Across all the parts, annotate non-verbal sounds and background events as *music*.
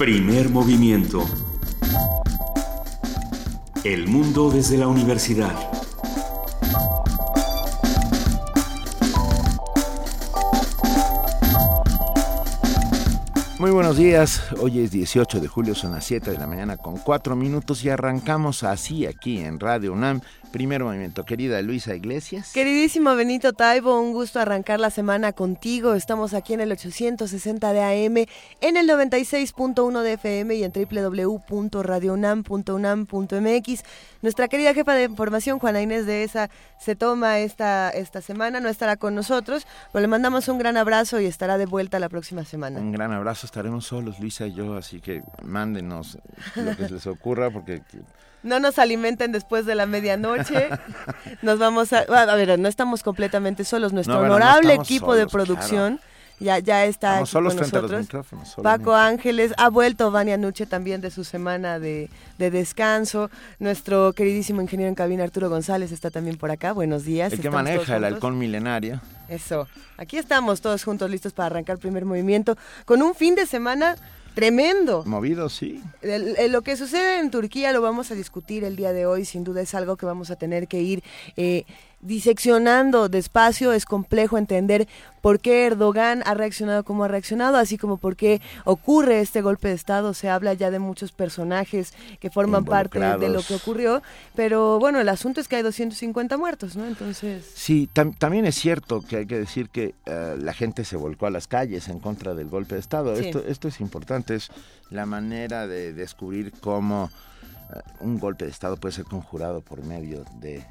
Primer movimiento. El mundo desde la universidad. Muy buenos días, hoy es 18 de julio, son las 7 de la mañana con 4 minutos y arrancamos así aquí en Radio UNAM Primer movimiento, querida Luisa Iglesias. Queridísimo Benito Taibo, un gusto arrancar la semana contigo. Estamos aquí en el 860 de AM, en el 96.1 de FM y en www.radiounam.unam.mx. Nuestra querida jefa de información, Juana Inés de ESA, se toma esta, esta semana, no estará con nosotros, pero le mandamos un gran abrazo y estará de vuelta la próxima semana. Un gran abrazo, estaremos solos, Luisa y yo, así que mándenos lo que les ocurra porque no nos alimenten después de la medianoche. Nos vamos a... A ver, no estamos completamente solos. Nuestro honorable equipo de producción ya, ya está aquí con nosotros. Paco Ángeles, ha vuelto Vania Nuche también de su semana de, descanso. Nuestro queridísimo ingeniero en cabina Arturo González está también por acá. Buenos días. El que maneja el halcón milenario. Eso. Aquí estamos todos juntos listos para arrancar el primer movimiento con un fin de semana Tremendo. Movido, sí. lo que sucede en Turquía lo vamos a discutir el día de hoy, sin duda es algo que vamos a tener que ir eh, diseccionando despacio, es complejo entender por qué Erdogan ha reaccionado como ha reaccionado, así como por qué ocurre este golpe de Estado. Se habla ya de muchos personajes que forman parte de lo que ocurrió, pero bueno, el asunto es que hay 250 muertos, ¿no? Entonces... Sí, también es cierto que hay que decir que eh, la gente se volcó a las calles en contra del golpe de Estado. Esto, esto es importante, es la manera de descubrir cómo un golpe de Estado puede ser conjurado por medio de,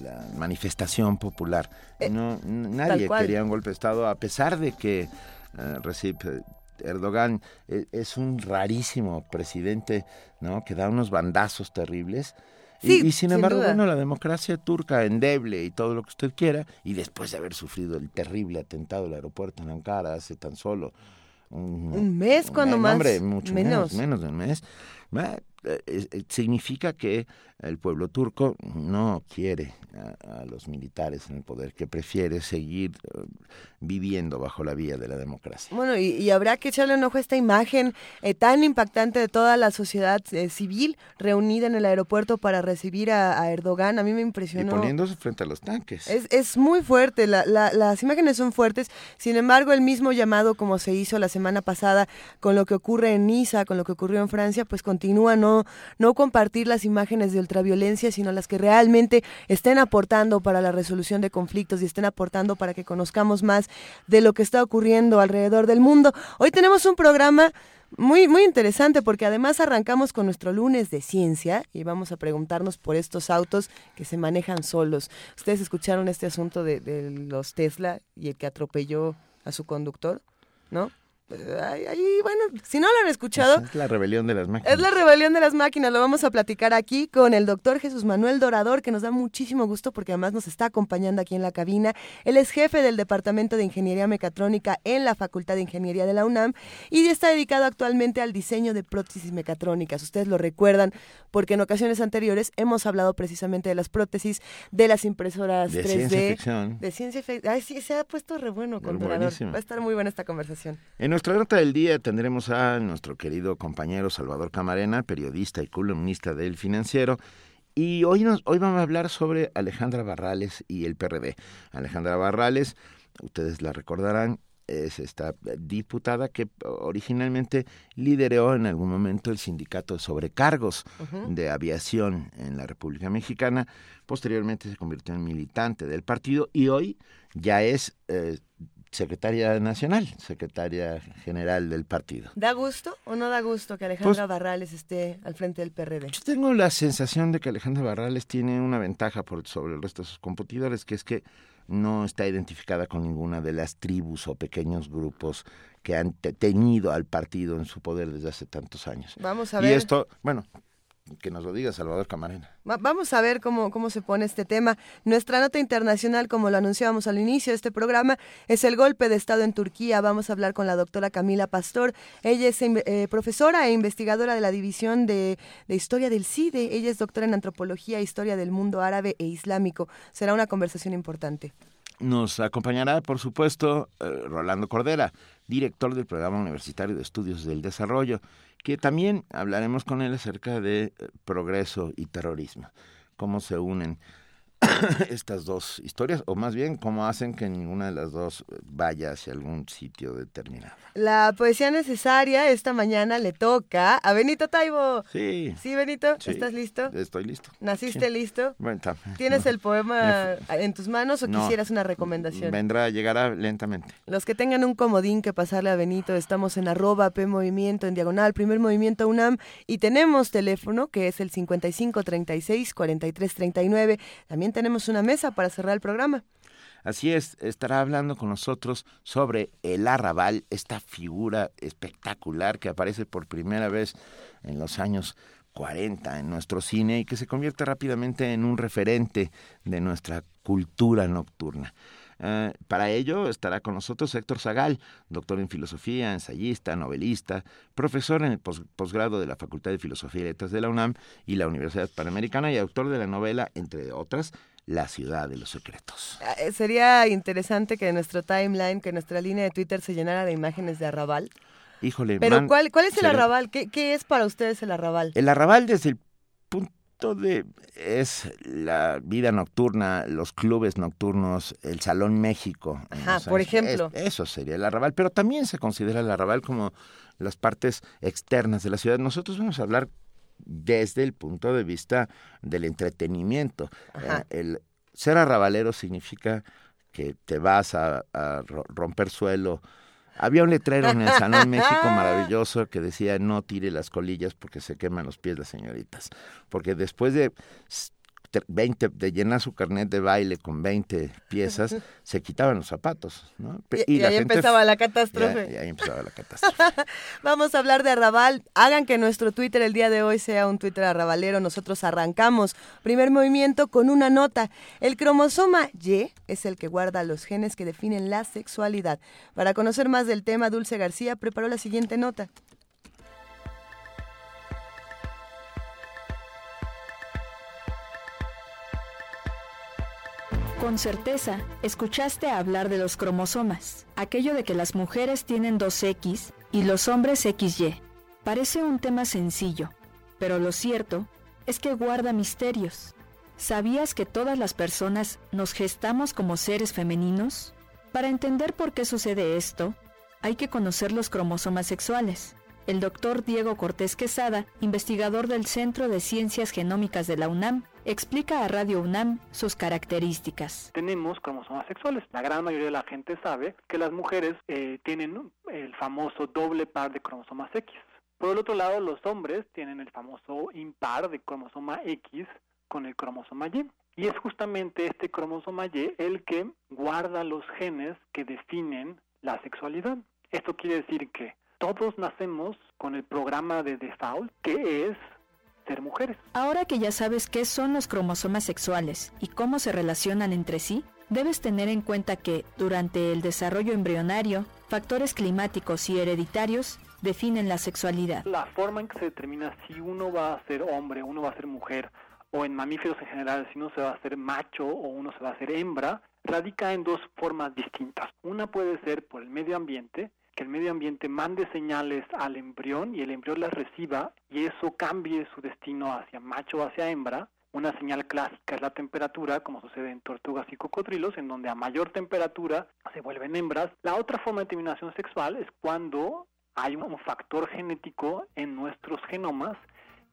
la manifestación popular. Eh, no, nadie quería un golpe de Estado, a pesar de que uh, Recep Erdogan es un rarísimo presidente, ¿no? Que da unos bandazos terribles. y, sin embargo, bueno, la democracia turca endeble y todo lo que usted quiera, y después de haber sufrido el terrible atentado del aeropuerto en Ankara hace tan solo un, mes, cuando más, mucho menos, menos de un mes, eh, eh, significa que el pueblo turco no quiere a, los militares en el poder, que prefiere seguir eh, viviendo bajo la vía de la democracia. Bueno, y, habrá que echarle un ojo a esta imagen tan impactante de toda la sociedad civil reunida en el aeropuerto para recibir a, Erdogan. A mí me impresionó. Y poniéndose frente a los tanques. Es, es muy fuerte, las imágenes son fuertes. Sin embargo, el mismo llamado como se hizo la semana pasada con lo que ocurre en Niza, con lo que ocurrió en Francia, pues continúa, ¿no? no, compartir las imágenes de ultraviolencia, sino las que realmente estén aportando para la resolución de conflictos y estén aportando para que conozcamos más de lo que está ocurriendo alrededor del mundo. Hoy tenemos un programa muy, muy interesante porque además arrancamos con nuestro lunes de ciencia y vamos a preguntarnos por estos autos que se manejan solos. Ustedes escucharon este asunto de, de los Tesla y el que atropelló a su conductor, ¿no? Ahí, bueno, si no lo han escuchado. Es la rebelión de las máquinas. Es la rebelión de las máquinas. Lo vamos a platicar aquí con el doctor Jesús Manuel Dorador, que nos da muchísimo gusto porque además nos está acompañando aquí en la cabina. Él es jefe del Departamento de Ingeniería Mecatrónica en la Facultad de Ingeniería de la UNAM y está dedicado actualmente al diseño de prótesis mecatrónicas. Ustedes lo recuerdan porque en ocasiones anteriores hemos hablado precisamente de las prótesis, de las impresoras de 3D. Ciencia ficción. De ciencia ficción. Ay, sí, se ha puesto re bueno con Dorador. Va a estar muy buena esta conversación. En nuestra nota del día tendremos a nuestro querido compañero Salvador Camarena, periodista y columnista del Financiero. Y hoy, nos, hoy vamos a hablar sobre Alejandra Barrales y el PRD. Alejandra Barrales, ustedes la recordarán, es esta diputada que originalmente lideró en algún momento el sindicato de sobrecargos de aviación en la República Mexicana. Posteriormente se convirtió en militante del partido y hoy ya es eh, secretaria nacional, secretaria general del partido. ¿Da gusto o no da gusto que Alejandra pues, Barrales esté al frente del PRD? Yo tengo la sensación de que Alejandra Barrales tiene una ventaja por sobre el resto de sus competidores, que es que no está identificada con ninguna de las tribus o pequeños grupos que han tenido al partido en su poder desde hace tantos años. Vamos a ver. Y esto, bueno, que nos lo diga Salvador Camarena. vamos a ver cómo, cómo se pone este tema. Nuestra nota internacional, como lo anunciábamos al inicio de este programa, es el golpe de Estado en Turquía. Vamos a hablar con la doctora Camila Pastor. Ella es eh, profesora e investigadora de la División de, de, Historia del CIDE. Ella es doctora en Antropología e Historia del Mundo Árabe e Islámico. Será una conversación importante. Nos acompañará, por supuesto, eh, Rolando Cordera, director del Programa Universitario de Estudios del Desarrollo, que también hablaremos con él acerca de eh, progreso y terrorismo, cómo se unen *coughs* estas dos historias, o más bien cómo hacen que ninguna de las dos vaya hacia algún sitio determinado. La poesía necesaria esta mañana le toca a Benito Taibo. Sí. ¿Sí, Benito? ¿Estás listo? Estoy listo. ¿Naciste listo? Bueno, ¿Tienes el poema en tus manos o quisieras una recomendación? Vendrá, llegará lentamente. Los que tengan un comodín que pasarle a Benito, estamos en arroba P Movimiento, en diagonal, primer movimiento UNAM, y tenemos teléfono que es el 5536 4339. También tenemos una mesa para cerrar el programa. Así es, estará hablando con nosotros sobre el arrabal, esta figura espectacular que aparece por primera vez en los años 40 en nuestro cine y que se convierte rápidamente en un referente de nuestra cultura nocturna. Eh, para ello estará con nosotros Héctor Zagal, doctor en filosofía, ensayista, novelista, profesor en el posgrado de la Facultad de Filosofía y Letras de la UNAM y la Universidad Panamericana y autor de la novela, entre otras, la ciudad de los secretos. Ah, eh, sería interesante que nuestro timeline, que nuestra línea de Twitter se llenara de imágenes de arrabal. Híjole, Pero ¿cuál, ¿cuál es el arrabal? ¿Qué, ¿Qué es para ustedes el arrabal? El arrabal desde el punto de... es la vida nocturna, los clubes nocturnos, el Salón México. Ajá, por ejemplo. eso sería el arrabal, pero también se considera el arrabal como las partes externas de la ciudad. Nosotros vamos a hablar desde el punto de vista del entretenimiento. Eh, el ser arrabalero significa que te vas a, romper suelo. Había un letrero en el Salón México *laughs* maravilloso que decía no tire las colillas porque se queman los pies las señoritas. Porque después de 20, de llenar su carnet de baile con 20 piezas, *laughs* se quitaban los zapatos, ¿no? Y, ahí empezaba la catástrofe. Y, ahí empezaba la *laughs* catástrofe. Vamos a hablar de arrabal. Hagan que nuestro Twitter el día de hoy sea un Twitter arrabalero. Nosotros arrancamos. Primer movimiento con una nota. El cromosoma Y es el que guarda los genes que definen la sexualidad. Para conocer más del tema, Dulce García preparó la siguiente nota. Con certeza, escuchaste hablar de los cromosomas, aquello de que las mujeres tienen dos X y los hombres XY. Parece un tema sencillo, pero lo cierto es que guarda misterios. ¿Sabías que todas las personas nos gestamos como seres femeninos? Para entender por qué sucede esto, hay que conocer los cromosomas sexuales. El doctor Diego Cortés Quesada, investigador del Centro de Ciencias Genómicas de la UNAM, explica a Radio UNAM sus características. Tenemos cromosomas sexuales. La gran mayoría de la gente sabe que las mujeres eh, tienen el famoso doble par de cromosomas X. Por el otro lado, los hombres tienen el famoso impar de cromosoma X con el cromosoma Y. Y es justamente este cromosoma Y el que guarda los genes que definen la sexualidad. Esto quiere decir que todos nacemos con el programa de default que es ser mujeres. Ahora que ya sabes qué son los cromosomas sexuales y cómo se relacionan entre sí, debes tener en cuenta que durante el desarrollo embrionario, factores climáticos y hereditarios definen la sexualidad. La forma en que se determina si uno va a ser hombre, uno va a ser mujer, o en mamíferos en general, si uno se va a ser macho o uno se va a hacer hembra, radica en dos formas distintas. Una puede ser por el medio ambiente, que el medio ambiente mande señales al embrión y el embrión las reciba y eso cambie su destino hacia macho o hacia hembra. Una señal clásica es la temperatura, como sucede en tortugas y cocodrilos, en donde a mayor temperatura se vuelven hembras. La otra forma de determinación sexual es cuando hay un factor genético en nuestros genomas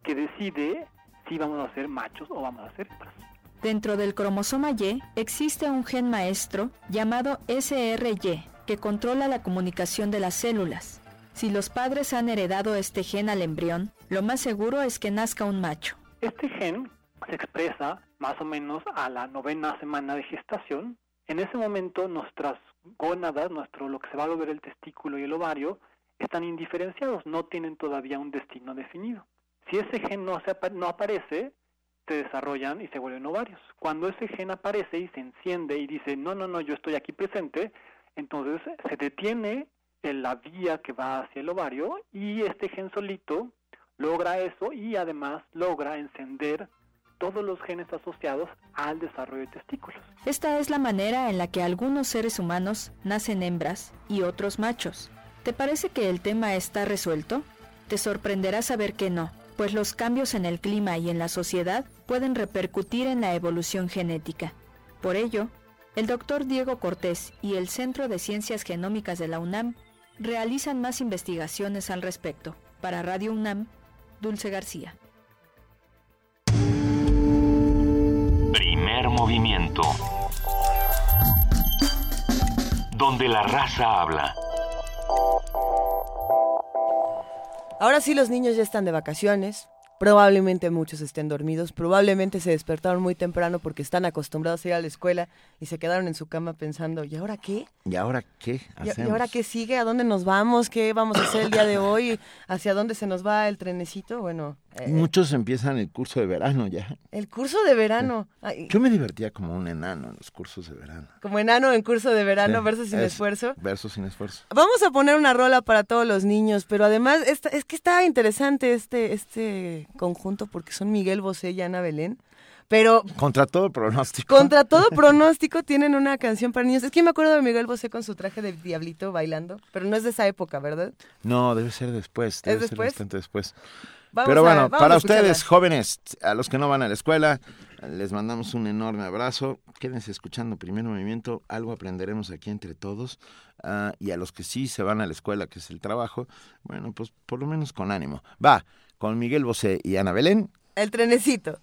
que decide si vamos a ser machos o vamos a ser hembras. Dentro del cromosoma Y existe un gen maestro llamado SRY, que controla la comunicación de las células. Si los padres han heredado este gen al embrión, lo más seguro es que nazca un macho. Este gen se expresa más o menos a la novena semana de gestación. En ese momento nuestras gónadas, nuestro lo que se va a volver el testículo y el ovario, están indiferenciados, no tienen todavía un destino definido. Si ese gen no, se, no aparece, se desarrollan y se vuelven ovarios. Cuando ese gen aparece y se enciende y dice, no, no, no, yo estoy aquí presente, entonces se detiene en la vía que va hacia el ovario y este gen solito logra eso y además logra encender todos los genes asociados al desarrollo de testículos. Esta es la manera en la que algunos seres humanos nacen hembras y otros machos. ¿Te parece que el tema está resuelto? Te sorprenderá saber que no, pues los cambios en el clima y en la sociedad pueden repercutir en la evolución genética. Por ello, el doctor Diego Cortés y el Centro de Ciencias Genómicas de la UNAM realizan más investigaciones al respecto. Para Radio UNAM, Dulce García. Primer movimiento. Donde la raza habla. Ahora sí los niños ya están de vacaciones, Probablemente muchos estén dormidos, probablemente se despertaron muy temprano porque están acostumbrados a ir a la escuela y se quedaron en su cama pensando, ¿y ahora qué? ¿Y ahora qué hacemos? ¿Y, ahora qué sigue? ¿A dónde nos vamos? ¿Qué vamos a hacer el día de hoy? ¿Hacia dónde se nos va el trenecito? Bueno, eh, Muchos empiezan el curso de verano ya. El curso de verano. Yo me divertía como un enano en los cursos de verano. Como enano en curso de verano, verso sin esfuerzo. Verso sin esfuerzo. Vamos a poner una rola para todos los niños, pero además es que está interesante este, este conjunto porque son Miguel Bosé y Ana Belén. Pero contra todo pronóstico. Contra todo *laughs* pronóstico tienen una canción para niños. Es que me acuerdo de Miguel Bosé con su traje de diablito bailando, pero no es de esa época, ¿verdad? No, debe ser después, debe ¿Es después? ser bastante después. Pero bueno, para ustedes, jóvenes, a los que no van a la escuela, les mandamos un enorme abrazo. Quédense escuchando Primer Movimiento, algo aprenderemos aquí entre todos. Ah, y a los que sí se van a la escuela, que es el trabajo, bueno, pues por lo menos con ánimo. Va, con Miguel Bosé y Ana Belén. El trenecito.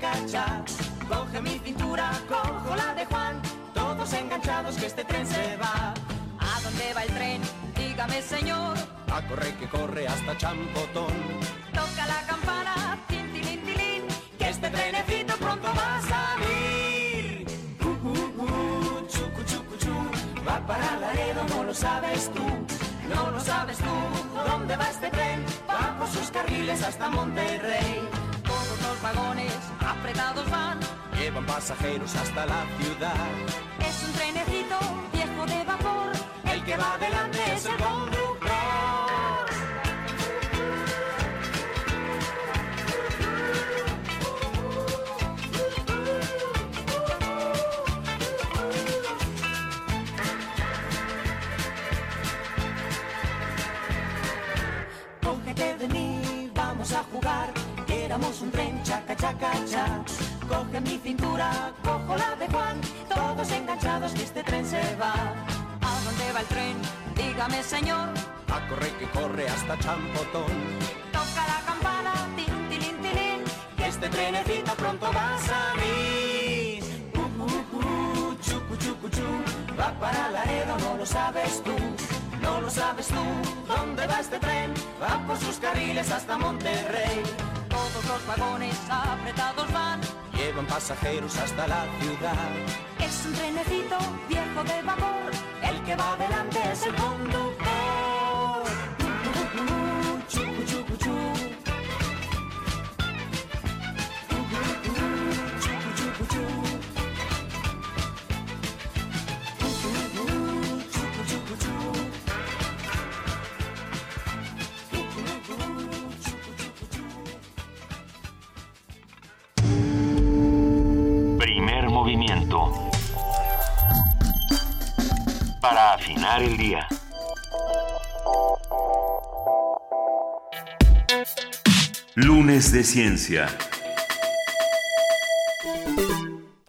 Chaca, chaca, cha. Coge mi cintura, cojo la de Juan, todos enganchados que este tren se va. ¿A dónde va el tren? Dígame, señor. A correr que corre hasta Champotón. Toca la campana, tin, tin, tin, que este trenecito pronto va a salir. Uh, uh, uh, chucu, chucu, chu, va para Laredo, no lo sabes tú. No lo sabes tú, ¿dónde va este tren? Va por sus carriles hasta Monterrey. Vagones apretados van. Llevan pasajeros hasta la ciudad. Es un trenecito viejo de vapor. El que va adelante es el conductor. a jugar, que éramos un tren, chaca, chaca, cha. Coge mi cintura, cojo la de Juan, todos enganchados que este tren se va. ¿A dónde va el tren? Dígame, señor. A correr que corre hasta Champotón. Toca la campana, tin, tilín, tilín, que este trenecito pronto va a salir. Uh, uh, uh, chucu, chucu, chu, va para Laredo, no lo sabes tú no lo sabes tú. ¿Dónde va este tren? Va por sus carriles hasta Monterrey. Todos los vagones apretados van. Llevan pasajeros hasta la ciudad. Es un trenecito viejo de vapor. El que va adelante es el conductor. Para afinar el día. Lunes de Ciencia.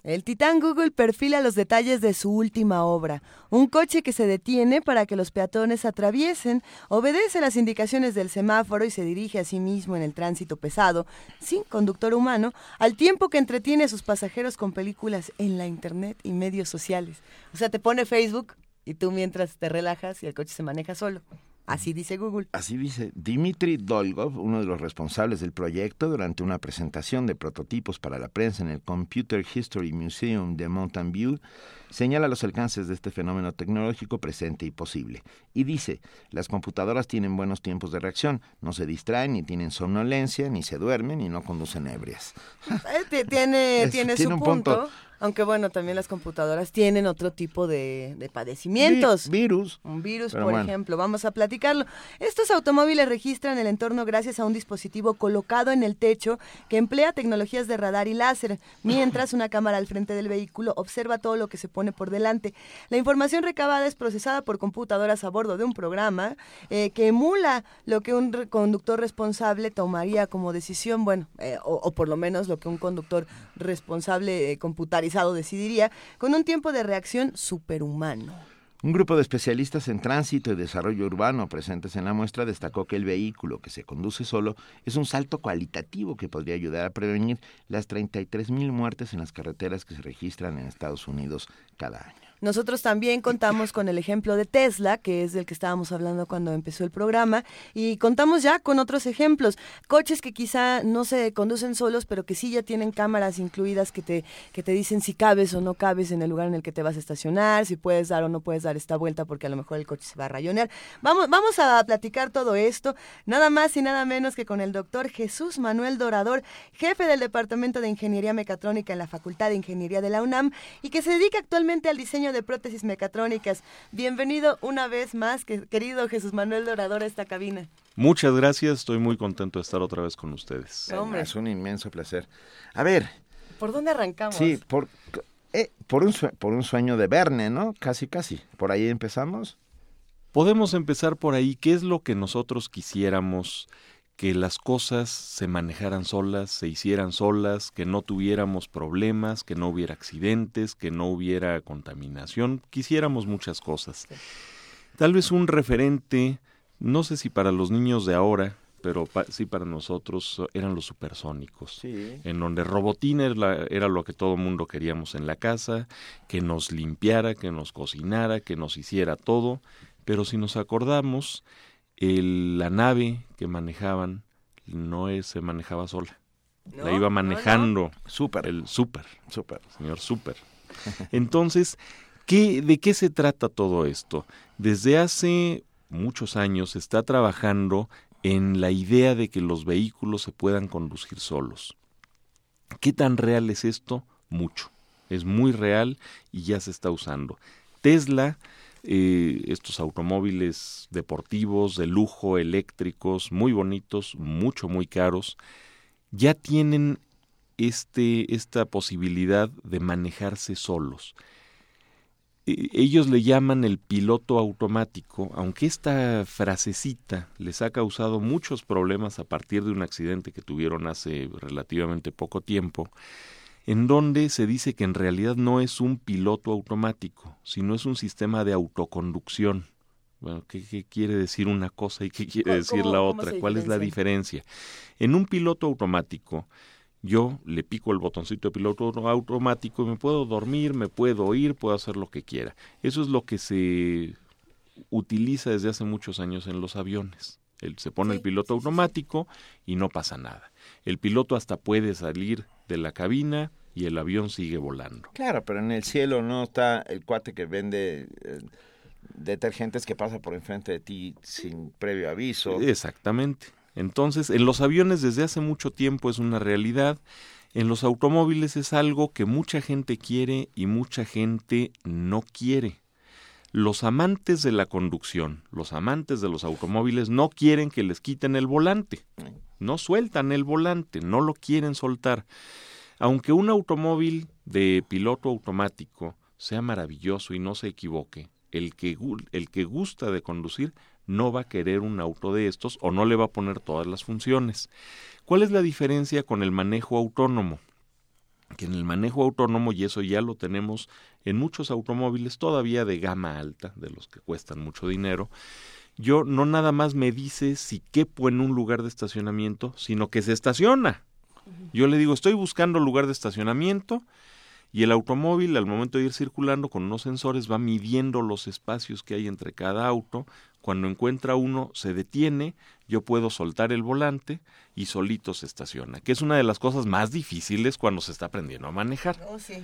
El titán Google perfila los detalles de su última obra. Un coche que se detiene para que los peatones atraviesen, obedece las indicaciones del semáforo y se dirige a sí mismo en el tránsito pesado, sin conductor humano, al tiempo que entretiene a sus pasajeros con películas en la internet y medios sociales. O sea, te pone Facebook y tú mientras te relajas y el coche se maneja solo. Así dice Google. Así dice Dmitry Dolgov, uno de los responsables del proyecto, durante una presentación de prototipos para la prensa en el Computer History Museum de Mountain View, señala los alcances de este fenómeno tecnológico presente y posible. Y dice, las computadoras tienen buenos tiempos de reacción, no se distraen, ni tienen somnolencia, ni se duermen, ni no conducen ebrias. Eh, tiene, *laughs* tiene, tiene su un punto. punto. Aunque bueno, también las computadoras tienen otro tipo de, de padecimientos. Vi- virus. Un virus, Pero por bueno. ejemplo, vamos a platicarlo. Estos automóviles registran el entorno gracias a un dispositivo colocado en el techo que emplea tecnologías de radar y láser, mientras una cámara al frente del vehículo observa todo lo que se pone por delante. La información recabada es procesada por computadoras a bordo de un programa eh, que emula lo que un conductor responsable tomaría como decisión, bueno, eh, o, o por lo menos lo que un conductor responsable eh, computarizado decidiría, con un tiempo de reacción superhumano. Un grupo de especialistas en tránsito y desarrollo urbano presentes en la muestra destacó que el vehículo que se conduce solo es un salto cualitativo que podría ayudar a prevenir las 33 mil muertes en las carreteras que se registran en Estados Unidos cada año. Nosotros también contamos con el ejemplo de Tesla, que es del que estábamos hablando cuando empezó el programa, y contamos ya con otros ejemplos, coches que quizá no se conducen solos, pero que sí ya tienen cámaras incluidas que te, que te dicen si cabes o no cabes en el lugar en el que te vas a estacionar, si puedes dar o no puedes dar esta vuelta porque a lo mejor el coche se va a rayonear. Vamos, vamos a platicar todo esto, nada más y nada menos que con el doctor Jesús Manuel Dorador, jefe del Departamento de Ingeniería Mecatrónica en la Facultad de Ingeniería de la UNAM y que se dedica actualmente al diseño de prótesis mecatrónicas. Bienvenido una vez más, que- querido Jesús Manuel Dorador, a esta cabina. Muchas gracias, estoy muy contento de estar otra vez con ustedes. Hombre. Es un inmenso placer. A ver, ¿Por dónde arrancamos? sí, por, eh, por, un por un sueño de Verne, ¿no? Casi, casi. Por ahí empezamos. Podemos empezar por ahí. ¿Qué es lo que nosotros quisiéramos? Que las cosas se manejaran solas, se hicieran solas, que no tuviéramos problemas, que no hubiera accidentes, que no hubiera contaminación. Quisiéramos muchas cosas. Tal vez un referente, no sé si para los niños de ahora, pero pa- sí para nosotros eh, eran los supersónicos. Sí. en donde Robotín era, era lo que todo mundo queríamos en la casa, que nos limpiara, que nos cocinara, que nos hiciera todo, pero si nos acordamos, el- la nave que manejaban no es- se manejaba sola, No, la iba no, manejando Súper, el súper, súper. señor súper. *laughs* Entonces, ¿qué, ¿de qué se trata todo esto? Desde hace muchos años se está trabajando en la idea de que los vehículos se puedan conducir solos. ¿Qué tan real es esto? Mucho. Es muy real y ya se está usando. Tesla, estos automóviles deportivos, de lujo, eléctricos, muy bonitos, mucho, muy caros, ya tienen este, esta posibilidad de manejarse solos. Eh, Ellos le llaman el piloto automático, aunque esta frasecita les ha causado muchos problemas a partir de un accidente que tuvieron hace relativamente poco tiempo, en donde se dice que en realidad no es un piloto automático, sino es un sistema de autoconducción. Bueno, ¿qué, qué quiere decir una cosa y qué *laughs* quiere ¿Cómo- decir la otra? ¿Cuál es la diferencia? En un piloto automático, yo le pico el botoncito de piloto automático y me puedo dormir, me puedo ir, puedo hacer lo que quiera. Eso es lo que se utiliza desde hace muchos años en los aviones. El- se pone Sí, el piloto automático y no pasa nada. El piloto hasta puede salir de la cabina y el avión sigue volando. Claro, pero en el cielo no está el cuate que vende eh, detergentes que pasa por enfrente de ti sin previo aviso. Exactamente. Entonces, en los aviones desde hace mucho tiempo es una realidad. En los automóviles es algo que mucha gente quiere y mucha gente no quiere. Los amantes de la conducción, los amantes de los automóviles no quieren que les quiten el volante. No sueltan el volante, no lo quieren soltar. Aunque un automóvil de piloto automático sea maravilloso y no se equivoque, el que, el que gusta de conducir no va a querer un auto de estos o no le va a poner todas las funciones. ¿Cuál es la diferencia con el manejo autónomo? Que en el manejo autónomo, y eso ya lo tenemos en muchos automóviles todavía de gama alta, de los que cuestan mucho dinero, yo no nada más me dice si quepo en un lugar de estacionamiento, sino que se estaciona. Yo le digo, estoy buscando lugar de estacionamiento Y el automóvil, al momento de ir circulando con unos sensores, va midiendo los espacios que hay entre cada auto. Cuando encuentra uno, se detiene, yo puedo soltar el volante y solito se estaciona, que es una de las cosas más difíciles cuando se está aprendiendo a manejar. Oh, sí.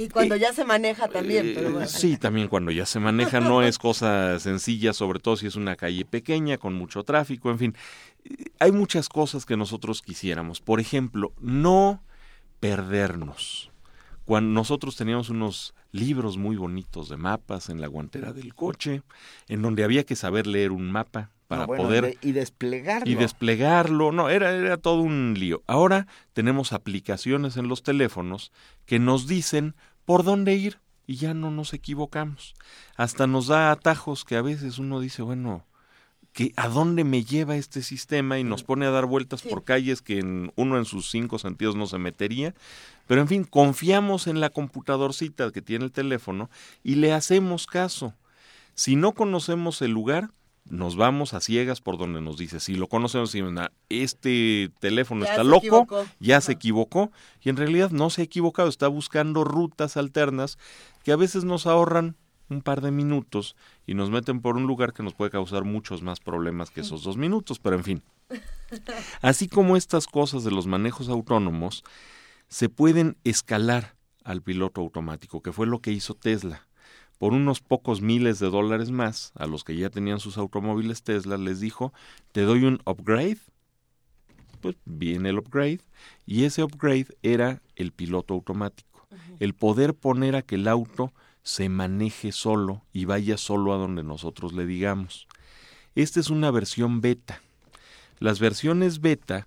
Y cuando ya se maneja también. Eh, pero bueno. Sí, también cuando ya se maneja no es cosa sencilla, sobre todo si es una calle pequeña con mucho tráfico, en fin. Eh, Hay muchas cosas que nosotros quisiéramos. Por ejemplo, no perdernos. Cuando nosotros teníamos unos libros muy bonitos de mapas en la guantera del coche, en donde había que saber leer un mapa para No, bueno, poder de- y desplegarlo. y desplegarlo. No, era, era todo un lío. Ahora tenemos aplicaciones en los teléfonos que nos dicen por dónde ir y ya no nos equivocamos. Hasta nos da atajos que a veces uno dice, bueno, que ¿a dónde me lleva este sistema? Y nos pone a dar vueltas por calles que en, uno en sus cinco sentidos no se metería. Pero en fin, confiamos en la computadorcita que tiene el teléfono y le hacemos caso. Si no conocemos el lugar, nos vamos a ciegas por donde nos dice. Si lo conocemos, decimos, "Nah, este teléfono Ya está loco, equivocó". ya se equivocó, y en realidad no se ha equivocado, está buscando rutas alternas que a veces nos ahorran un par de minutos y nos meten por un lugar que nos puede causar muchos más problemas que esos dos minutos, pero en fin. *laughs* Así como estas cosas de los manejos autónomos, se pueden escalar al piloto automático, que fue lo que hizo Tesla. Por unos pocos miles de dólares más, a los que ya tenían sus automóviles Tesla, les dijo, te doy un upgrade. Pues viene el upgrade, y ese upgrade era el piloto automático. El poder poner a que el auto se maneje solo y vaya solo a donde nosotros le digamos. Esta es una versión beta. Las versiones beta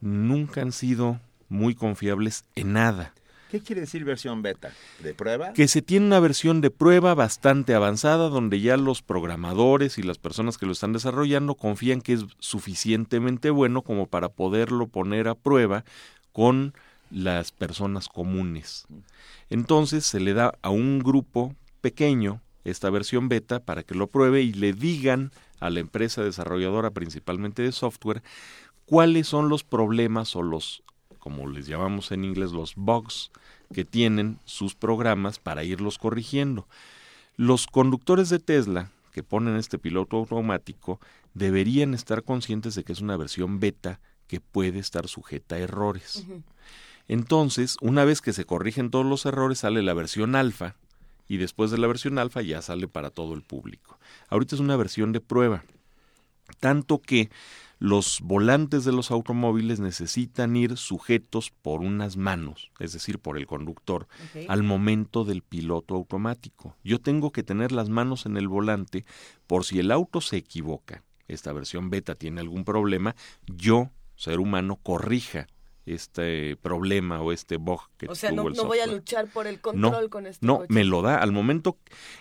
nunca han sido muy confiables en nada. ¿Qué quiere decir versión beta? ¿De prueba? Que se tiene una versión de prueba bastante avanzada donde ya los programadores y las personas que lo están desarrollando confían que es suficientemente bueno como para poderlo poner a prueba con las personas comunes. Entonces se le da a un grupo pequeño esta versión beta para que lo pruebe y le digan a la empresa desarrolladora principalmente de software cuáles son los problemas o los como les llamamos en inglés los bugs que tienen sus programas para irlos corrigiendo. Los conductores de Tesla que ponen este piloto automático deberían estar conscientes de que es una versión beta que puede estar sujeta a errores. Entonces, una vez que se corrigen todos los errores, sale la versión alfa y después de la versión alfa ya sale para todo el público. Ahorita es una versión de prueba. Tanto que los volantes de los automóviles necesitan ir sujetos por unas manos, es decir, por el conductor, al momento del piloto automático. Yo tengo que tener las manos en el volante por si el auto se equivoca, esta versión beta tiene algún problema, yo, ser humano, corrija este problema o este bug que O sea, tuvo no, el no voy a luchar por el No, control con este no, coche. me lo da al momento.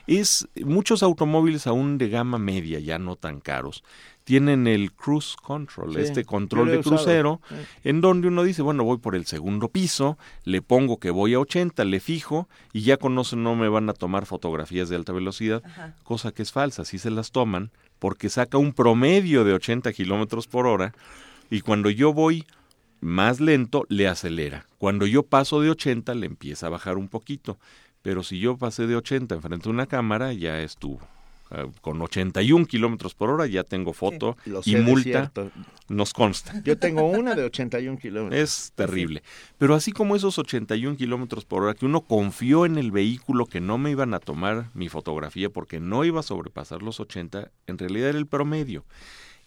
Es muchos automóviles aún de gama media, ya no tan caros, tienen el cruise control, Sí, este control de crucero, Sí. en donde uno dice, bueno, voy por el segundo piso, le pongo que voy a 80, le fijo y ya con eso no me van a tomar fotografías de alta velocidad, Ajá. cosa que es falsa, sí se las toman porque saca un promedio de 80 kilómetros por hora y cuando yo voy más lento le acelera. Cuando yo paso de 80 le empieza a bajar un poquito. Pero si yo pasé de 80 enfrente de una cámara, ya estuvo. Ah, Con 81 kilómetros por hora ya tengo foto Lo y multa. cierto. Nos consta. Yo tengo una de 81 kilómetros. Es terrible. Pero así como esos 81 kilómetros por hora, que uno confió en el vehículo que no me iban a tomar mi fotografía porque no iba a sobrepasar los 80, en realidad era el promedio.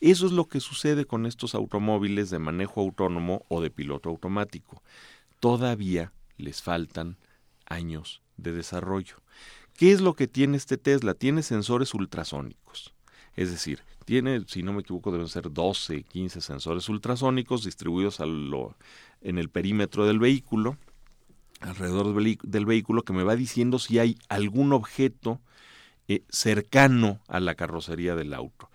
Eso es lo que sucede con estos automóviles de manejo autónomo o de piloto automático. Todavía les faltan años de desarrollo. ¿Qué es lo que tiene este Tesla? Tiene sensores ultrasónicos. Es decir, tiene, si no me equivoco, deben ser 12, 15 sensores ultrasónicos distribuidos a lo- en el perímetro del vehículo, alrededor del vehículo, que me va diciendo si hay algún objeto eh, cercano a la carrocería del auto.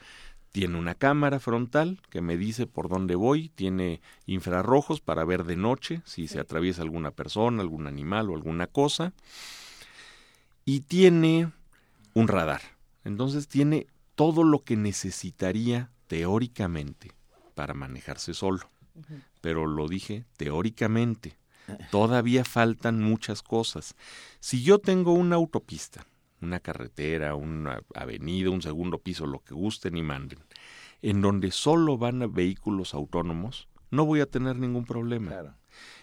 Tiene una cámara frontal que me dice por dónde voy, tiene infrarrojos para ver de noche si se atraviesa alguna persona, algún animal o alguna cosa, y tiene un radar. Entonces tiene todo lo que necesitaría teóricamente para manejarse solo. Pero lo dije teóricamente. Todavía faltan muchas cosas. Si yo tengo una autopista, una carretera, una avenida, un segundo piso, lo que gusten y manden, en donde solo van vehículos autónomos, no voy a tener ningún problema.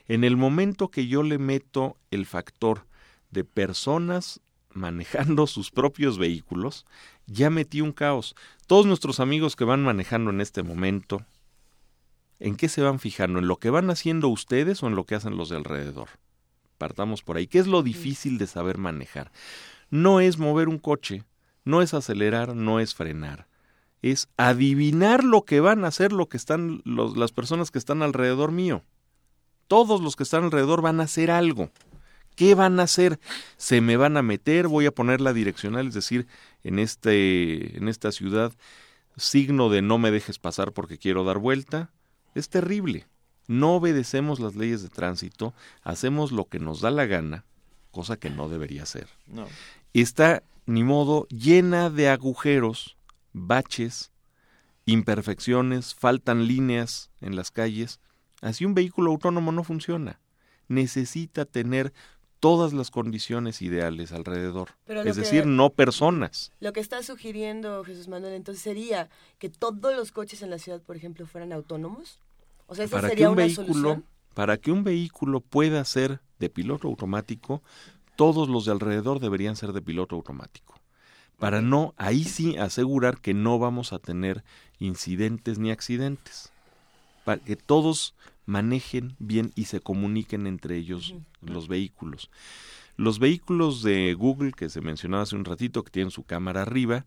En el momento que yo le meto el factor de personas manejando *laughs* sus propios vehículos, ya metí un caos. Todos nuestros amigos que van manejando en este momento, ¿en qué se van fijando? ¿En lo que van haciendo ustedes o en lo que hacen los de alrededor? Partamos por ahí. ¿Qué es lo difícil de saber manejar? No es mover un coche, no es acelerar, no es frenar. Es adivinar lo que van a hacer lo que están las personas que están alrededor mío. Todos los que están alrededor van a hacer algo. ¿Qué van a hacer? Se me van a meter, voy a poner la direccional, es decir, en este en esta ciudad signo de no me dejes pasar porque quiero dar vuelta. Es terrible. No obedecemos las leyes de tránsito, hacemos lo que nos da la gana, cosa que no debería ser. No. Está, ni modo, llena de agujeros, baches, imperfecciones, faltan líneas en las calles. Así un vehículo autónomo no funciona. Necesita tener todas las condiciones ideales alrededor. es decir, no personas. Lo que está sugiriendo Jesús Manuel entonces sería que todos los coches en la ciudad, por ejemplo, fueran autónomos. O sea, esa para sería que un una vehículo, solución. para que un vehículo pueda ser de piloto automático, todos los de alrededor deberían ser de piloto automático. Para no, ahí sí asegurar que no vamos a tener incidentes ni accidentes. Para que todos manejen bien y se comuniquen entre ellos los vehículos. Los vehículos de Google que se mencionaba hace un ratito, que tienen su cámara arriba,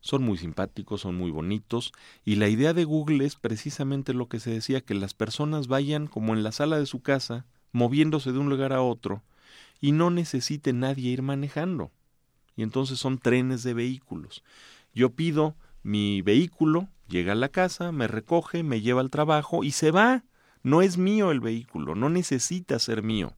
son muy simpáticos, son muy bonitos, y la idea de Google es precisamente lo que se decía, que las personas vayan como en la sala de su casa, moviéndose de un lugar a otro, y no necesite nadie ir manejando. Y entonces son trenes de vehículos. Yo pido mi vehículo, llega a la casa, me recoge, me lleva al trabajo y se va. No es mío el vehículo, no necesita ser mío.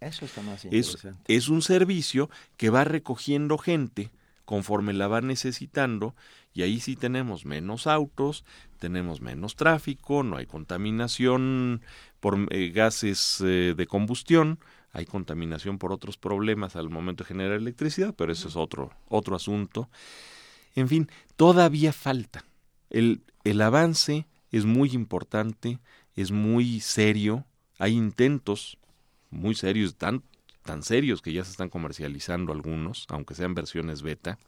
Eso está más Es, interesante. es un servicio que va recogiendo gente conforme la va necesitando y ahí sí tenemos menos autos, tenemos menos tráfico, no hay contaminación por eh, gases eh, de combustión, hay contaminación por otros problemas al momento de generar electricidad, pero eso es otro, otro asunto. En fin, todavía falta. El, el avance es muy importante, es muy serio, hay intentos muy serios, tan, tan serios que ya se están comercializando algunos, aunque sean versiones beta.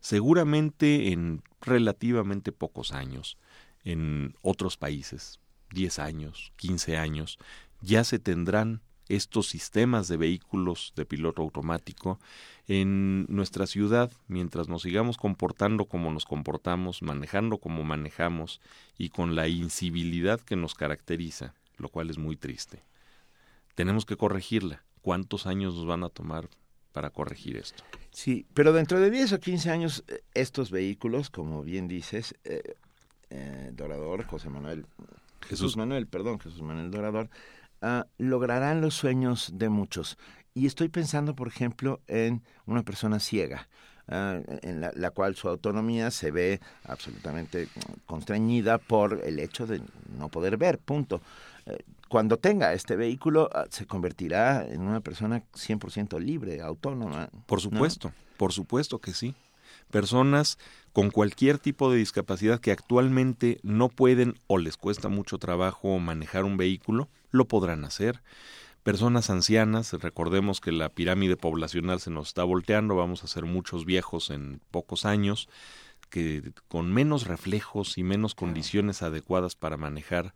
Seguramente en relativamente pocos años, en otros países, 10 años, 15 años, ya se tendrán estos sistemas de vehículos de piloto automático en nuestra ciudad, mientras nos sigamos comportando como nos comportamos, manejando como manejamos y con la incivilidad que nos caracteriza, lo cual es muy triste. Tenemos que corregirla. ¿Cuántos años nos van a tomar para corregir esto? Sí, pero dentro de 10 o 15 años, eh, estos vehículos, como bien dices, eh, eh, Dorador, José Manuel, Jesús, Jesús. Manuel, perdón, Jesús Manuel Dorador, ah, lograrán los sueños de muchos. Y estoy pensando, por ejemplo, en una persona ciega. ah, en la, la cual su autonomía se ve absolutamente constreñida por el hecho de no poder ver, punto. Eh, Cuando tenga este vehículo, ah, se convertirá en una persona 100% libre, autónoma. Por ¿no? supuesto, por supuesto que sí. Personas con cualquier tipo de discapacidad que actualmente no pueden o les cuesta mucho trabajo manejar un vehículo, lo podrán hacer. Personas ancianas, recordemos que la pirámide poblacional se nos está volteando, vamos a ser muchos viejos en pocos años, que con menos reflejos y menos condiciones adecuadas para manejar,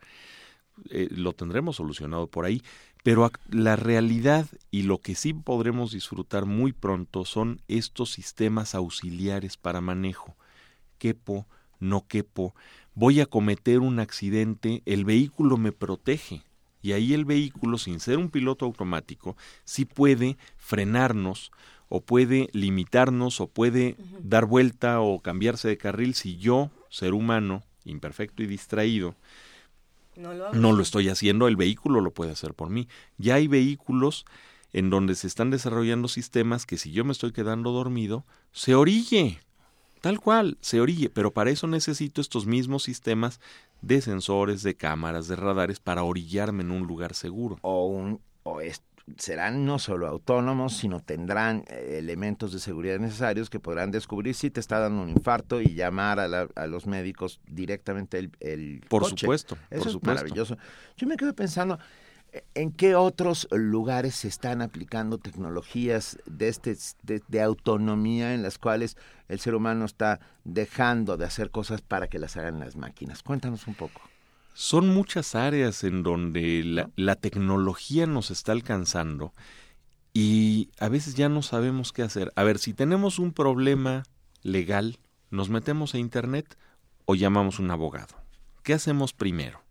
eh, lo tendremos solucionado por ahí. Pero la realidad y lo que sí podremos disfrutar muy pronto son estos sistemas auxiliares para manejo. Quepo, no quepo, voy a cometer un accidente, el vehículo me protege. Y ahí el vehículo, sin ser un piloto automático, sí puede frenarnos o puede limitarnos o puede dar vuelta o cambiarse de carril si yo, ser humano, imperfecto y distraído, No lo hago. no lo estoy haciendo, el vehículo lo puede hacer por mí. Ya hay vehículos en donde se están desarrollando sistemas que si yo me estoy quedando dormido, se orille. Tal cual, se orille, pero para eso necesito estos mismos sistemas de sensores, de cámaras, de radares para orillarme en un lugar seguro. O, un, o serán no solo autónomos, sino tendrán eh, elementos de seguridad necesarios que podrán descubrir si te está dando un infarto y llamar a, los médicos directamente el, el Por supuesto, Eso es maravilloso. Yo me quedo pensando, ¿En qué otros lugares se están aplicando tecnologías de, este, de, autonomía en las cuales el ser humano está dejando de hacer cosas para que las hagan las máquinas? Cuéntanos un poco. Son muchas áreas en donde la, la tecnología nos está alcanzando y a veces ya no sabemos qué hacer. A ver, si tenemos un problema legal, nos metemos a Internet o llamamos un abogado. ¿Qué hacemos primero?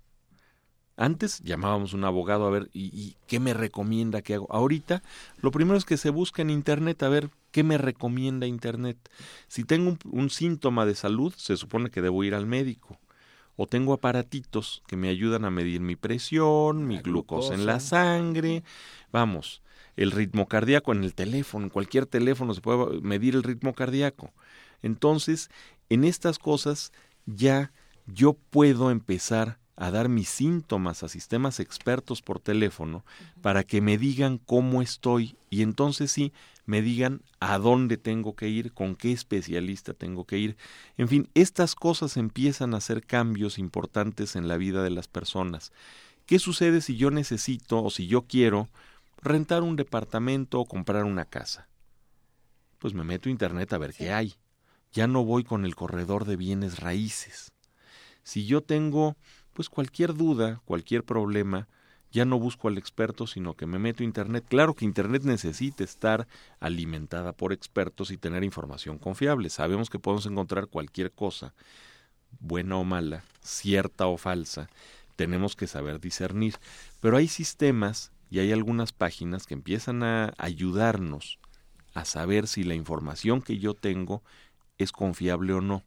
Antes llamábamos a un abogado a ver, ¿y, qué me recomienda que hago? Ahorita, lo primero es que se busca en Internet a ver qué me recomienda Internet. Si tengo un, síntoma de salud, se supone que debo ir al médico. O tengo aparatitos que me ayudan a medir mi presión, mi glucosa en la sangre. Vamos, el ritmo cardíaco en el teléfono, en cualquier teléfono se puede medir el ritmo cardíaco. Entonces, en estas cosas ya yo puedo empezar a dar mis síntomas a sistemas expertos por teléfono para que me digan cómo estoy y entonces sí me digan a dónde tengo que ir, con qué especialista tengo que ir. En fin, estas cosas empiezan a hacer cambios importantes en la vida de las personas. ¿Qué sucede si yo necesito o si yo quiero rentar un departamento o comprar una casa? Pues me meto a internet a ver qué hay. Ya no voy con el corredor de bienes raíces. Si yo tengo pues cualquier duda, cualquier problema, ya no busco al experto, sino que me meto a Internet. Claro que Internet necesita estar alimentada por expertos y tener información confiable. Sabemos que podemos encontrar cualquier cosa, buena o mala, cierta o falsa. Tenemos que saber discernir. Pero hay sistemas y hay algunas páginas que empiezan a ayudarnos a saber si la información que yo tengo es confiable o no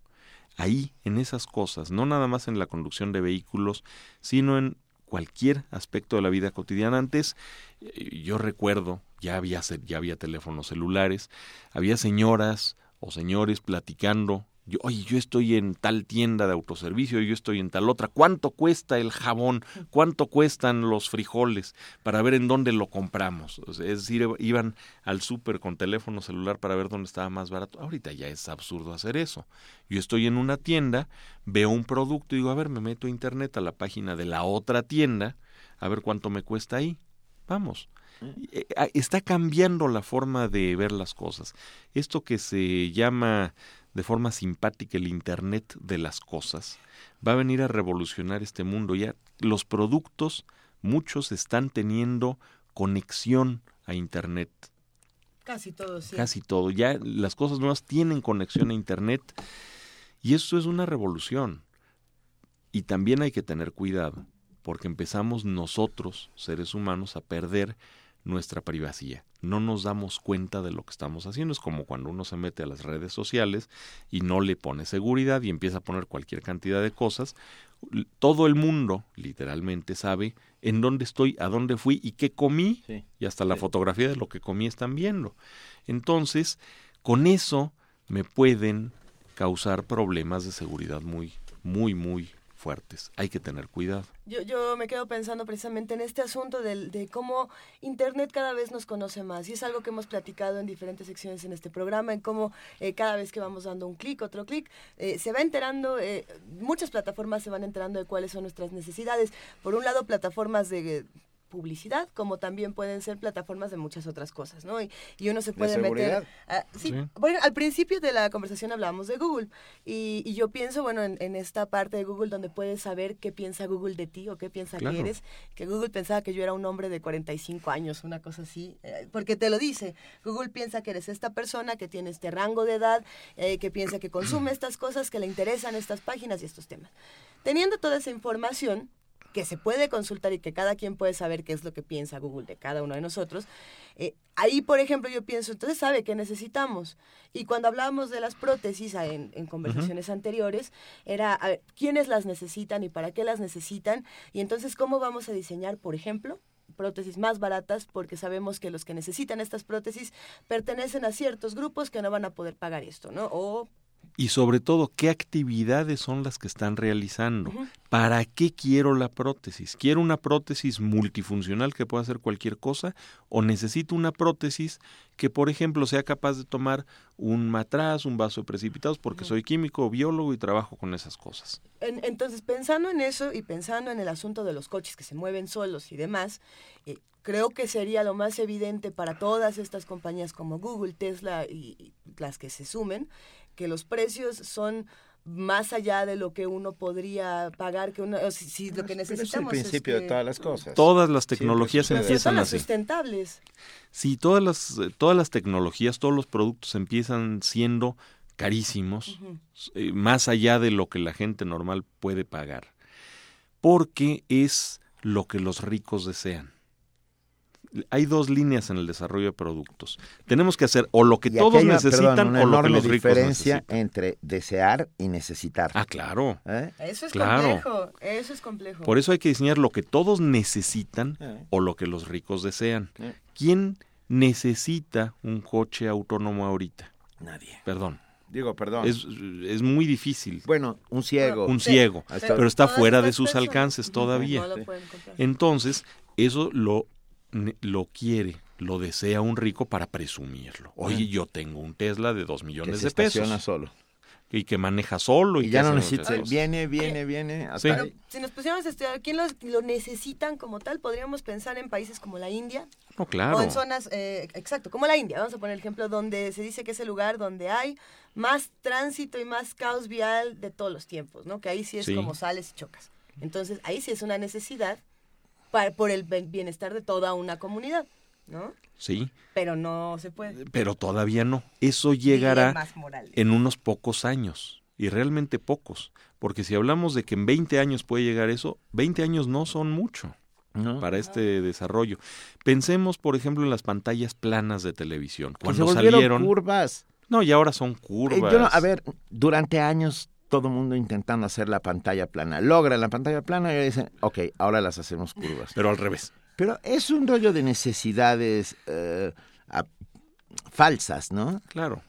ahí, en esas cosas, no nada más en la conducción de vehículos, sino en cualquier aspecto de la vida cotidiana. Antes, eh, yo recuerdo, ya había, ya había teléfonos celulares, había señoras o señores platicando yo, oye, yo estoy en tal tienda de autoservicio, yo estoy en tal otra, ¿cuánto cuesta el jabón? ¿Cuánto cuestan los frijoles? Para ver en dónde lo compramos. es decir, iban al súper con teléfono celular para ver dónde estaba más barato. Ahorita ya es absurdo hacer eso. Yo estoy en una tienda, veo un producto y digo, a ver, me meto a internet a la página de la otra tienda, a ver cuánto me cuesta ahí. Vamos. Eh, está cambiando la forma de ver las cosas. Esto que se llama de forma simpática el Internet de las cosas, va a venir a revolucionar este mundo. Ya los productos, muchos están teniendo conexión a Internet. Casi todo, sí. Casi todo. Ya las cosas nuevas tienen conexión a Internet y eso es una revolución. Y también hay que tener cuidado, porque empezamos nosotros, seres humanos, a perder nuestra privacidad. No nos damos cuenta de lo que estamos haciendo. Es como cuando uno se mete a las redes sociales y no le pone seguridad y empieza a poner cualquier cantidad de cosas. Todo el mundo, literalmente, sabe en dónde estoy, a dónde fui y qué comí. y hasta la fotografía de lo que comí están viendo. Entonces, con eso me pueden causar problemas de seguridad muy, muy, muy fuertes. Hay que tener cuidado. Yo, yo me quedo pensando precisamente en este asunto de, de, cómo Internet cada vez nos conoce más. Y es algo que hemos platicado en diferentes secciones en este programa, en cómo eh, cada vez que vamos dando un clic, otro clic, eh, se va enterando, eh, muchas plataformas se van enterando de cuáles son nuestras necesidades. Por un lado, plataformas de publicidad, como también pueden ser plataformas de muchas otras cosas, ¿no? Y, uno se puede meter... sí, Bueno, al principio de la conversación hablábamos de Google y, yo pienso, bueno, en, esta parte de Google donde puedes saber qué piensa Google de ti o qué piensa que eres, que Google pensaba que yo era un hombre de 45 años, una cosa así, eh, porque te lo dice, Google piensa que eres esta persona que tiene este rango de edad, eh, que piensa que consume *clears throat* estas cosas, que le interesan estas páginas y estos temas. Teniendo toda esa información, que se puede consultar y que cada quien puede saber qué es lo que piensa Google de cada uno de nosotros, eh, ahí, por ejemplo, yo pienso, entonces sabe qué necesitamos. Y cuando hablábamos de las prótesis en, conversaciones anteriores, era a ver, quiénes las necesitan y para qué las necesitan, y entonces cómo vamos a diseñar, por ejemplo, prótesis más baratas porque sabemos que los que necesitan estas prótesis pertenecen a ciertos grupos que no van a poder pagar esto, ¿no? O Y sobre todo, ¿qué actividades son las que están realizando? ¿Para qué quiero la prótesis? ¿Quiero una prótesis multifuncional que pueda hacer cualquier cosa? ¿O necesito una prótesis que, por ejemplo, sea capaz de tomar un matraz, un vaso de precipitados, porque soy químico o biólogo y trabajo con esas cosas? entonces, pensando en eso y pensando en el asunto de los coches que se mueven solos y demás, eh, creo que sería lo más evidente para todas estas compañías como Google, Tesla y las que se sumen, que los precios son más allá de lo que uno podría pagar que uno si, lo que necesitamos es el principio de todas las cosas. Todas las tecnologías empiezan así. sustentables. Sí todas las todas las tecnologías todos los productos empiezan siendo carísimos eh, más allá de lo que la gente normal puede pagar porque es lo que los ricos desean hay dos líneas en el desarrollo de productos. Tenemos que hacer o lo que todos necesitan o lo que los ricos diferencia entre desear y necesitar. Ah, claro. ¿Eh? Eso es complejo. Eso es complejo. Por eso hay que diseñar lo que todos necesitan eh. o lo que los ricos desean. Eh. ¿Quién necesita un coche autónomo ahorita? Nadie. Perdón. Digo, perdón. Es, es muy difícil. Bueno, un ciego. Un ciego. Pero está fuera de sus alcances *laughs* todavía. Entonces, eso lo lo quiere, lo desea un rico para presumirlo. Oye, yo tengo un Tesla de dos millones de pesos. solo. Y que maneja solo. Y, ya no necesita. Viene, viene, viene. Hasta Si nos pusiéramos a estudiar quién lo necesitan como tal, podríamos pensar en países como la India. No, claro. O en zonas, eh, exacto, como la India. Vamos a poner el ejemplo donde se dice que es el lugar donde hay más tránsito y más caos vial de todos los tiempos, ¿no? Que ahí sí es como sales y chocas. Entonces, ahí sí es una necesidad por el bienestar de toda una comunidad, ¿no? Sí. Pero no se puede. Pero todavía no. Eso llegará en unos pocos años, y realmente pocos, porque si hablamos de que en 20 años puede llegar eso, 20 años no son mucho. para este desarrollo. Pensemos, por ejemplo, en las pantallas planas de televisión. Cuando salieron curvas. No, y ahora son curvas. Eh, a ver, durante años todo el mundo intentando hacer la pantalla plana. Logran la pantalla plana y dicen, ok, ahora las hacemos curvas. Pero al revés. Pero es un rollo de necesidades eh, falsas, ¿no? Claro.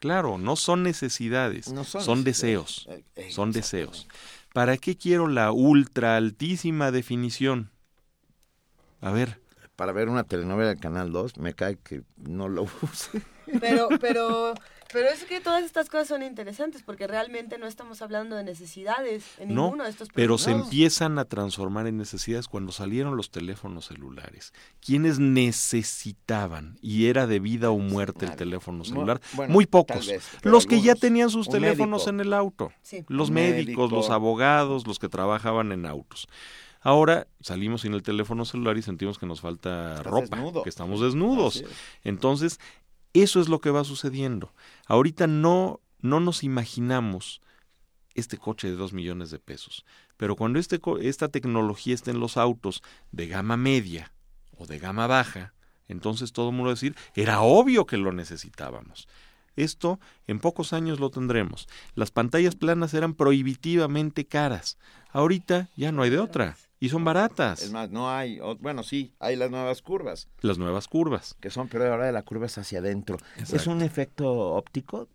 Claro, no son necesidades, son, deseos. Eh, son deseos. ¿Para qué quiero la ultra altísima definición? A ver. Para ver una telenovela del Canal 2, me cae que no lo *laughs* use. Pero, pero pero es que todas estas cosas son interesantes porque realmente no estamos hablando de necesidades en ninguno de estos Pero se empiezan a transformar en necesidades cuando salieron los teléfonos celulares. ¿Quiénes necesitaban y era de vida o muerte el teléfono celular? Muy pocos. los que ya tenían sus teléfonos en el auto. Los médicos, los abogados, los que trabajaban en autos. Ahora salimos sin el teléfono celular y sentimos que nos falta ropa, que estamos desnudos. Entonces, eso es lo que va sucediendo. Ahorita no, no nos imaginamos este coche de dos millones de pesos. Pero cuando este, esta tecnología esté en los autos de gama media o de gama baja, entonces todo el mundo va a decir, era obvio que lo necesitábamos. Esto en pocos años lo tendremos. Las pantallas planas eran prohibitivamente caras. Ahorita ya no hay de otra. Y son baratas. Es más, no hay, bueno, sí, hay las nuevas curvas. Las nuevas curvas. Que son, pero ahora la curva es hacia adentro. ¿Es un efecto óptico?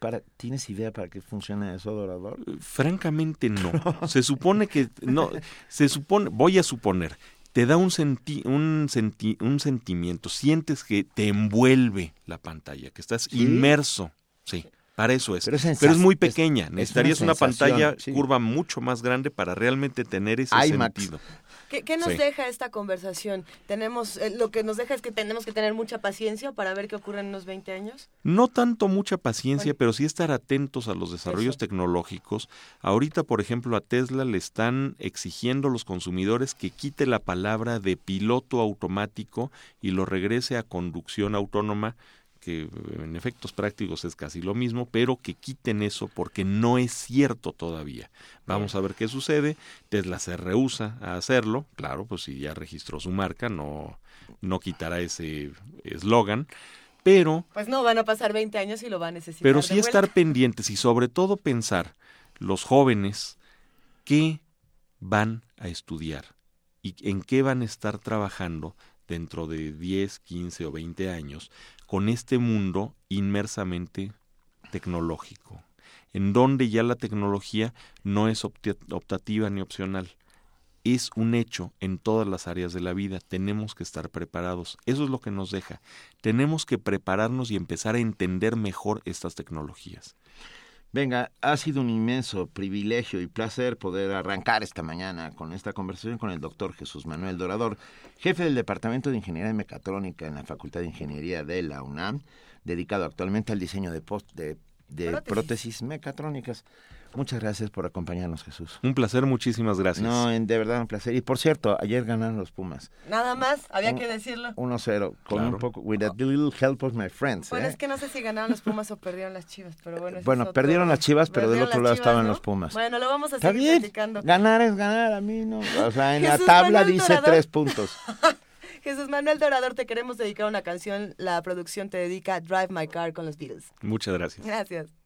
Para, ¿Tienes idea para qué funciona eso, Dorador? Francamente no. *laughs* se supone que, no, se supone, voy a suponer, te da un, senti, un, senti, un sentimiento, sientes que te envuelve la pantalla, que estás inmerso. Sí. Para eso es. Pero es, muy pequeña. Necesitarías una, pantalla curva mucho más grande para realmente tener ese sentido. ¿Qué, nos deja esta conversación? Tenemos eh, Lo que nos deja es que tenemos que tener mucha paciencia para ver qué ocurre en unos 20 años. No tanto mucha paciencia, pero sí estar atentos a los desarrollos tecnológicos. Ahorita, por ejemplo, a Tesla le están exigiendo a los consumidores que quite la palabra de piloto automático y lo regrese a conducción autónoma que en efectos prácticos es casi lo mismo, pero que quiten eso porque no es cierto todavía. Vamos a ver qué sucede. Tesla se rehúsa a hacerlo, claro, pues si ya registró su marca, no, no quitará ese eslogan. Pero. Pues no, van a pasar 20 años y lo va a necesitar. Pero sí estar pendientes y sobre todo pensar los jóvenes qué van a estudiar y en qué van a estar trabajando dentro de 10, 15 o 20 años con este mundo inmersamente tecnológico. en donde ya la tecnología no es optativa ni opcional. Es un hecho en todas las áreas de la vida. Tenemos que estar preparados. Eso es lo que nos deja. Tenemos que prepararnos y empezar a entender mejor estas tecnologías. Venga, ha sido un inmenso privilegio y placer poder arrancar esta mañana con esta conversación con el doctor Jesús Manuel Dorador, jefe del Departamento de Ingeniería Mecatrónica en la Facultad de Ingeniería de la UNAM, dedicado actualmente al diseño de, post, de, prótesis mecatrónicas. Muchas gracias por acompañarnos, Jesús. Un placer, muchísimas gracias. No, de verdad un placer. Y por cierto, ayer ganaron los Pumas. Nada más, había que decirlo. 1-0, con un poco, with a little help of my friends. Bueno, ¿eh? es que no sé si ganaron los Pumas o perdieron las Chivas, pero bueno. Bueno, perdieron las Chivas, pero del otro lado estaban los Pumas. Bueno, lo vamos a ¿Está seguir platicando. Ganar es ganar, a mí no. O sea, en la tabla dice tres puntos. *laughs* Jesús Manuel Dorador, te queremos dedicar una canción. La producción te dedica Drive My Car con los Beatles. Muchas gracias. Gracias.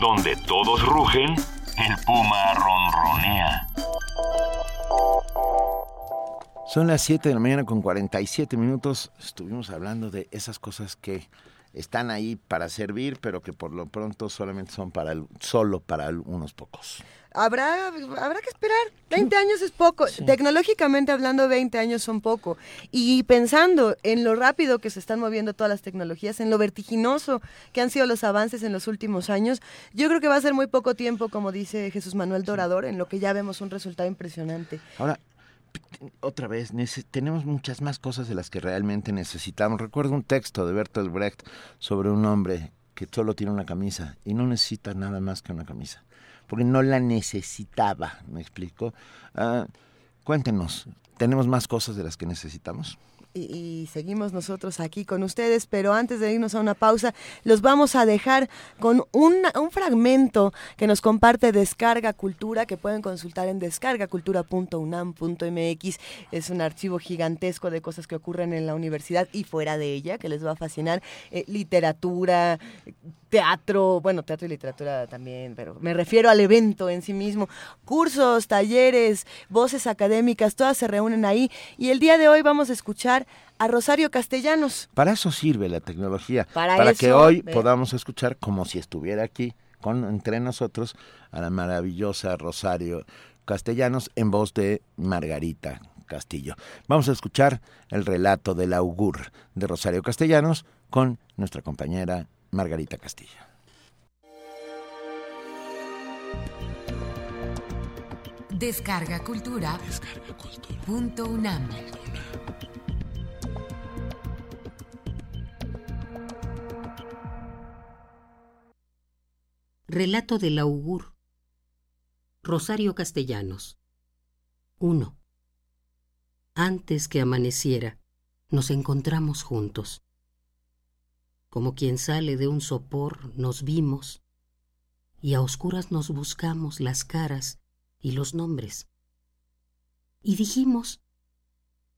Donde todos rugen, el puma ronronea. Son las 7 de la mañana con 47 minutos. Estuvimos hablando de esas cosas que están ahí para servir, pero que por lo pronto solamente son para solo para unos pocos habrá, habrá que esperar. 20 años es poco. Tecnológicamente hablando, 20 años son poco. Y pensando en lo rápido que se están moviendo todas las tecnologías, en lo vertiginoso que han sido los avances en los últimos años, yo creo que va a ser muy poco tiempo, como dice Jesús Manuel Dorador, en lo que ya vemos un resultado impresionante. Ahora, otra vez, tenemos muchas más cosas de las que realmente necesitamos. Recuerdo un texto de Bertolt Brecht sobre un hombre que solo tiene una camisa y no necesita nada más que una camisa porque no la necesitaba, ¿me explico? Ah, cuéntenos, ¿tenemos más cosas de las que necesitamos? y, seguimos nosotros aquí con ustedes, pero antes de irnos a una pausa, los vamos a dejar con un fragmento que nos comparte Descarga Cultura, que pueden consultar en descargacultura.unam.mx. Es un archivo gigantesco de cosas que ocurren en la universidad y fuera de ella, que les va a fascinar. Eh, literatura, teatro, bueno, teatro y literatura también, pero me refiero al evento en sí mismo. Cursos, talleres, voces académicas, todas se reúnen ahí. Y el día de hoy vamos a escuchar a Rosario Castellanos. Para eso sirve la tecnología, para, que hoy podamos escuchar como si estuviera aquí con entre nosotros a la maravillosa Rosario Castellanos en voz de Margarita Castillo. Vamos a escuchar el relato del augur de Rosario Castellanos con nuestra compañera Margarita Castillo. Descarga Cultura. Punto UNAM. Relato del augur. Rosario Castellanos. 1. Antes que amaneciera, nos encontramos juntos. Como quien sale de un sopor, nos vimos, y a oscuras nos buscamos las caras y los nombres. Y dijimos,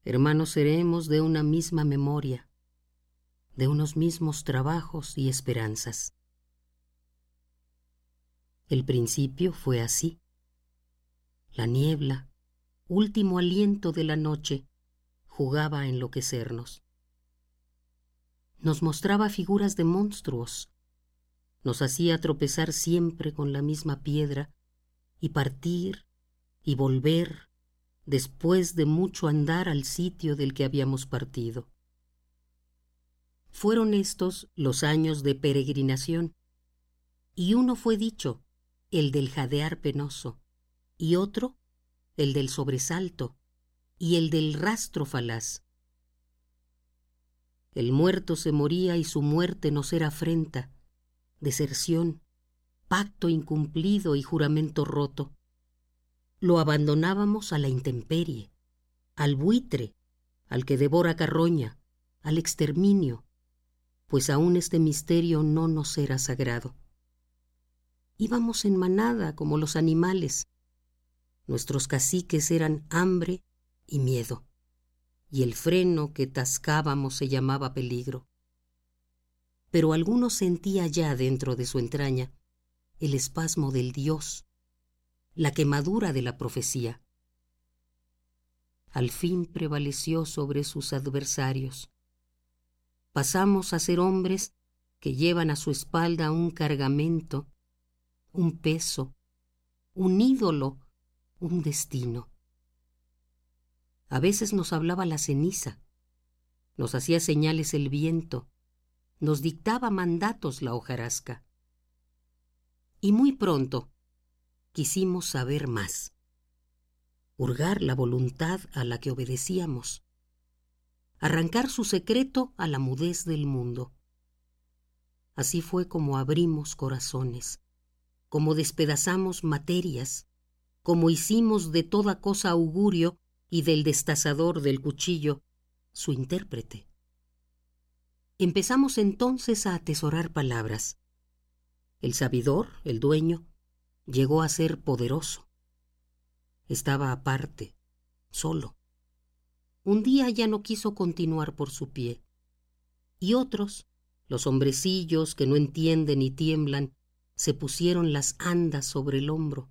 hermanos seremos de una misma memoria, de unos mismos trabajos y esperanzas. El principio fue así. La niebla, último aliento de la noche, jugaba a enloquecernos. Nos mostraba figuras de monstruos, nos hacía tropezar siempre con la misma piedra y partir y volver después de mucho andar al sitio del que habíamos partido. Fueron estos los años de peregrinación, y uno fue dicho, el del jadear penoso, y otro, el del sobresalto, y el del rastro falaz. El muerto se moría y su muerte nos era afrenta, deserción, pacto incumplido y juramento roto. Lo abandonábamos a la intemperie, al buitre, al que devora carroña, al exterminio, pues aún este misterio no nos era sagrado. Íbamos en manada como los animales. Nuestros caciques eran hambre y miedo, y el freno que tascábamos se llamaba peligro. Pero alguno sentía ya dentro de su entraña el espasmo del Dios, la quemadura de la profecía. Al fin prevaleció sobre sus adversarios. Pasamos a ser hombres que llevan a su espalda un cargamento un peso, un ídolo, un destino. A veces nos hablaba la ceniza, nos hacía señales el viento, nos dictaba mandatos la hojarasca. Y muy pronto quisimos saber más, hurgar la voluntad a la que obedecíamos, arrancar su secreto a la mudez del mundo. Así fue como abrimos corazones, como despedazamos materias, como hicimos de toda cosa augurio y del destazador del cuchillo su intérprete. Empezamos entonces a atesorar palabras. El sabidor, el dueño, llegó a ser poderoso. Estaba aparte, solo. Un día ya no quiso continuar por su pie. Y otros, los hombrecillos que no entienden y tiemblan, se pusieron las andas sobre el hombro.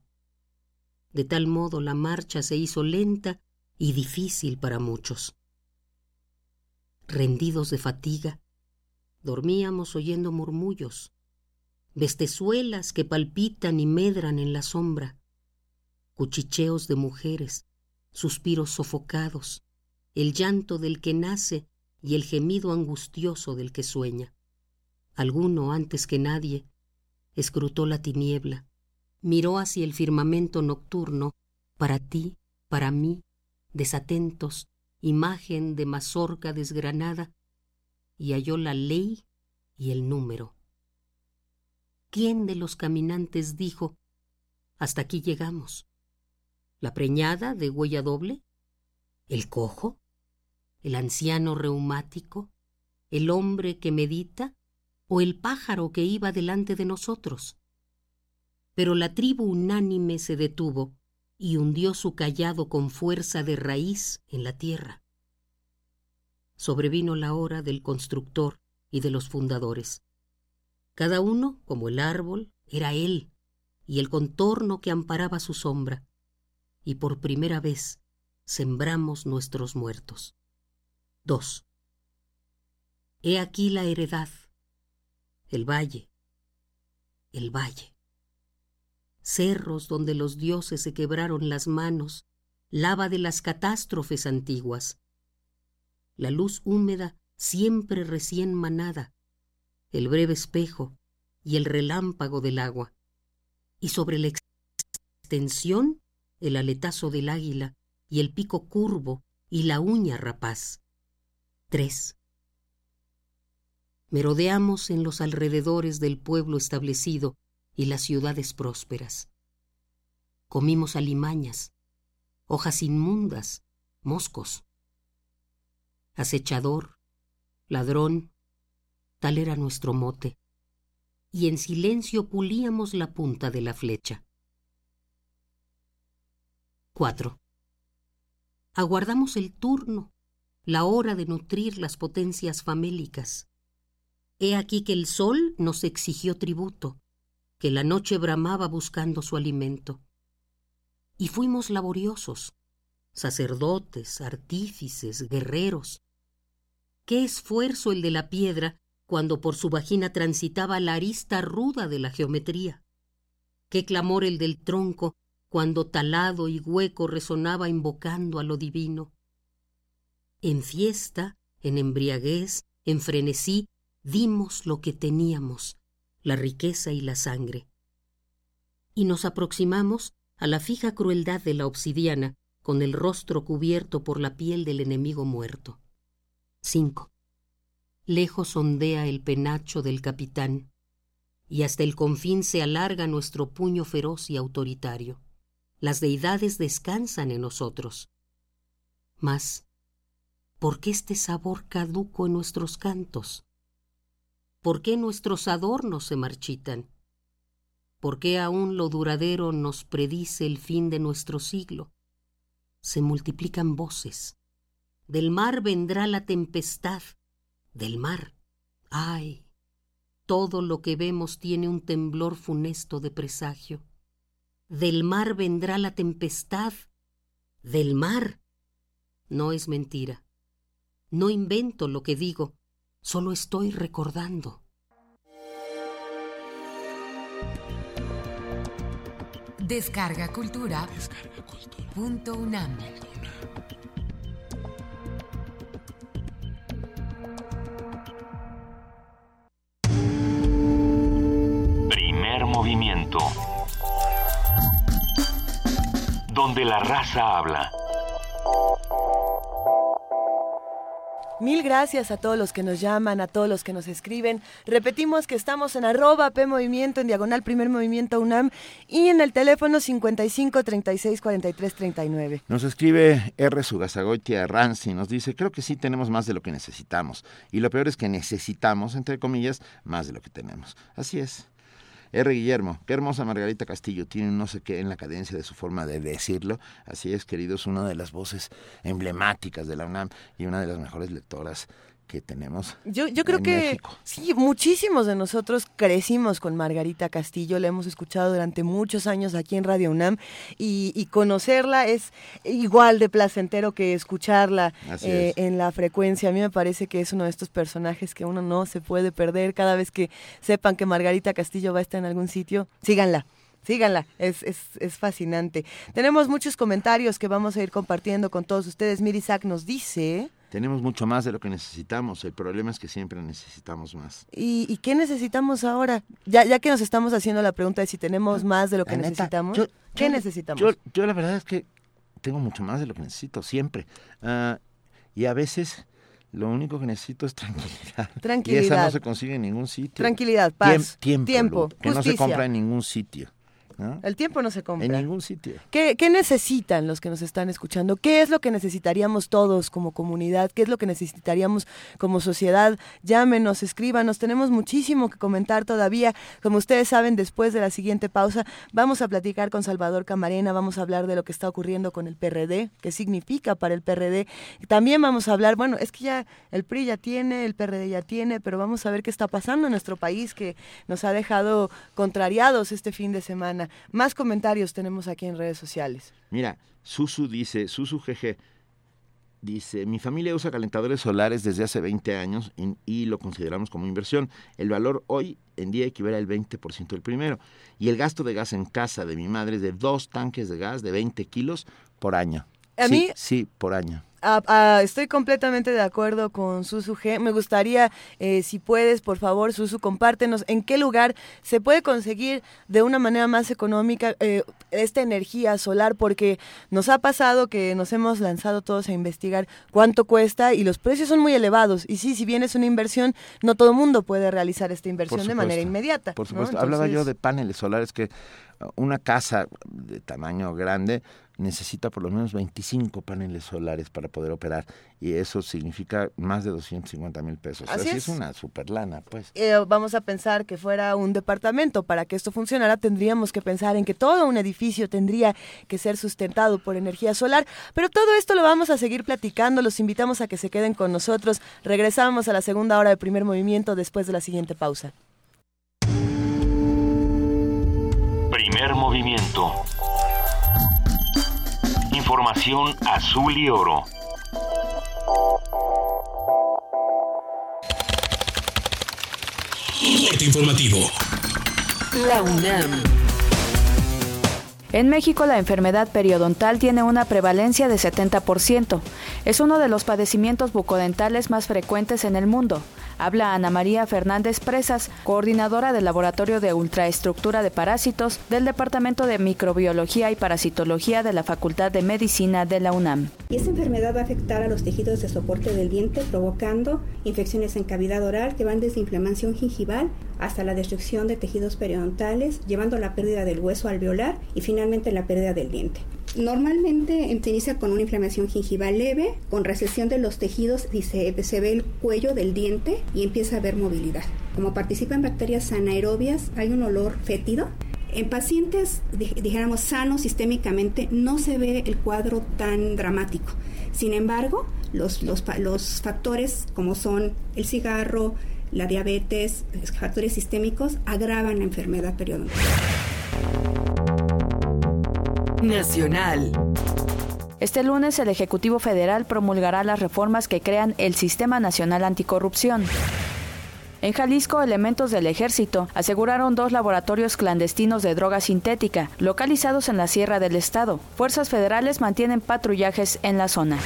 De tal modo la marcha se hizo lenta y difícil para muchos. Rendidos de fatiga, dormíamos oyendo murmullos, bestezuelas que palpitan y medran en la sombra, cuchicheos de mujeres, suspiros sofocados, el llanto del que nace y el gemido angustioso del que sueña. Alguno antes que nadie escrutó la tiniebla, miró hacia el firmamento nocturno, para ti, para mí, desatentos, imagen de mazorca desgranada, y halló la ley y el número. ¿Quién de los caminantes dijo, hasta aquí llegamos? ¿La preñada de huella doble? ¿El cojo? ¿El anciano reumático? ¿El hombre que medita? o el pájaro que iba delante de nosotros. Pero la tribu unánime se detuvo y hundió su callado con fuerza de raíz en la tierra. Sobrevino la hora del constructor y de los fundadores. Cada uno, como el árbol, era él y el contorno que amparaba su sombra, y por primera vez sembramos nuestros muertos. 2. He aquí la heredad, el valle, el valle. Cerros donde los dioses se quebraron las manos lava de las catástrofes antiguas. La luz húmeda siempre recién manada, el breve espejo y el relámpago del agua, y sobre la extensión el aletazo del águila y el pico curvo y la uña rapaz. 3. Merodeamos en los alrededores del pueblo establecido y las ciudades prósperas. Comimos alimañas, hojas inmundas, moscos. Acechador, ladrón, tal era nuestro mote, y en silencio pulíamos la punta de la flecha. 4. Aguardamos el turno, la hora de nutrir las potencias famélicas. He aquí que el sol nos exigió tributo, que la noche bramaba buscando su alimento. Y fuimos laboriosos, sacerdotes, artífices, guerreros. Qué esfuerzo el de la piedra cuando por su vagina transitaba la arista ruda de la geometría. Qué clamor el del tronco cuando talado y hueco resonaba invocando a lo divino. En fiesta, en embriaguez, en frenesí, dimos lo que teníamos, la riqueza y la sangre. Y nos aproximamos a la fija crueldad de la obsidiana, con el rostro cubierto por la piel del enemigo muerto. 5. Lejos ondea el penacho del capitán, y hasta el confín se alarga nuestro puño feroz y autoritario las deidades descansan en nosotros. Mas, ¿por qué este sabor caduco en nuestros cantos? ¿Por qué nuestros adornos se marchitan? ¿Por qué aún lo duradero nos predice el fin de nuestro siglo? Se multiplican voces. Del mar vendrá la tempestad. Del mar. ¡Ay! Todo lo que vemos tiene un temblor funesto de presagio del mar vendrá la tempestad, del mar. No es mentira. No invento lo que digo, solo estoy recordando. Descarga Cultura. Descarga cultura. Punto UNAM. Primer movimiento donde la raza habla. Mil gracias a todos los que nos llaman, a todos los que nos escriben. Repetimos que estamos en arroba P en diagonal Primer Movimiento UNAM y en el teléfono 55 36 43 39. Nos escribe R. Sugasagoitia Ranzi, nos dice, creo que sí tenemos más de lo que necesitamos. Y lo peor es que necesitamos, entre comillas, más de lo que tenemos. Así es. R. Guillermo, qué hermosa Margarita Castillo, tiene no sé qué en la cadencia de su forma de decirlo. Así es, queridos, una de las voces emblemáticas de la UNAM y una de las mejores lectoras que tenemos. Yo, yo creo que sí, muchísimos de nosotros crecimos con Margarita Castillo, la hemos escuchado durante muchos años aquí en Radio UNAM y, conocerla es igual de placentero que escucharla eh, en la frecuencia. A mí me parece que es uno de estos personajes que uno no se puede perder cada vez que sepan que Margarita Castillo va a estar en algún sitio. Síganla. Síganla, es, es, es, fascinante. Tenemos muchos comentarios que vamos a ir compartiendo con todos ustedes. Mirisak nos dice... Tenemos mucho más de lo que necesitamos. El problema es que siempre necesitamos más. ¿Y, qué necesitamos ahora? Ya, ya que nos estamos haciendo la pregunta de si tenemos más de lo que necesitamos, ¿qué necesitamos? Yo, la verdad es que tengo mucho más de lo que necesito, siempre. Ah, y a veces lo único que necesito es tranquilidad. Tranquilidad. Y esa no se consigue en ningún sitio. Tranquilidad, paz. tiempo. tiempo que no se compra en ningún sitio. El tiempo no se compra. En ningún sitio. ¿Qué, necesitan los que nos están escuchando? ¿Qué es lo que necesitaríamos todos como comunidad? ¿Qué es lo que necesitaríamos como sociedad? Llámenos, escríbanos. Tenemos muchísimo que comentar todavía. Como ustedes saben, después de la siguiente pausa vamos a platicar con Salvador Camarena, vamos a hablar de lo que está ocurriendo con el PRD, qué significa para el PRD. También vamos a hablar, bueno, es que ya el PRI ya tiene, el PRD ya tiene, pero vamos a ver qué está pasando en nuestro país que nos ha dejado contrariados este fin de semana. Más comentarios tenemos aquí en redes sociales. Mira, Susu dice, Susu GG, dice, mi familia usa calentadores solares desde hace 20 años y, lo consideramos como inversión. El valor hoy en día equivale al 20% del primero. Y el gasto de gas en casa de mi madre es de dos tanques de gas de 20 kilos por año. A mí, sí, por año. Ah, ah, estoy completamente de acuerdo con Susu G. Me gustaría, eh, si puedes, por favor, Susu, compártenos en qué lugar se puede conseguir de una manera más económica eh, esta energía solar, porque nos ha pasado que nos hemos lanzado todos a investigar cuánto cuesta y los precios son muy elevados. Y sí, si bien es una inversión, no todo el mundo puede realizar esta inversión de manera inmediata. Por supuesto, hablaba yo de paneles solares que una casa de tamaño grande necesita por lo menos 25 paneles solares para poder operar y eso significa más de 250 mil pesos. Así, es. una super lana, pues. Eh, vamos a pensar que fuera un departamento. Para que esto funcionara tendríamos que pensar en que todo un edificio tendría que ser sustentado por energía solar. Pero todo esto lo vamos a seguir platicando. Los invitamos a que se queden con nosotros. Regresamos a la segunda hora de primer movimiento después de la siguiente pausa. Primer movimiento Información azul y oro. informativo. La UNAM. En México la enfermedad periodontal tiene una prevalencia de 70%. Es uno de los padecimientos bucodentales más frecuentes en el mundo. Habla Ana María Fernández Presas, coordinadora del Laboratorio de Ultraestructura de Parásitos del Departamento de Microbiología y Parasitología de la Facultad de Medicina de la UNAM. Y esta enfermedad va a afectar a los tejidos de soporte del diente, provocando infecciones en cavidad oral que van desde inflamación gingival hasta la destrucción de tejidos periodontales, llevando a la pérdida del hueso alveolar y finalmente la pérdida del diente. Normalmente inicia con una inflamación gingival leve, con recesión de los tejidos y se, ve el cuello del diente y empieza a haber movilidad. Como participan bacterias anaerobias, hay un olor fétido. En pacientes, dijéramos, sanos sistémicamente, no se ve el cuadro tan dramático. Sin embargo, los, los, los factores como son el cigarro, la diabetes, los factores sistémicos, agravan la enfermedad periodontal. Nacional. Este lunes el Ejecutivo Federal promulgará las reformas que crean el Sistema Nacional Anticorrupción. En Jalisco, elementos del ejército aseguraron dos laboratorios clandestinos de droga sintética, localizados en la Sierra del Estado. Fuerzas federales mantienen patrullajes en la zona.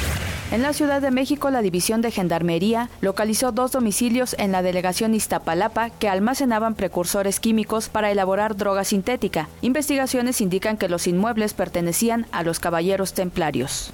En la Ciudad de México, la División de Gendarmería localizó dos domicilios en la delegación Iztapalapa que almacenaban precursores químicos para elaborar droga sintética. Investigaciones indican que los inmuebles pertenecían a los caballeros templarios.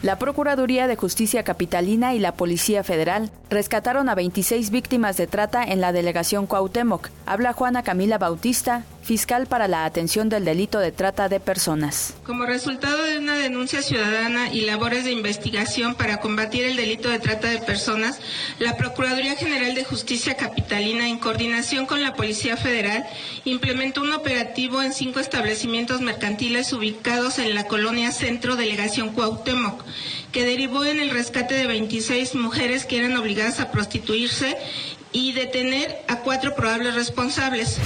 La Procuraduría de Justicia Capitalina y la Policía Federal rescataron a 26 víctimas de trata en la delegación Cuauhtémoc. Habla Juana Camila Bautista, fiscal para la atención del delito de trata de personas. Como resultado de una denuncia ciudadana y labores de investigación para combatir el delito de trata de personas, la Procuraduría General de Justicia Capitalina, en coordinación con la Policía Federal, implementó un operativo en cinco establecimientos mercantiles ubicados en la colonia Centro Delegación Cuauhtémoc que derivó en el rescate de 26 mujeres que eran obligadas a prostituirse y detener a cuatro probables responsables.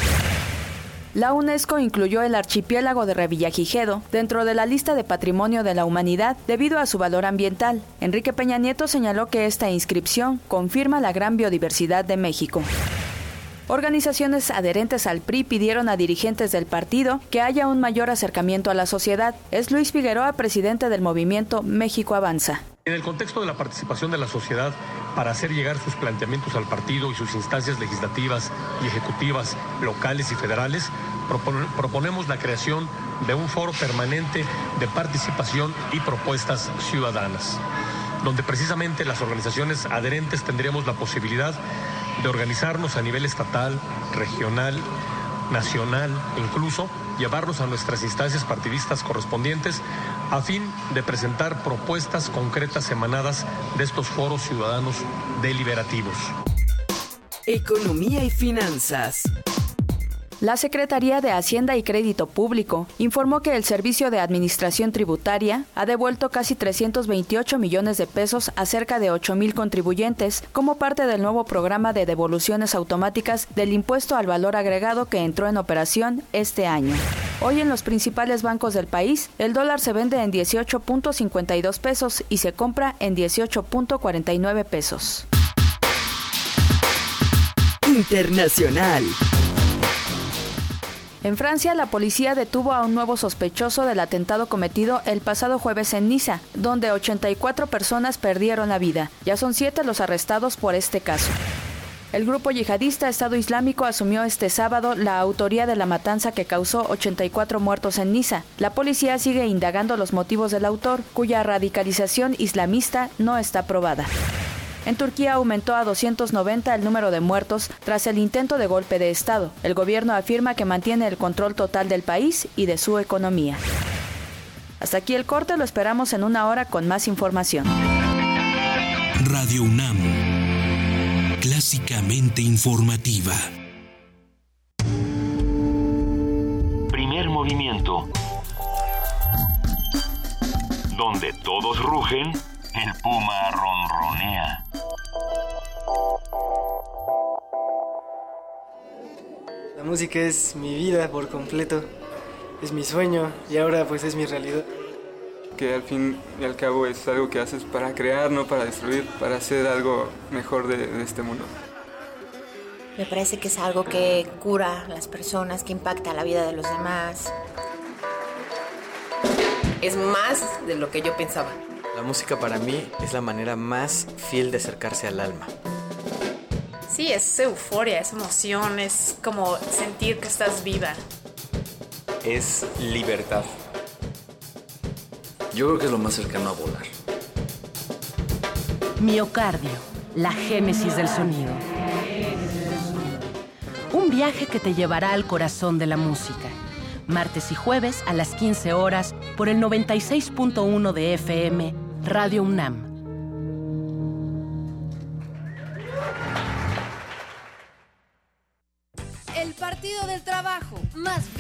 La UNESCO incluyó el archipiélago de Revillagigedo dentro de la lista de Patrimonio de la Humanidad debido a su valor ambiental. Enrique Peña Nieto señaló que esta inscripción confirma la gran biodiversidad de México. Organizaciones adherentes al PRI pidieron a dirigentes del partido que haya un mayor acercamiento a la sociedad. Es Luis Figueroa, presidente del movimiento México Avanza. En el contexto de la participación de la sociedad para hacer llegar sus planteamientos al partido y sus instancias legislativas y ejecutivas locales y federales, proponemos la creación de un foro permanente de participación y propuestas ciudadanas, donde precisamente las organizaciones adherentes tendremos la posibilidad de organizarnos a nivel estatal, regional, nacional, incluso llevarnos a nuestras instancias partidistas correspondientes a fin de presentar propuestas concretas emanadas de estos foros ciudadanos deliberativos. Economía y finanzas. La Secretaría de Hacienda y Crédito Público informó que el Servicio de Administración Tributaria ha devuelto casi 328 millones de pesos a cerca de 8 mil contribuyentes como parte del nuevo programa de devoluciones automáticas del impuesto al valor agregado que entró en operación este año. Hoy en los principales bancos del país, el dólar se vende en 18.52 pesos y se compra en 18.49 pesos. Internacional. En Francia, la policía detuvo a un nuevo sospechoso del atentado cometido el pasado jueves en Niza, donde 84 personas perdieron la vida. Ya son siete los arrestados por este caso. El grupo yihadista Estado Islámico asumió este sábado la autoría de la matanza que causó 84 muertos en Niza. La policía sigue indagando los motivos del autor, cuya radicalización islamista no está probada. En Turquía aumentó a 290 el número de muertos tras el intento de golpe de Estado. El gobierno afirma que mantiene el control total del país y de su economía. Hasta aquí el corte, lo esperamos en una hora con más información. Radio UNAM, clásicamente informativa. Primer movimiento. Donde todos rugen, el puma ronronea. La música es mi vida por completo, es mi sueño y ahora pues es mi realidad. Que al fin y al cabo es algo que haces para crear, no para destruir, para hacer algo mejor de, de este mundo. Me parece que es algo que cura a las personas, que impacta la vida de los demás. Es más de lo que yo pensaba. La música para mí es la manera más fiel de acercarse al alma. Sí, es euforia, es emoción, es como sentir que estás viva. Es libertad. Yo creo que es lo más cercano a volar. Miocardio, la génesis del sonido. Un viaje que te llevará al corazón de la música. Martes y jueves a las 15 horas por el 96.1 de FM, Radio UNAM.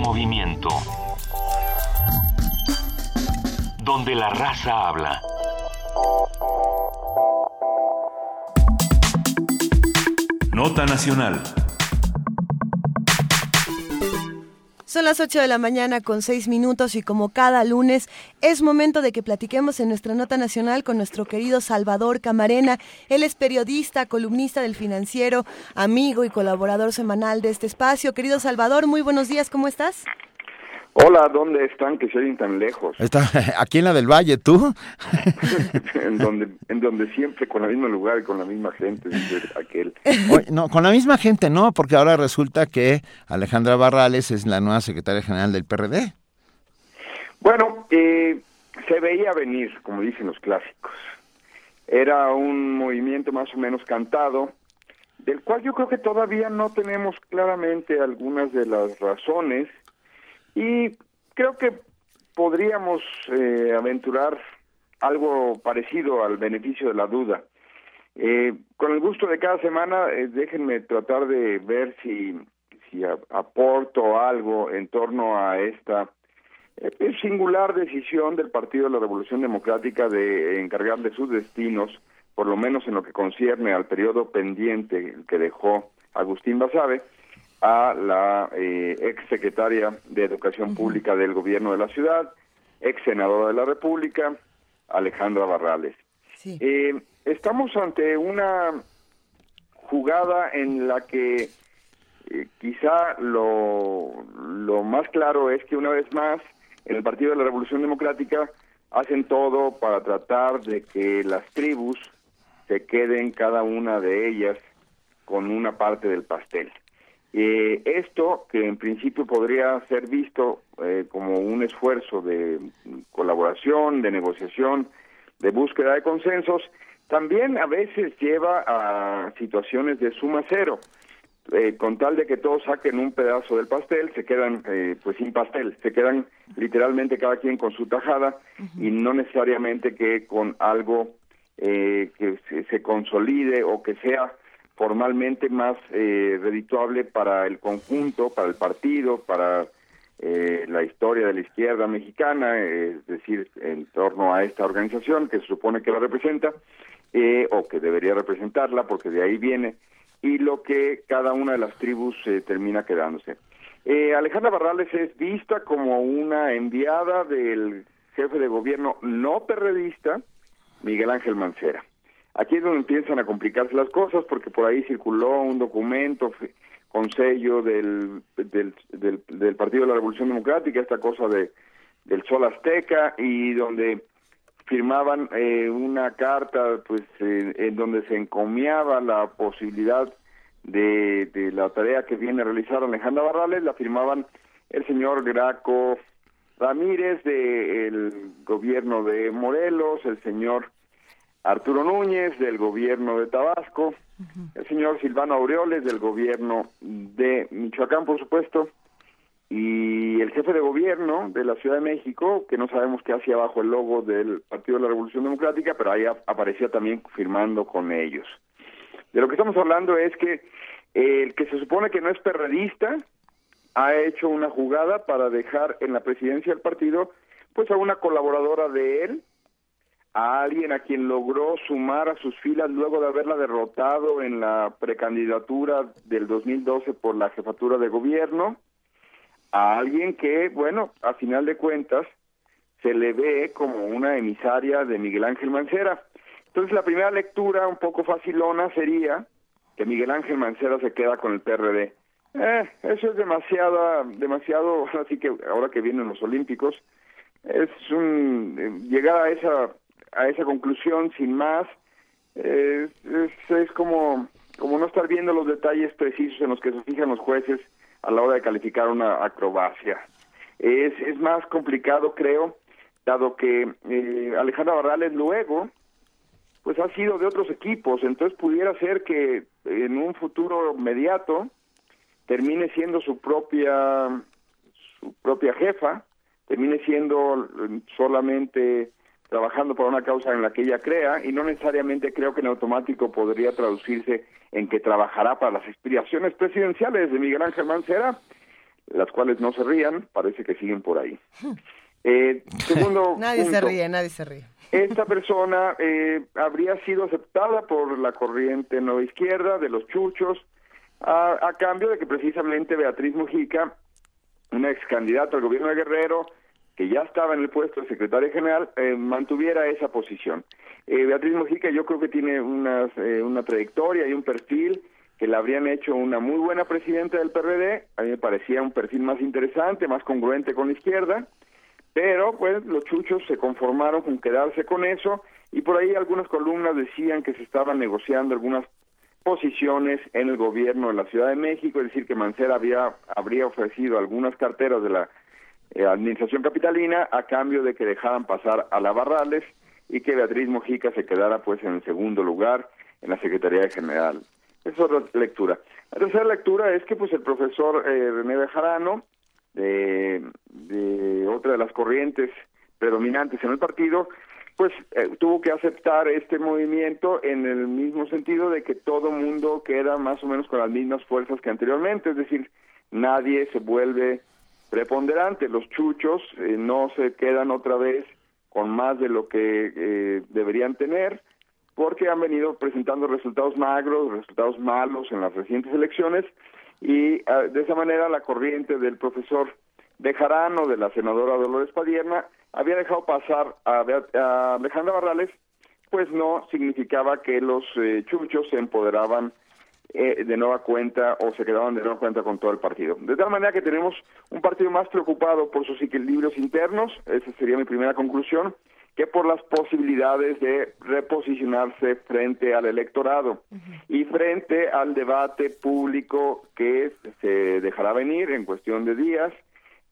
Movimiento. Donde la raza habla. Nota Nacional. Son las 8 de la mañana con 6 minutos y como cada lunes es momento de que platiquemos en nuestra nota nacional con nuestro querido Salvador Camarena. Él es periodista, columnista del financiero, amigo y colaborador semanal de este espacio. Querido Salvador, muy buenos días, ¿cómo estás? Hola, ¿dónde están que se oyen tan lejos? Está *laughs* aquí en la del Valle, ¿tú? *laughs* *laughs* en donde en donde siempre con el mismo lugar y con la misma gente, dice aquel. Oye, no, con la misma gente no, porque ahora resulta que Alejandra Barrales es la nueva secretaria general del PRD. Bueno, eh, se veía venir, como dicen los clásicos. Era un movimiento más o menos cantado, del cual yo creo que todavía no tenemos claramente algunas de las razones y creo que podríamos eh, aventurar algo parecido al beneficio de la duda. Eh, con el gusto de cada semana, eh, déjenme tratar de ver si, si aporto algo en torno a esta eh, singular decisión del Partido de la Revolución Democrática de encargarle sus destinos, por lo menos en lo que concierne al periodo pendiente que dejó Agustín Basabe, a la eh, ex secretaria de Educación Pública del Gobierno de la ciudad, ex senadora de la República, Alejandra Barrales. Eh, estamos ante una jugada en la que eh, quizá lo, lo más claro es que una vez más en el Partido de la Revolución Democrática hacen todo para tratar de que las tribus se queden cada una de ellas con una parte del pastel. Eh, esto, que en principio podría ser visto eh, como un esfuerzo de colaboración, de negociación, de búsqueda de consensos, también a veces lleva a situaciones de suma cero. Eh, con tal de que todos saquen un pedazo del pastel, se quedan eh, pues sin pastel, se quedan literalmente cada quien con su tajada y no necesariamente que con algo eh, que se, se consolide o que sea formalmente más eh, redituable para el conjunto, para el partido, para eh, la historia de la izquierda mexicana, eh, es decir, en torno a esta organización que se supone que la representa, eh, o que debería representarla, porque de ahí viene, y lo que cada una de las tribus eh, termina quedándose. Alejandra Barrales es vista como una enviada del jefe de gobierno no perredista, Miguel Ángel Mancera. Aquí es donde empiezan a complicarse las cosas porque por ahí circuló un documento con sello del, del, del, del Partido de la Revolución Democrática, esta cosa de del Sol Azteca y donde firmaban eh, una carta pues eh, en donde se encomiaba la posibilidad de, de la tarea que viene a realizar Alejandra Barrales, la firmaban el señor Graco Ramírez del gobierno de Morelos, el señor Arturo Núñez del gobierno de Tabasco, el señor Silvano Aureoles del gobierno de Michoacán, por supuesto, y el jefe de gobierno de la Ciudad de México, que no sabemos qué hacía bajo el logo del Partido de la Revolución Democrática, pero ahí ap- aparecía también firmando con ellos. De lo que estamos hablando es que el que se supone que no es perredista ha hecho una jugada para dejar en la presidencia del partido pues a una colaboradora de él, a alguien a quien logró sumar a sus filas luego de haberla derrotado en la precandidatura del 2012 por la jefatura de gobierno, a alguien que, bueno, a final de cuentas, se le ve como una emisaria de Miguel Ángel Mancera. Entonces, la primera lectura, un poco facilona, sería que Miguel Ángel Mancera se queda con el PRD. Eh, eso es demasiado, demasiado, *laughs* así que ahora que vienen los Olímpicos, es un, eh, llegar a esa, a esa conclusión sin más, eh, es, como, como no estar viendo los detalles precisos en los que se fijan los jueces a la hora de calificar una acrobacia. Es, es más complicado, creo, dado que eh, Alejandra Barrales luego pues ha sido de otros equipos, entonces pudiera ser que en un futuro inmediato termine siendo su propia su propia jefa, termine siendo solamente trabajando para una causa en la que ella crea y no necesariamente creo que en automático podría traducirse en que trabajará para las aspiraciones presidenciales de Miguel Ángel Mancera, las cuales no se rían, parece que siguen por ahí. *laughs* Eh, segundo *laughs* Nadie se ríe, nadie se ríe. Esta persona eh, habría sido aceptada por la corriente nueva izquierda de los chuchos a, a cambio de que precisamente Beatriz Mujica, una ex candidata al gobierno de Guerrero, que ya estaba en el puesto de secretaria general, eh, mantuviera esa posición. Eh, Beatriz Mujica yo creo que tiene unas, eh, una trayectoria y un perfil que la habrían hecho una muy buena presidenta del PRD, a mí me parecía un perfil más interesante, más congruente con la izquierda, pero pues los chuchos se conformaron con quedarse con eso y por ahí algunas columnas decían que se estaban negociando algunas posiciones en el gobierno de la Ciudad de México, es decir, que Mancera había, habría ofrecido algunas carteras de la eh, administración capitalina a cambio de que dejaran pasar a la Barrales y que Beatriz Mojica se quedara pues en segundo lugar en la Secretaría General. Esa es otra lectura. La tercera lectura es que pues el profesor eh, René Bejarano, de, de otra de las corrientes predominantes en el partido, pues eh, tuvo que aceptar este movimiento en el mismo sentido de que todo mundo queda más o menos con las mismas fuerzas que anteriormente, es decir, nadie se vuelve preponderante, los chuchos eh, no se quedan otra vez con más de lo que eh, deberían tener, porque han venido presentando resultados magros, resultados malos en las recientes elecciones, y ah, de esa manera la corriente del profesor Bejarano, de la senadora Dolores Padierna, había dejado pasar a, a Alejandra Barrales, pues no significaba que los eh, chuchos se empoderaban eh, de nueva cuenta o se quedaban de nueva cuenta con todo el partido. De tal manera que tenemos un partido más preocupado por sus equilibrios internos, esa sería mi primera conclusión, que por las posibilidades de reposicionarse frente al electorado y frente al debate público que se dejará venir en cuestión de días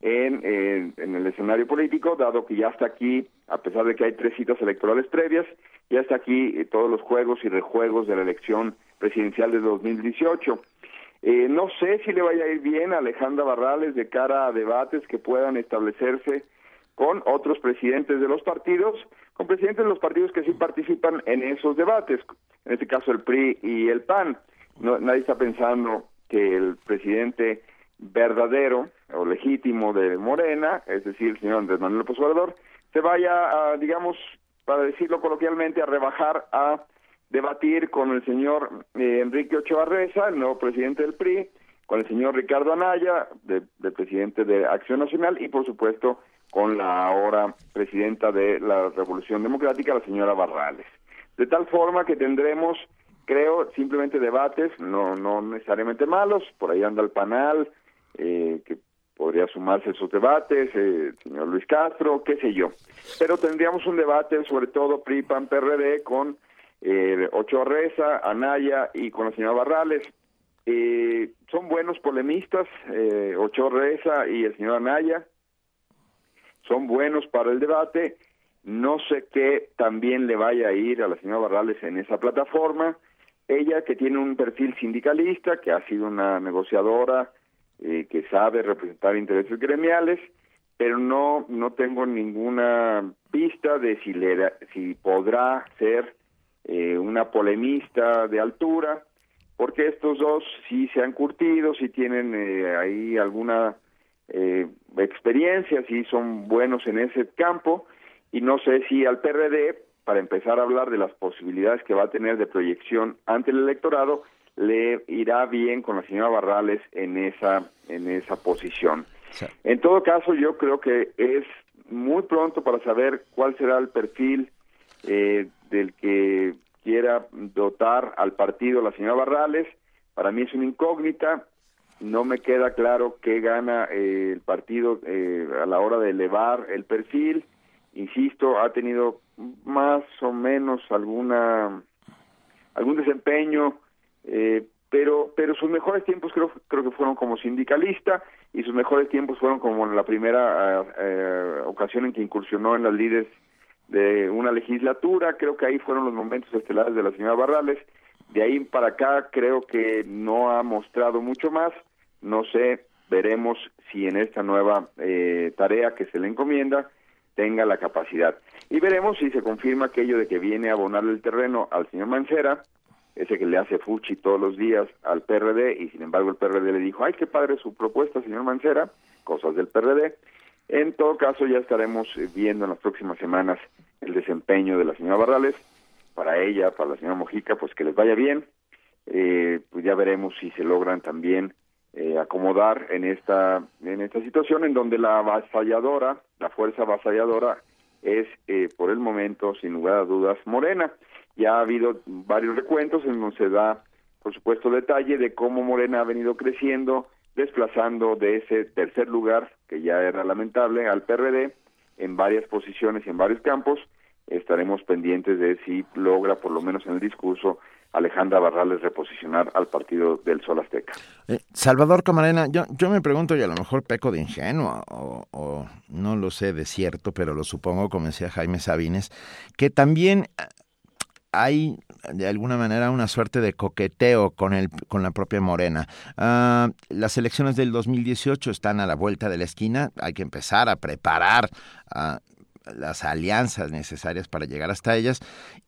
en, en, el escenario político, dado que ya está aquí, a pesar de que hay tres citas electorales previas, ya está aquí todos los juegos y rejuegos de la elección presidencial de 2018. Eh, no sé si le vaya a ir bien a Alejandra Barrales de cara a debates que puedan establecerse con otros presidentes de los partidos, con presidentes de los partidos que sí participan en esos debates, en este caso el PRI y el PAN. No, nadie está pensando que el presidente verdadero o legítimo de Morena, es decir, el señor Andrés Manuel López se vaya, a, digamos, para decirlo coloquialmente, a rebajar a debatir con el señor eh, Enrique Ochoa Reza, el nuevo presidente del PRI, con el señor Ricardo Anaya, del presidente de Acción Nacional, y por supuesto con la ahora presidenta de la Revolución Democrática, la señora Barrales. De tal forma que tendremos, creo, simplemente debates, no, no necesariamente malos, por ahí anda el panel, eh, que podría sumarse a esos debates, eh, el señor Luis Castro, qué sé yo. Pero tendríamos un debate, sobre todo PRI, PAN, PRD, con eh, Ochoa Reza, Anaya y con la señora Barrales. Eh, son buenos polemistas, eh, Ochoa Reza y el señor Anaya, son buenos para el debate. No sé qué también le vaya a ir a la señora Barrales en esa plataforma. Ella que tiene un perfil sindicalista, que ha sido una negociadora, eh, que sabe representar intereses gremiales, pero no no tengo ninguna pista de si le si podrá ser eh, una polemista de altura, porque estos dos sí se han curtido, sí tienen eh, ahí alguna eh, experiencias y son buenos en ese campo y no sé si al PRD, para empezar a hablar de las posibilidades que va a tener de proyección ante el electorado, le irá bien con la señora Barrales en esa, en esa posición. En todo caso, yo creo que es muy pronto para saber cuál será el perfil eh, del que quiera dotar al partido la señora Barrales. Para mí es una incógnita no me queda claro qué gana eh, el partido eh, a la hora de elevar el perfil. Insisto, ha tenido más o menos alguna algún desempeño, eh, pero pero sus mejores tiempos creo creo que fueron como sindicalista y sus mejores tiempos fueron como en la primera ocasión en que incursionó en las líderes de una legislatura. Creo que ahí fueron los momentos estelares de la señora Barrales. De ahí para acá creo que no ha mostrado mucho más. No sé, veremos si en esta nueva eh, tarea que se le encomienda tenga la capacidad. Y veremos si se confirma aquello de que viene a abonarle el terreno al señor Mancera, ese que le hace fuchi todos los días al PRD, y sin embargo el PRD le dijo, ay, qué padre su propuesta, señor Mancera, cosas del PRD. En todo caso, ya estaremos viendo en las próximas semanas el desempeño de la señora Barrales. Para ella, para la señora Mojica, pues que les vaya bien. Eh, pues ya veremos si se logran también eh, acomodar en esta en esta situación en donde la avasalladora, la fuerza avasalladora es eh, por el momento sin lugar a dudas Morena. Ya ha habido varios recuentos en donde se da, por supuesto, detalle de cómo Morena ha venido creciendo, desplazando de ese tercer lugar que ya era lamentable al PRD en varias posiciones y en varios campos. Estaremos pendientes de si logra, por lo menos en el discurso, Alejandra Barrales reposicionar al partido del Sol Azteca. Eh, Salvador Camarena, yo, yo me pregunto, y a lo mejor peco de ingenuo, o, no lo sé de cierto, pero lo supongo, como decía Jaime Sabines, que también eh, hay de alguna manera una suerte de coqueteo con el con la propia Morena. Ah, las elecciones del 2018 están a la vuelta de la esquina, hay que empezar a preparar a las alianzas necesarias para llegar hasta ellas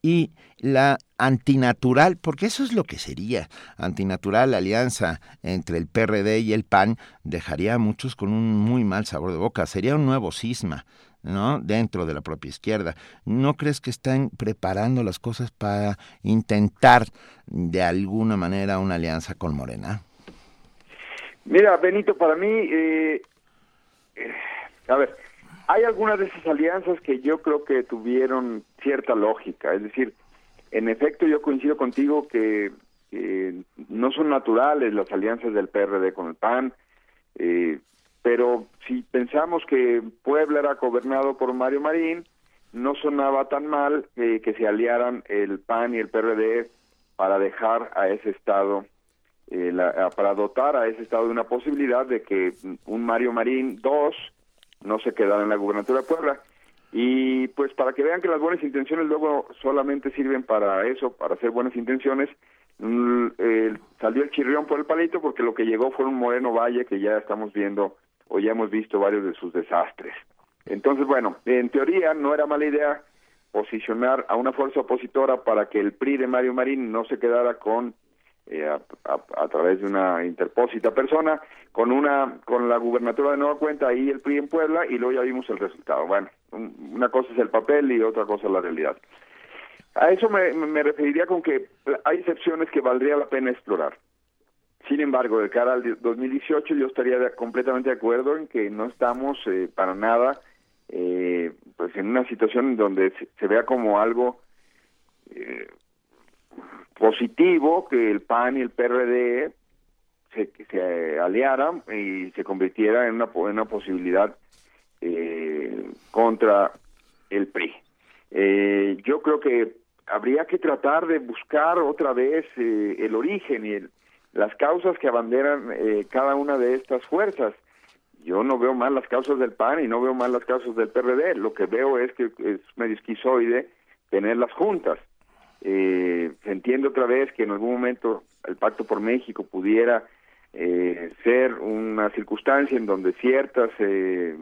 y la antinatural, porque eso es lo que sería, antinatural alianza entre el PRD y el PAN dejaría a muchos con un muy mal sabor de boca, sería un nuevo cisma. ¿No? dentro de la propia izquierda. ¿No crees que están preparando las cosas para intentar de alguna manera una alianza con Morena? Mira, Benito, para mí, eh, eh, a ver, hay algunas de esas alianzas que yo creo que tuvieron cierta lógica, es decir, en efecto yo coincido contigo que no son naturales las alianzas del PRD con el PAN, eh, pero si pensamos que Puebla era gobernado por Mario Marín, no sonaba tan mal eh, que se aliaran el PAN y el PRD para dejar a ese Estado, eh, la- para dotar a ese Estado de una posibilidad de que un Mario Marín 2 no se quedara en la gubernatura de Puebla. Y pues para que vean que las buenas intenciones luego solamente sirven para eso, para hacer buenas intenciones, mm, eh, salió el chirrión por el palito porque lo que llegó fue un Moreno Valle que ya estamos viendo o ya hemos visto varios de sus desastres. Entonces, bueno, en teoría no era mala idea posicionar a una fuerza opositora para que el PRI de Mario Marín no se quedara con eh, a, través de una interpósita persona con una con la gubernatura de Nueva Cuenta ahí el PRI en Puebla y luego ya vimos el resultado. Bueno, un- una cosa es el papel y otra cosa es la realidad. A eso me referiría con que hay excepciones que valdría la pena explorar. Sin embargo, de cara al 2018 yo estaría completamente de acuerdo en que no estamos eh, para nada eh, pues en una situación donde se, se vea como algo eh, positivo que el PAN y el PRD se, aliaran y se convirtiera en una, en una posibilidad eh, contra el PRI. Eh, yo creo que habría que tratar de buscar otra vez el origen y el- las causas que abanderan eh, cada una de estas fuerzas. Yo no veo mal las causas del PAN y no veo mal las causas del PRD. Lo que veo es que es medio esquizoide tenerlas juntas. Eh, se entiende otra vez que en algún momento el Pacto por México pudiera eh, ser una circunstancia en donde ciertas eh,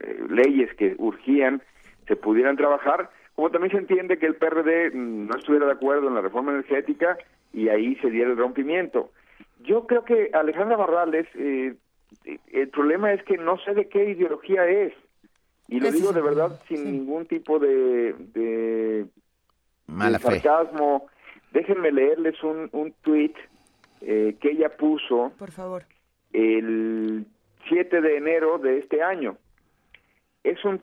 eh, leyes que urgían se pudieran trabajar, como también se entiende que el PRD mm, no estuviera de acuerdo en la reforma energética y ahí se diera el rompimiento. Yo creo que Alejandra Barrales, eh, eh, el problema es que no sé de qué ideología es, y lo digo de verdad sin ningún tipo de, de, Mala de fe. sarcasmo. Déjenme leerles un, un tweet eh, que ella puso Por favor. el 7 de enero de este año. Es un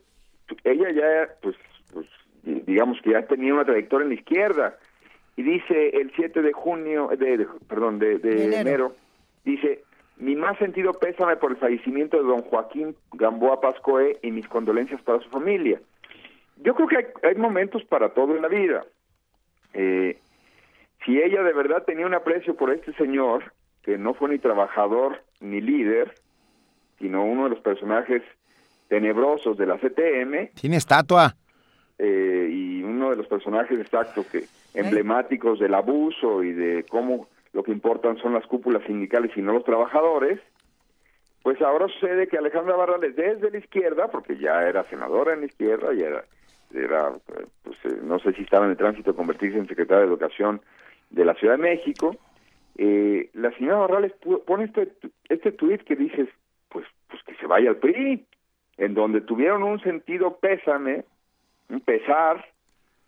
ella ya pues, pues di- digamos que ya tenía una trayectoria en la izquierda y dice el 7 de junio de, de- perdón de, de De enero. enero. dice mi más sentido pésame por el fallecimiento de don Joaquín Gamboa Pascoe y mis condolencias para su familia. Yo creo que hay, hay momentos para todo en la vida. Eh, si ella de verdad tenía un aprecio por este señor, que no fue ni trabajador ni líder, sino uno de los personajes tenebrosos de la CTM, Tiene estatua. eh, y uno de los personajes exactos que emblemáticos del abuso y de cómo lo que importan son las cúpulas sindicales y no los trabajadores, pues ahora sucede que Alejandra Barrales desde la izquierda, porque ya era senadora en la izquierda, y era, era pues, eh, no sé si estaba en el tránsito de convertirse en secretaria de Educación de la Ciudad de México, eh, la señora Barrales pone este, este tuit que dices, pues, pues que se vaya al PRI, en donde tuvieron un sentido pésame, un pesar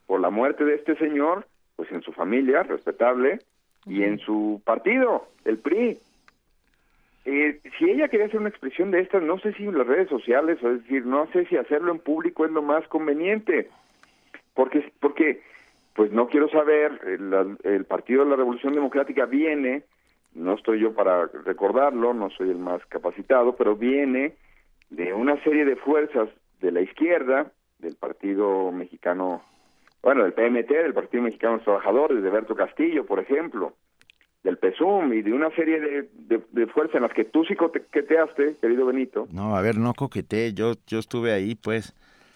por la muerte de este señor, pues en su familia, respetable, y en su partido, el PRI. Eh, si ella quería hacer una expresión de estas, no sé si en las redes sociales, o es decir, no sé si hacerlo en público es lo más conveniente, porque, porque pues no quiero saber, el, el Partido de la Revolución Democrática viene, no estoy yo para recordarlo, no soy el más capacitado, pero viene de una serie de fuerzas de la izquierda, del Partido Mexicano, bueno, del PMT, del Partido Mexicano de los Trabajadores, de Berto Castillo, por ejemplo, del PSUM y de una serie de, de, de fuerzas en las que tú sí coqueteaste, querido Benito. No, a ver, no coqueteé, yo, yo estuve ahí, pues.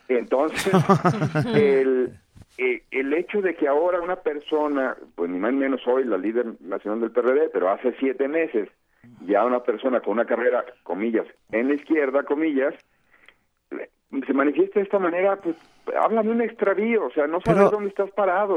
Entonces, *laughs* el, eh, el hecho de que ahora una persona, pues ni más ni menos hoy la líder nacional del PRD, pero hace siete meses, ya una persona con una carrera, comillas, en la izquierda, comillas, se manifiesta de esta manera, pues habla de un extravío, o sea, no sabes Pero- dónde estás parado.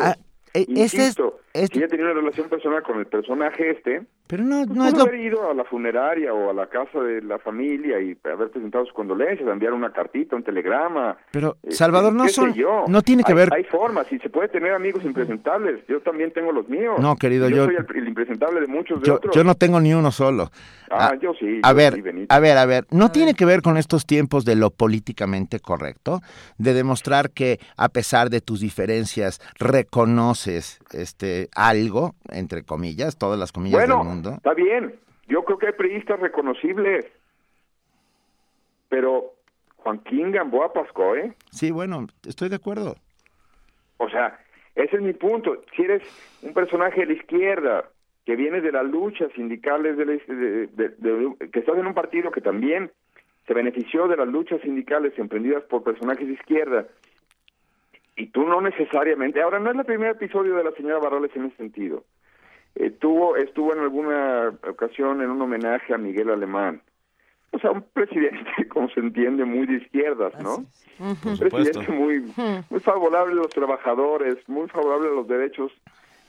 Eh, este es- Insisto, si ella tenía una relación personal con el personaje este, Pero no, pues no es lo... haber ido a la funeraria o a la casa de la familia y haber presentado sus condolencias, enviar una cartita, un telegrama. Pero, eh, Salvador, no qué sé son... yo. No tiene que Hay- ver... Hay formas y se puede tener amigos impresentables. Yo también tengo los míos. No, querido, yo... yo- soy el, el impresentable de muchos de Yo, otros. yo no tengo ni uno solo. Ah, yo sí, A yo ver, sí, a ver, a ver. ¿No tiene que ver con estos tiempos de lo políticamente correcto? De demostrar que a pesar de tus diferencias reconoces este algo, entre comillas, todas las comillas Bueno, del mundo. está bien. Yo creo que hay periodistas reconocibles. Pero Joaquín Gamboa Pasco, ¿eh? Sí, bueno, estoy de acuerdo. O sea, ese es mi punto. Si eres un personaje de la izquierda que viene de las luchas sindicales, de, que estás en un partido que también se benefició de las luchas sindicales emprendidas por personajes de izquierda, y tú no necesariamente, ahora no es el primer episodio de la señora Barrales en ese sentido. Eh, tuvo, estuvo en alguna ocasión en un homenaje a Miguel Alemán. O sea, un presidente, *laughs* como se entiende, muy de izquierdas, ¿no? Un presidente muy, muy favorable a los trabajadores, muy favorable a los derechos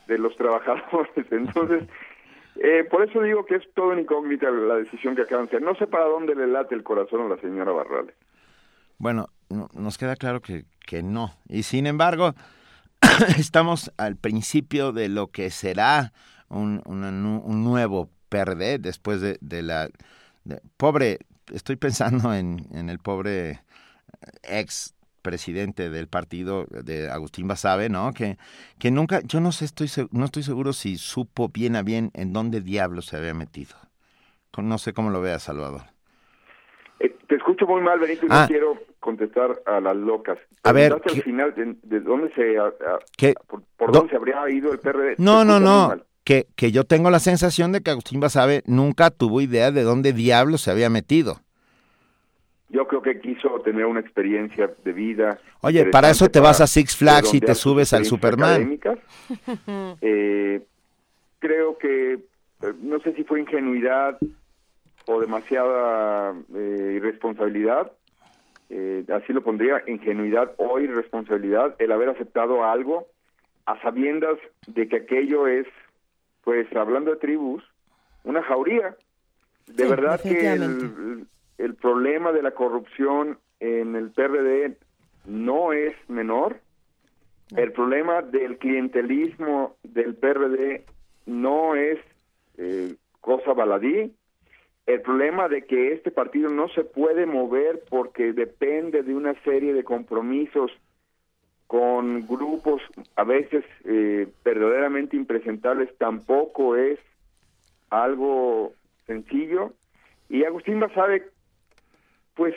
de los trabajadores. *laughs* Entonces, eh, por eso digo que es todo en incógnita la decisión que acaban de hacer. No sé para dónde le late el corazón a la señora Barrales. Bueno, nos queda claro que, que no. Y sin embargo, *coughs* estamos al principio de lo que será un, un nuevo PRD después de, de la... pobre, estoy pensando en, en el pobre ex presidente del partido de Agustín Basabe, ¿no? Que, que nunca, yo no sé, estoy no estoy seguro si supo bien a bien en dónde diablos se había metido. No sé cómo lo vea Salvador. Eh, te escucho muy mal, Benito, y no ah. quiero contestar a las locas. A ver, al final de, dónde se, por, dónde se habría ido el PRD. No, no, no. Que, que yo tengo la sensación de que Agustín Basabe nunca tuvo idea de dónde diablos se había metido. Yo creo que quiso tener una experiencia de vida. Oye, para eso te vas a Six Flags y te subes al Superman. *laughs* Eh, creo que, eh, no sé si fue ingenuidad o demasiada eh, irresponsabilidad, así lo pondría, ingenuidad o irresponsabilidad, el haber aceptado algo a sabiendas de que aquello es, pues hablando de tribus, una jauría. De verdad que el, el problema de la corrupción en el PRD no es menor. El problema del clientelismo del PRD no es eh, cosa baladí. El problema de que este partido no se puede mover porque depende de una serie de compromisos con grupos a veces eh, verdaderamente impresentables tampoco es algo sencillo. Y Agustín Basabe pues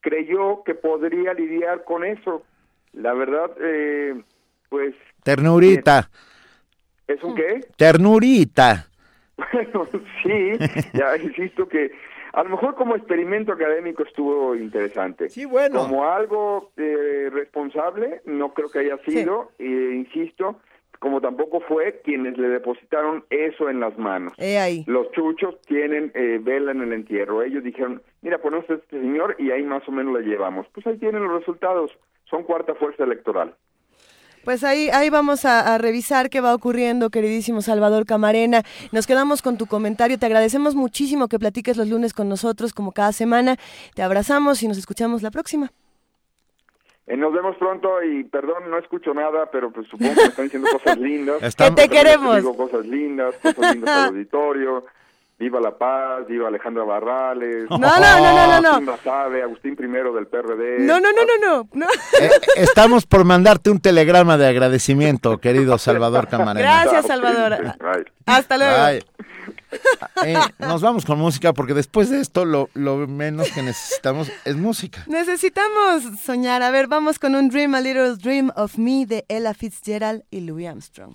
creyó que podría lidiar con eso. La verdad, eh, pues... Ternurita. ¿Es un qué? Ternurita. *laughs* Bueno, sí, ya *laughs* insisto que a lo mejor como experimento académico estuvo interesante. Sí, bueno. Como algo eh, responsable, no creo que haya sido, eh, insisto, como tampoco fue quienes le depositaron eso en las manos. ahí. Los chuchos tienen eh, vela en el entierro. Ellos dijeron, mira, ponemos a este señor y ahí más o menos la llevamos. Pues ahí tienen los resultados. Son cuarta fuerza electoral. Pues ahí, ahí vamos a, revisar qué va ocurriendo, queridísimo Salvador Camarena. Nos quedamos con tu comentario. Te agradecemos muchísimo que platiques los lunes con nosotros, como cada semana. Te abrazamos y nos escuchamos la próxima. Eh, nos vemos pronto y perdón, no escucho nada, pero pues supongo que me están diciendo cosas lindas. Estamos, te queremos. Digo cosas lindas, cosas lindas al auditorio. Viva La Paz, viva Alejandra Barrales. No, no, no, no, no. Agustín Agustín primero del PRD. No, no, no, no, no. Eh, estamos por mandarte un telegrama de agradecimiento, querido Salvador Camarena. Gracias, Salvador. Hasta luego. Eh, nos vamos con música porque después de esto lo, lo, menos que necesitamos es música. Necesitamos soñar. A ver, vamos con un Dream, a Little Dream of Me de Ella Fitzgerald y Louis Armstrong.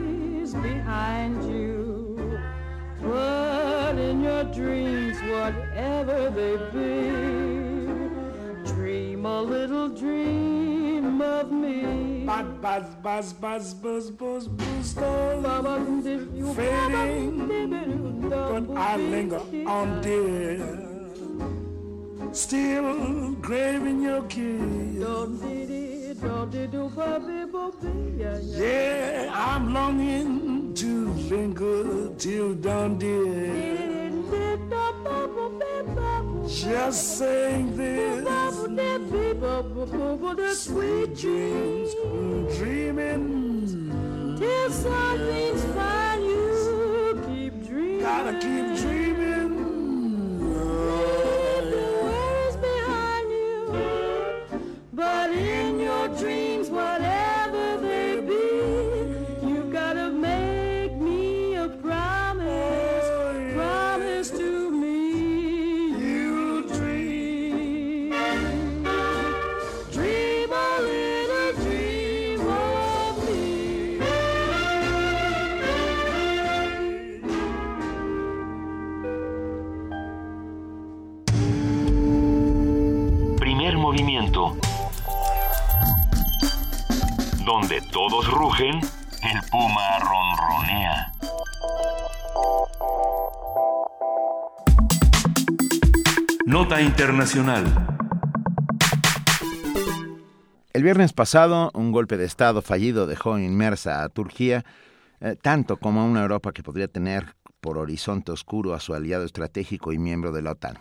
But in your dreams, whatever they be, dream a little dream of me. Buzz, buzz, buzz, buzz, buzz, buzz, buzz, stars fading, but I linger on, dear. Still craving your kiss. Yeah, I'm longing to linger till dawn, dear. Just saying this. Sweet dreams, dreaming. Till sunbeams find you, keep dreaming. Gotta keep dreaming. Leave the worries behind you. But Donde todos rugen, el puma ronronea. Nota Internacional. El viernes pasado, un golpe de Estado fallido dejó inmersa a Turquía, eh, tanto como a una Europa que podría tener por horizonte oscuro a su aliado estratégico y miembro de la OTAN.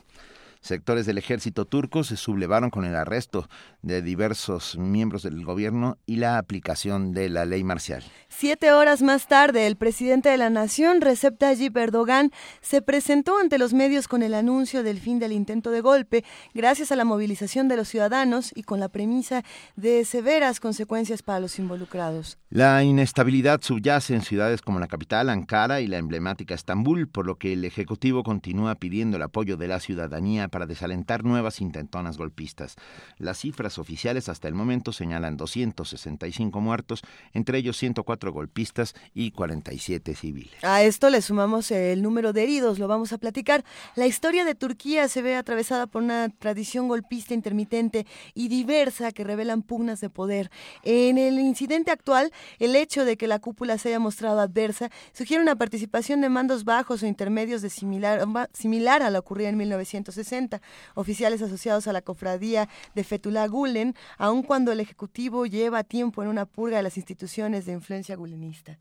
Sectores del ejército turco se sublevaron con el arresto de diversos miembros del gobierno y la aplicación de la ley marcial. Siete horas más tarde, el presidente de la nación, Recep Tayyip Erdogan, se presentó ante los medios con el anuncio del fin del intento de golpe, gracias a la movilización de los ciudadanos y con la premisa de severas consecuencias para los involucrados. La inestabilidad subyace en ciudades como la capital, Ankara, y la emblemática Estambul, por lo que el Ejecutivo continúa pidiendo el apoyo de la ciudadanía para desalentar nuevas intentonas golpistas. Las cifras oficiales hasta el momento señalan 265 muertos, entre ellos 104 golpistas y 47 civiles. A esto le sumamos el número de heridos, lo vamos a platicar. La historia de Turquía se ve atravesada por una tradición golpista intermitente y diversa que revelan pugnas de poder. En el incidente actual, el hecho de que la cúpula se haya mostrado adversa sugiere una participación de mandos bajos o intermedios de similar, similar a la ocurrida en 1960 oficiales asociados a la cofradía de Fethullah Gulen, aun cuando el Ejecutivo lleva tiempo en una purga de las instituciones de influencia gulenista.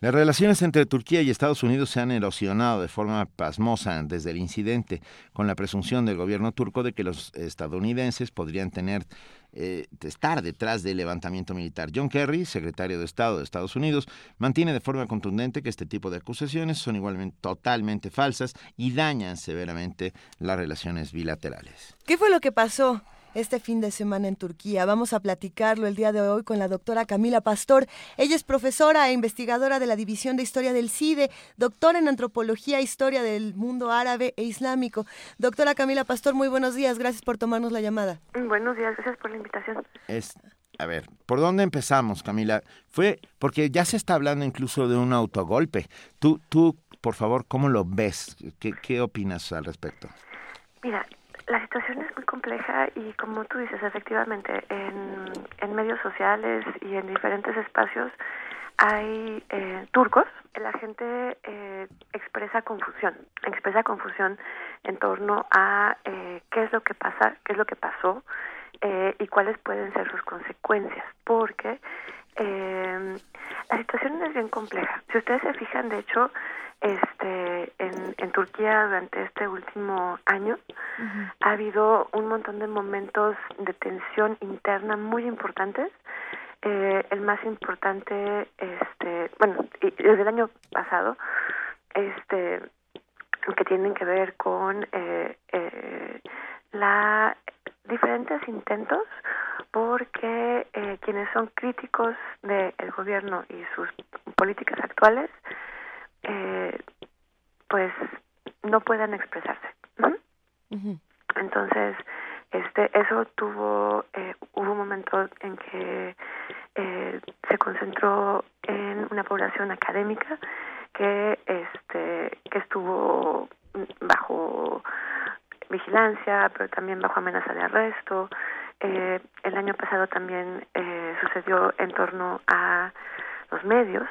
Las relaciones entre Turquía y Estados Unidos se han erosionado de forma pasmosa desde el incidente, con la presunción del gobierno turco de que los estadounidenses podrían tener eh, estar detrás del levantamiento militar. John Kerry, secretario de Estado de Estados Unidos, mantiene de forma contundente que este tipo de acusaciones son igualmente totalmente falsas y dañan severamente las relaciones bilaterales. ¿Qué fue lo que pasó? Este fin de semana en Turquía. Vamos a platicarlo el día de hoy con la doctora Camila Pastor. Ella es profesora e investigadora de la División de Historia del CIDE, doctora en Antropología e Historia del Mundo Árabe e Islámico. Doctora Camila Pastor, muy buenos días. Gracias por tomarnos la llamada. Buenos días, gracias por la invitación. Es, a ver, ¿por dónde empezamos, Camila? Fue porque ya se está hablando incluso de un autogolpe. Tú, tú por favor, ¿cómo lo ves? ¿Qué, qué opinas al respecto? Mira, la situación es muy compleja y como tú dices, efectivamente, en, medios sociales y en diferentes espacios hay eh, turcos, la gente eh, expresa confusión, expresa confusión en torno a eh, qué es lo que pasa, qué es lo que pasó eh, y cuáles pueden ser sus consecuencias, porque eh, la situación es bien compleja. Si ustedes se fijan, de hecho, este, en, en Turquía durante este último año ha habido un montón de momentos de tensión interna muy importantes. Eh, el más importante, este, bueno, y desde el año pasado, este, que tienen que ver con eh, eh, la diferentes intentos porque eh, quienes son críticos del gobierno y sus políticas actuales eh, pues no puedan expresarse. ¿no? entonces este eso tuvo eh, hubo un momento en que eh, se concentró en una población académica que este que estuvo bajo vigilancia pero también bajo amenaza de arresto. Eh, el año pasado también eh, sucedió en torno a los medios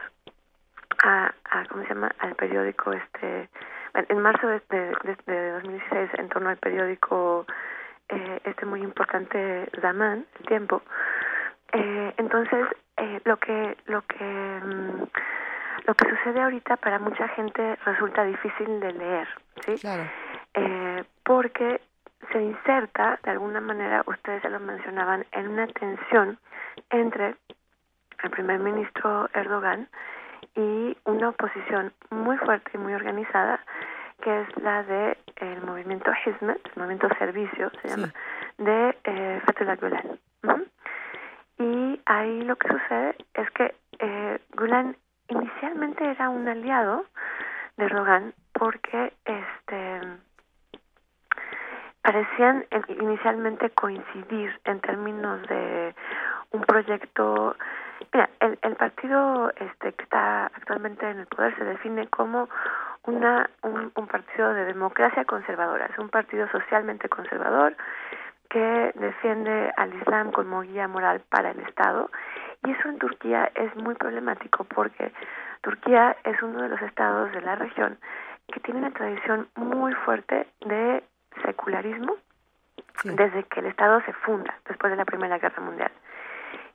a, a cómo se llama al periódico este en marzo de, de, de 2016 en torno al periódico eh, este muy importante Zaman el tiempo eh, entonces eh, lo que lo que mm, lo que sucede ahorita para mucha gente resulta difícil de leer sí Claro. eh, porque se inserta de alguna manera ustedes ya lo mencionaban en una tensión entre el primer ministro Erdogan y una oposición muy fuerte y muy organizada que es la de el movimiento Hizmet, el movimiento servicio se llama, de eh, Fethullah Gulen. Y ahí lo que sucede es que eh, Gulen inicialmente era un aliado de Erdogan porque este parecían inicialmente coincidir en términos de un proyecto mira el, el partido este que está actualmente en el poder se define como una un, un partido de democracia conservadora. Es un partido socialmente conservador que defiende al Islam como guía moral para el Estado. Y eso en Turquía es muy problemático porque Turquía es uno de los estados de la región que tiene una tradición muy fuerte de secularismo desde que el Estado se funda después de la Primera Guerra Mundial.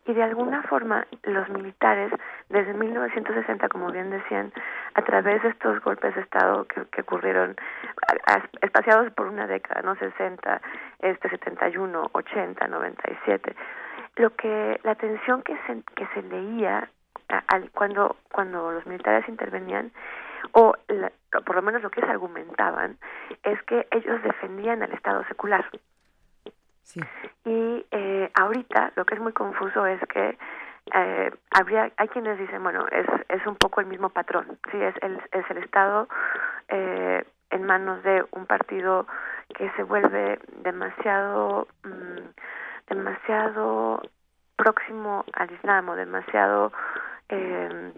Y de alguna forma los militares, desde 1960, como bien decían, a través de estos golpes de Estado que, que ocurrieron, espaciados por una década, ¿no? 60, este 71, 80, 97, lo que, la tensión que se, que se leía a- cuando, cuando los militares intervenían, o la- por lo menos lo que se argumentaban, es que ellos defendían al Estado secular. Y eh, ahorita lo que es muy confuso es que eh, habría hay quienes dicen bueno es es un poco el mismo patrón sí es el es el Estado eh, en manos de un partido que se vuelve demasiado mm, demasiado próximo al Islam o demasiado eh,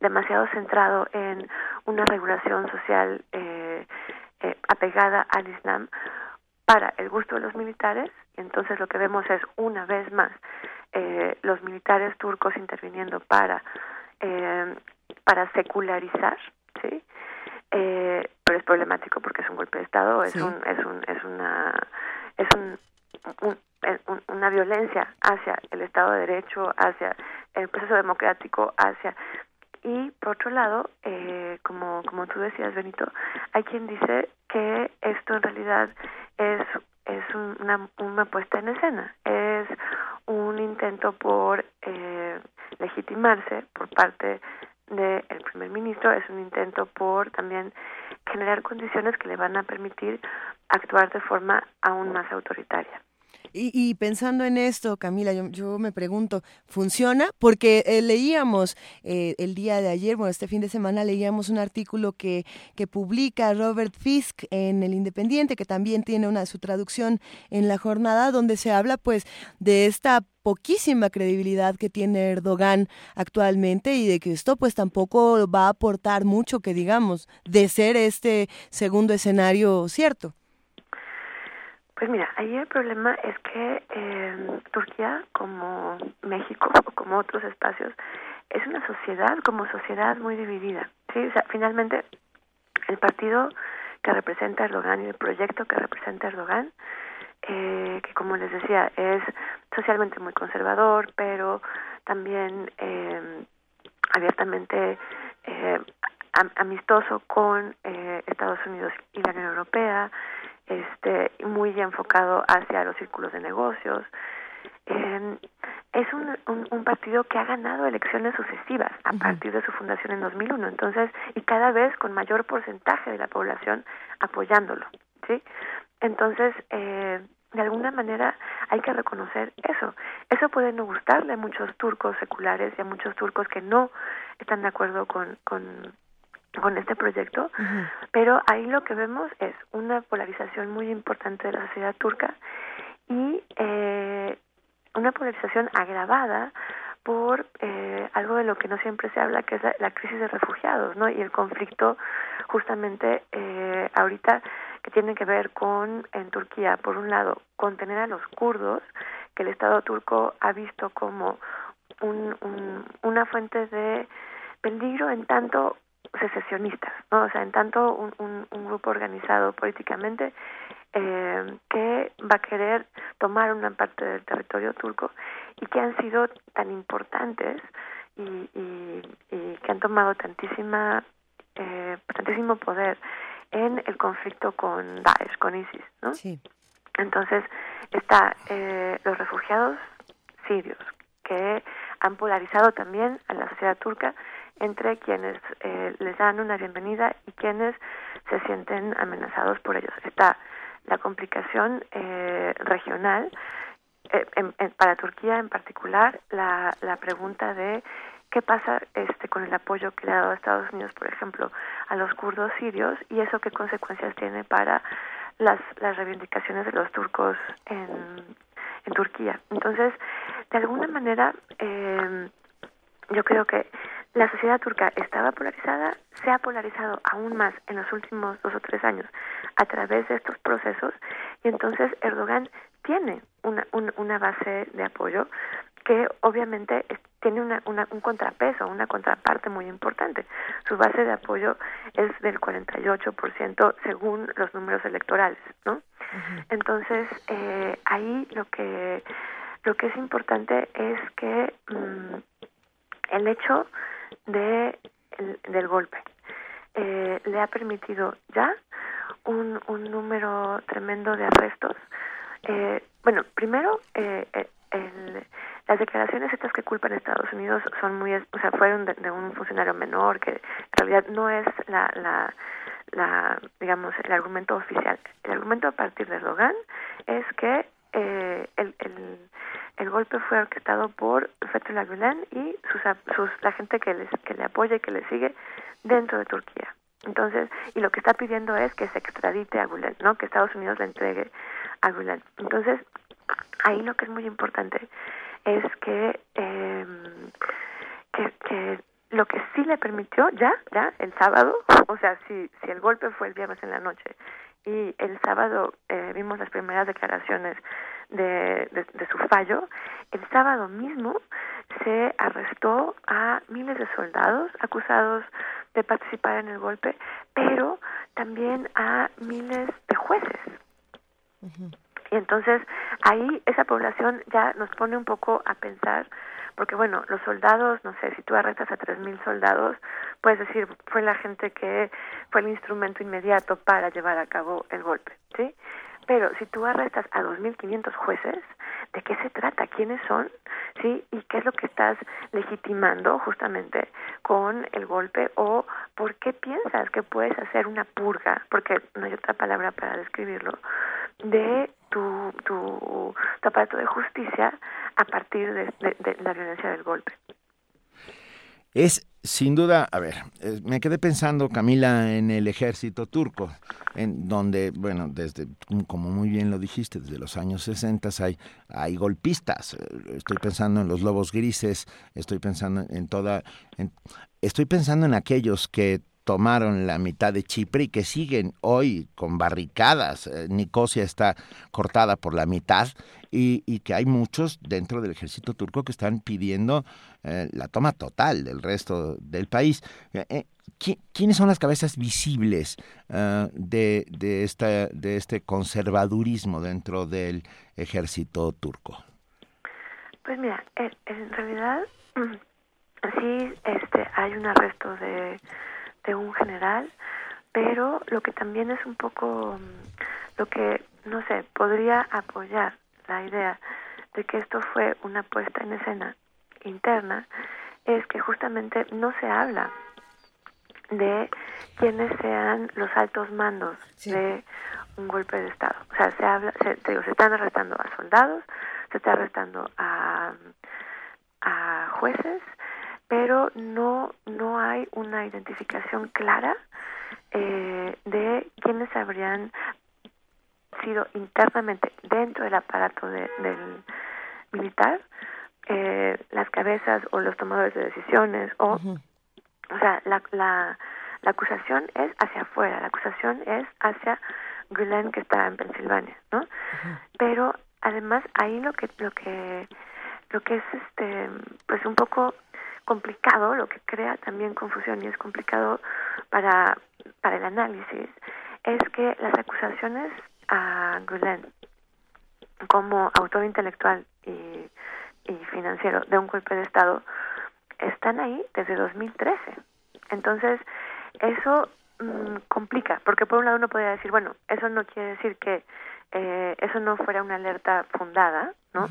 demasiado centrado en una regulación social eh, eh, apegada al Islam para el gusto de los militares. Entonces lo que vemos es una vez más eh, los militares turcos interviniendo para eh, para secularizar, sí. Eh, pero es problemático porque es un golpe de estado, es Sí. un es un es una es un, un- es un- una violencia hacia el Estado de Derecho, hacia el proceso democrático, hacia y por otro lado, eh, como, como tú decías, Benito, hay quien dice que esto en realidad es, es un- una, una puesta en escena, es un intento por eh, legitimarse por parte del primer ministro, es un intento por también generar condiciones que le van a permitir actuar de forma aún más autoritaria. Y, y pensando en esto, Camila, yo, me pregunto, ¿funciona? Porque eh, leíamos eh, el día de ayer, bueno, este fin de semana leíamos un artículo que, que publica Robert Fisk en El Independiente, que también tiene una su traducción en la jornada, donde se habla pues de esta poquísima credibilidad que tiene Erdogan actualmente y de que esto pues tampoco va a aportar mucho que digamos de ser este segundo escenario cierto. Pues mira, ahí el problema es que eh, Turquía, como México, *laughs* o como otros espacios, es una sociedad, como sociedad muy dividida. ¿sí? O sea, finalmente, el partido que representa Erdogan y el proyecto que representa Erdogan, eh, que como les decía, es socialmente muy conservador, pero también eh, abiertamente eh, amistoso con eh, Estados Unidos y la Unión Europea, este, muy enfocado hacia los círculos de negocios. Eh, es un, un, partido que ha ganado elecciones sucesivas a partir de su fundación en 2001, entonces, y cada vez con mayor porcentaje de la población apoyándolo, ¿sí? Entonces, eh, de alguna manera hay que reconocer eso. Eso puede no gustarle a muchos turcos seculares y a muchos turcos que no están de acuerdo con, con, con este proyecto, pero ahí lo que vemos es una polarización muy importante de la sociedad turca y eh, una polarización agravada por eh, algo de lo que no siempre se habla, que es la, crisis de refugiados, ¿no? Y el conflicto justamente eh, ahorita que tiene que ver con, en Turquía, por un lado, contener a los kurdos, que el Estado turco ha visto como un, una fuente de peligro en tanto secesionistas, ¿no? O sea, en tanto un, un, grupo organizado políticamente eh, que va a querer tomar una parte del territorio turco y que han sido tan importantes y, y, y que han tomado tantísima eh, tantísimo poder en el conflicto con Daesh, con ISIS, ¿no? Sí. Entonces, está eh, los refugiados sirios, que han polarizado también a la sociedad turca entre quienes eh, les dan una bienvenida y quienes se sienten amenazados por ellos. Está la complicación eh, regional, para Turquía en particular, la, la pregunta de qué pasa este con el apoyo que le ha dado Estados Unidos, por ejemplo, a los kurdos sirios y eso qué consecuencias tiene para las, las reivindicaciones de los turcos en, en Turquía. Entonces, de alguna manera, eh, yo creo que la sociedad turca estaba polarizada, se ha polarizado aún más en los últimos dos o tres años a través de estos procesos y entonces Erdogan tiene una, una base de apoyo que obviamente tiene una, un contrapeso, una contraparte muy importante. Su base de apoyo es del 48% según los números electorales, ¿no? Entonces, eh, ahí lo que, lo que es importante es que mm, el hecho de, del golpe eh, le ha permitido ya un, un número tremendo de arrestos. Eh, bueno, primero, eh, el las declaraciones estas que culpan a Estados Unidos son muy, o sea, fueron de, un funcionario menor que en realidad no es la, la, la, digamos, el argumento oficial. El argumento a partir de Logan es que eh, el, el, el golpe fue orquestado por Fethullah Gulen y sus, sus, la gente que, les, que le apoya y que le sigue dentro de Turquía. Entonces, y lo que está pidiendo es que se extradite a Gulen, ¿no? Que Estados Unidos le entregue a Gulen. Entonces, ahí lo que es muy importante es que, eh, que, que lo que sí le permitió ya, ya, el sábado, *laughs* o sea, si, si el golpe fue el viernes en la noche y el sábado eh, vimos las primeras declaraciones de, de, su fallo, el sábado mismo se arrestó a miles de soldados acusados de participar en el golpe, pero también a miles de jueces. Y entonces ahí esa población ya nos pone un poco a pensar, porque bueno, los soldados, no sé, si tú arrestas a 3.000 soldados, puedes decir, fue la gente que fue el instrumento inmediato para llevar a cabo el golpe, ¿sí? Pero si tú arrestas a 2.500 jueces, ¿de qué se trata? ¿Quiénes son? ¿Sí? ¿Y qué es lo que estás legitimando justamente con el golpe? ¿O por qué piensas que puedes hacer una purga? Porque no hay otra palabra para describirlo de tu, tu, aparato de justicia a partir de, la violencia del golpe. Es sin duda, a ver, eh, me quedé pensando, Camila, en el ejército turco, en donde, bueno, desde, como muy bien lo dijiste, desde los años 60 hay, hay golpistas. Estoy pensando en los lobos grises, estoy pensando en toda, estoy pensando en aquellos que tomaron la mitad de Chipre y que siguen hoy con barricadas. Eh, Nicosia está cortada por la mitad y, y, que hay muchos dentro del ejército turco que están pidiendo eh, la toma total del resto del país. Eh, ¿Quiénes son las cabezas visibles de, de, esta, de este conservadurismo dentro del ejército turco? Pues mira, en realidad *clears throat* sí este, hay un arresto de de un general, pero lo que también es un poco mm, lo que, no sé, podría apoyar la idea de que esto fue una puesta en escena interna, es que justamente no se habla de quiénes sean los altos mandos de un golpe de Estado. O sea, se habla, se, te digo, se están arrestando a soldados, se está arrestando a, a jueces, pero no, no hay una identificación clara eh, de quiénes habrían sido internamente dentro del aparato de, del militar eh, las cabezas o los tomadores de decisiones o o sea la, la la acusación es hacia afuera la acusación es hacia Gulen que está en Pensilvania no pero además ahí lo que lo que lo que es este pues un poco complicado lo que crea también confusión y es complicado para para el análisis es que las acusaciones a Gulen como autor intelectual y financiero de un golpe de Estado están ahí desde 2013. Entonces, eso mmm, complica, porque por un lado uno podría decir, bueno, eso no quiere decir que eh, eso no fuera una alerta fundada, ¿no?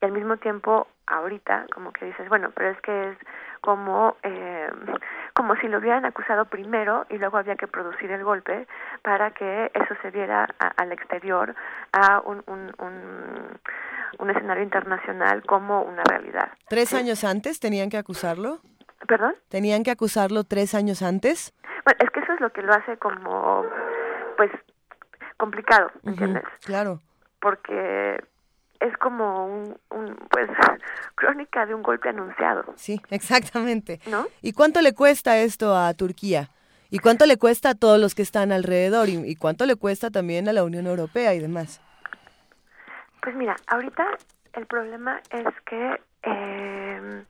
Y al mismo tiempo, ahorita, como que dices, bueno, pero es que es como eh, como si lo hubieran acusado primero y luego había que producir el golpe para que eso se viera a, al exterior a un, un, un, un, escenario internacional como una realidad. ¿Tres ¿Sí? años antes tenían que acusarlo? ¿Perdón? ¿Tenían que acusarlo tres años antes? Bueno, es que eso es lo que lo hace como, pues, complicado, ¿entiendes? Uh -huh, claro. Porque es como un, un, pues *laughs* crónica de un golpe anunciado. Sí, exactamente. ¿No? ¿Y cuánto le cuesta esto a Turquía? ¿Y cuánto le cuesta a todos los que están alrededor? ¿Y, y cuánto le cuesta también a la Unión Europea y demás? Pues mira, ahorita el problema es que eh,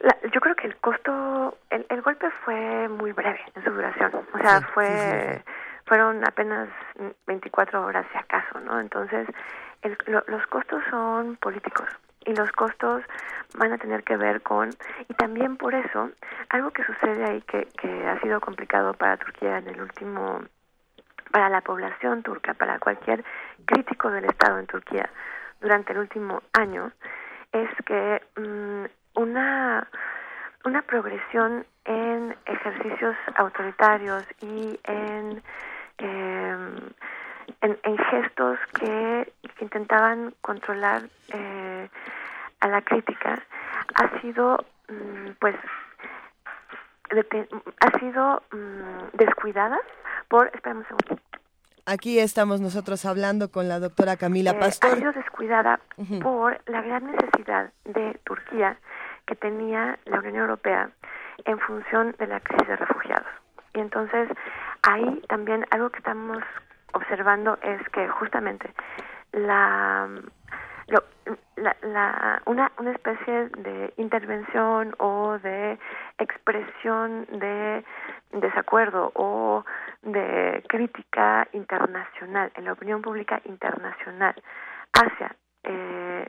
la, yo creo que el costo, el, el, golpe fue muy breve en su duración. O sea, sí, fue, sí, sí, fueron apenas 24 horas si acaso, ¿no? Entonces, el, lo, los costos son políticos y los costos van a tener que ver con y también por eso algo que sucede ahí que, que ha sido complicado para Turquía en el último para la población turca para cualquier crítico del Estado en Turquía durante el último año es que mmm, una una progresión en ejercicios autoritarios y en eh, en, en gestos que, que, intentaban controlar eh, a la crítica ha sido mm, pues ha sido mm, descuidada por espera un segundo Aquí estamos nosotros hablando con la doctora Camila eh, Pastor. Ha sido descuidada uh -huh. por la gran necesidad de Turquía que tenía la Unión Europea en función de la crisis de refugiados. Y entonces ahí también algo que estamos observando es que justamente la, lo, la, la una, una especie de intervención o de expresión de desacuerdo o de crítica internacional en la opinión pública internacional hacia eh,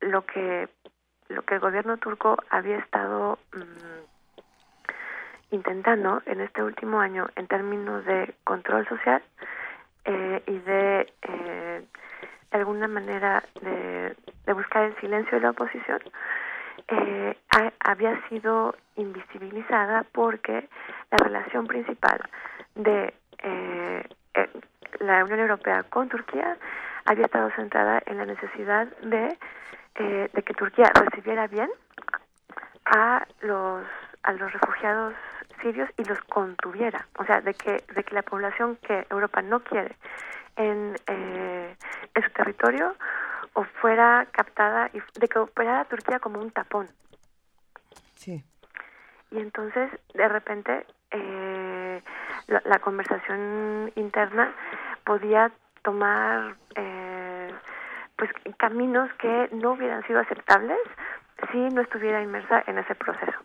lo que lo que el gobierno turco había estado mmm, intentando en este último año en términos de control social eh, y de, eh, alguna manera de, de, buscar el silencio de la oposición eh, ha, había sido invisibilizada porque la relación principal de eh, eh, la Unión Europea con Turquía había estado centrada en la necesidad de, de que Turquía recibiera bien a los a los refugiados sirios y los contuviera, o sea, de que de que la población que Europa no quiere en eh, en su territorio o fuera captada y de que operara Turquía como un tapón. Sí. Y entonces, de repente, eh, la, la, conversación interna podía tomar eh, pues caminos que no hubieran sido aceptables si no estuviera inmersa en ese proceso.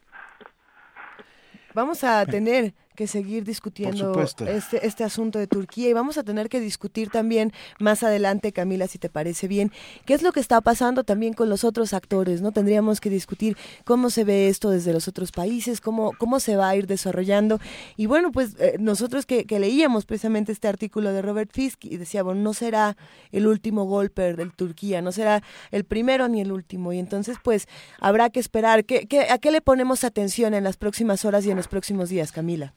Vamos a tener que seguir discutiendo este, este asunto de Turquía y vamos a tener que discutir también más adelante, Camila, si te parece bien, qué es lo que está pasando también con los otros actores, ¿no? Tendríamos que discutir cómo se ve esto desde los otros países, cómo, cómo se va a ir desarrollando. Y bueno, pues eh, nosotros que, leíamos precisamente este artículo de Robert Fisk y decíamos, no será el último golpe del Turquía, no será el primero ni el último. Y entonces, pues, habrá que esperar. ¿Qué, qué, ¿A qué le ponemos atención en las próximas horas y en los próximos días, Camila?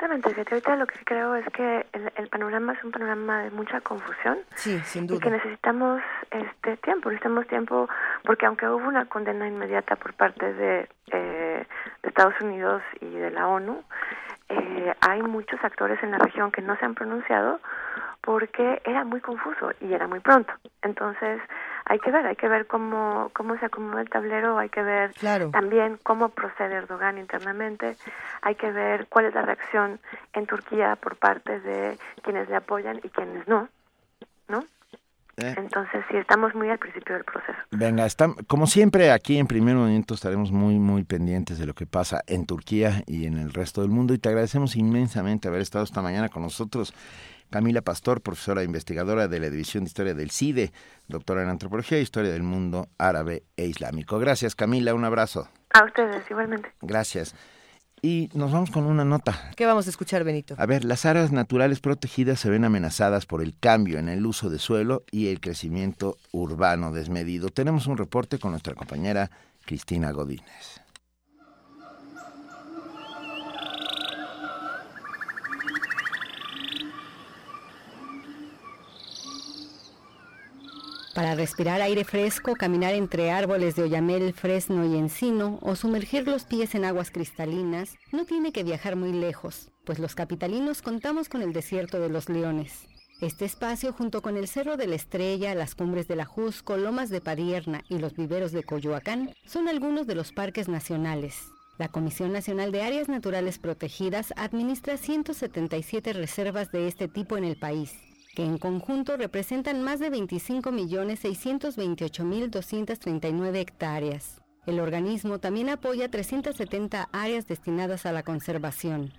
Exactamente, fíjate, ahorita lo que creo es que el, panorama es un panorama de mucha confusión. Sí, sin duda. Y que necesitamos este tiempo, necesitamos tiempo, porque aunque hubo una condena inmediata por parte de, eh, de Estados Unidos y de la ONU, eh, hay muchos actores en la región que no se han pronunciado porque era muy confuso y era muy pronto. Entonces, hay que ver, hay que ver cómo, cómo se acomoda el tablero, hay que ver también cómo procede Erdogan internamente, hay que ver cuál es la reacción en Turquía por parte de quienes le apoyan y quienes no, ¿no? Eh. Entonces, sí, estamos muy al principio del proceso. Venga, como siempre, aquí en primer momento estaremos muy, muy pendientes de lo que pasa en Turquía y en el resto del mundo y te agradecemos inmensamente haber estado esta mañana con nosotros Camila Pastor, profesora investigadora de la División de Historia del CIDE, doctora en Antropología e Historia del Mundo Árabe e Islámico. Gracias, Camila, un abrazo. A ustedes, igualmente. Gracias. Y nos vamos con una nota. ¿Qué vamos a escuchar, Benito? A ver, las áreas naturales protegidas se ven amenazadas por el cambio en el uso de suelo y el crecimiento urbano desmedido. Tenemos un reporte con nuestra compañera Cristina Godínez. Para respirar aire fresco, caminar entre árboles de oyamel, fresno y encino o sumergir los pies en aguas cristalinas, no tiene que viajar muy lejos, pues los capitalinos contamos con el desierto de los leones. Este espacio, junto con el Cerro de la Estrella, las cumbres de la Jusco, Lomas de Padierna y los viveros de Coyoacán, son algunos de los parques nacionales. La Comisión Nacional de Áreas Naturales Protegidas administra 177 reservas de este tipo en el país que en conjunto representan más de 25.628.239 hectáreas. El organismo también apoya 370 áreas destinadas a la conservación.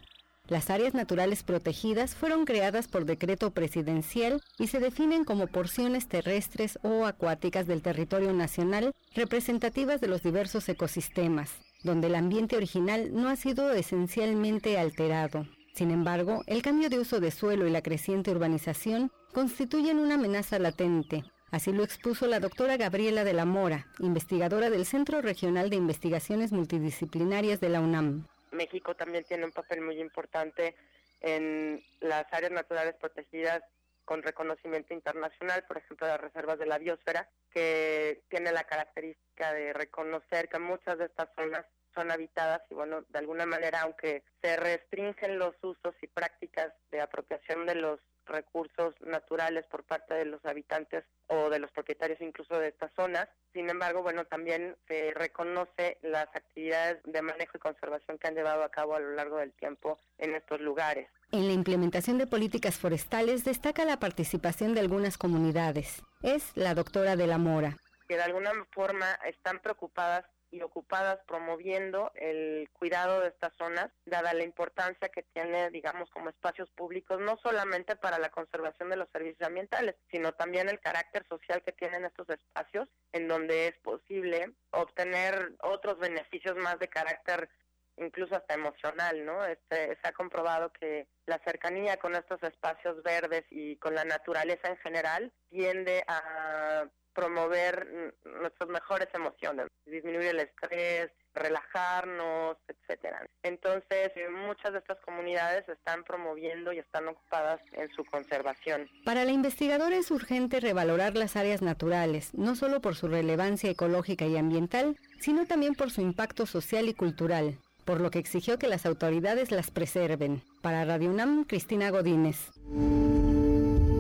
Las áreas naturales protegidas fueron creadas por decreto presidencial y se definen como porciones terrestres o acuáticas del territorio nacional representativas de los diversos ecosistemas, donde el ambiente original no ha sido esencialmente alterado. Sin embargo, el cambio de uso de suelo y la creciente urbanización constituyen una amenaza latente. Así lo expuso la doctora Gabriela de la Mora, investigadora del Centro Regional de Investigaciones Multidisciplinarias de la UNAM. México también tiene un papel muy importante en las áreas naturales protegidas con reconocimiento internacional, por ejemplo, las reservas de la biosfera, que tiene la característica de reconocer que muchas de estas zonas son habitadas y bueno, de alguna manera, aunque se restringen los usos y prácticas de apropiación de los recursos naturales por parte de los habitantes o de los propietarios incluso de estas zonas. Sin embargo, bueno, también se reconoce las actividades de manejo y conservación que han llevado a cabo a lo largo del tiempo en estos lugares. En la implementación de políticas forestales destaca la participación de algunas comunidades. Es la doctora de la Mora. Que de alguna forma están preocupadas y ocupadas promoviendo el cuidado de estas zonas, dada la importancia que tiene, digamos, como espacios públicos, no solamente para la conservación de los servicios ambientales, sino también el carácter social que tienen estos espacios, en donde es posible obtener otros beneficios más de carácter incluso hasta emocional, ¿no? Este, se ha comprobado que la cercanía con estos espacios verdes y con la naturaleza en general tiende a promover nuestras mejores emociones, disminuir el estrés, relajarnos, etcétera. Entonces, eh, muchas de estas comunidades están promoviendo y están ocupadas en su conservación. Para la investigadora es urgente revalorar las áreas naturales, no solo por su relevancia ecológica y ambiental, sino también por su impacto social y cultural, por lo que exigió que las autoridades las preserven. Para Radio UNAM, Cristina Godínez.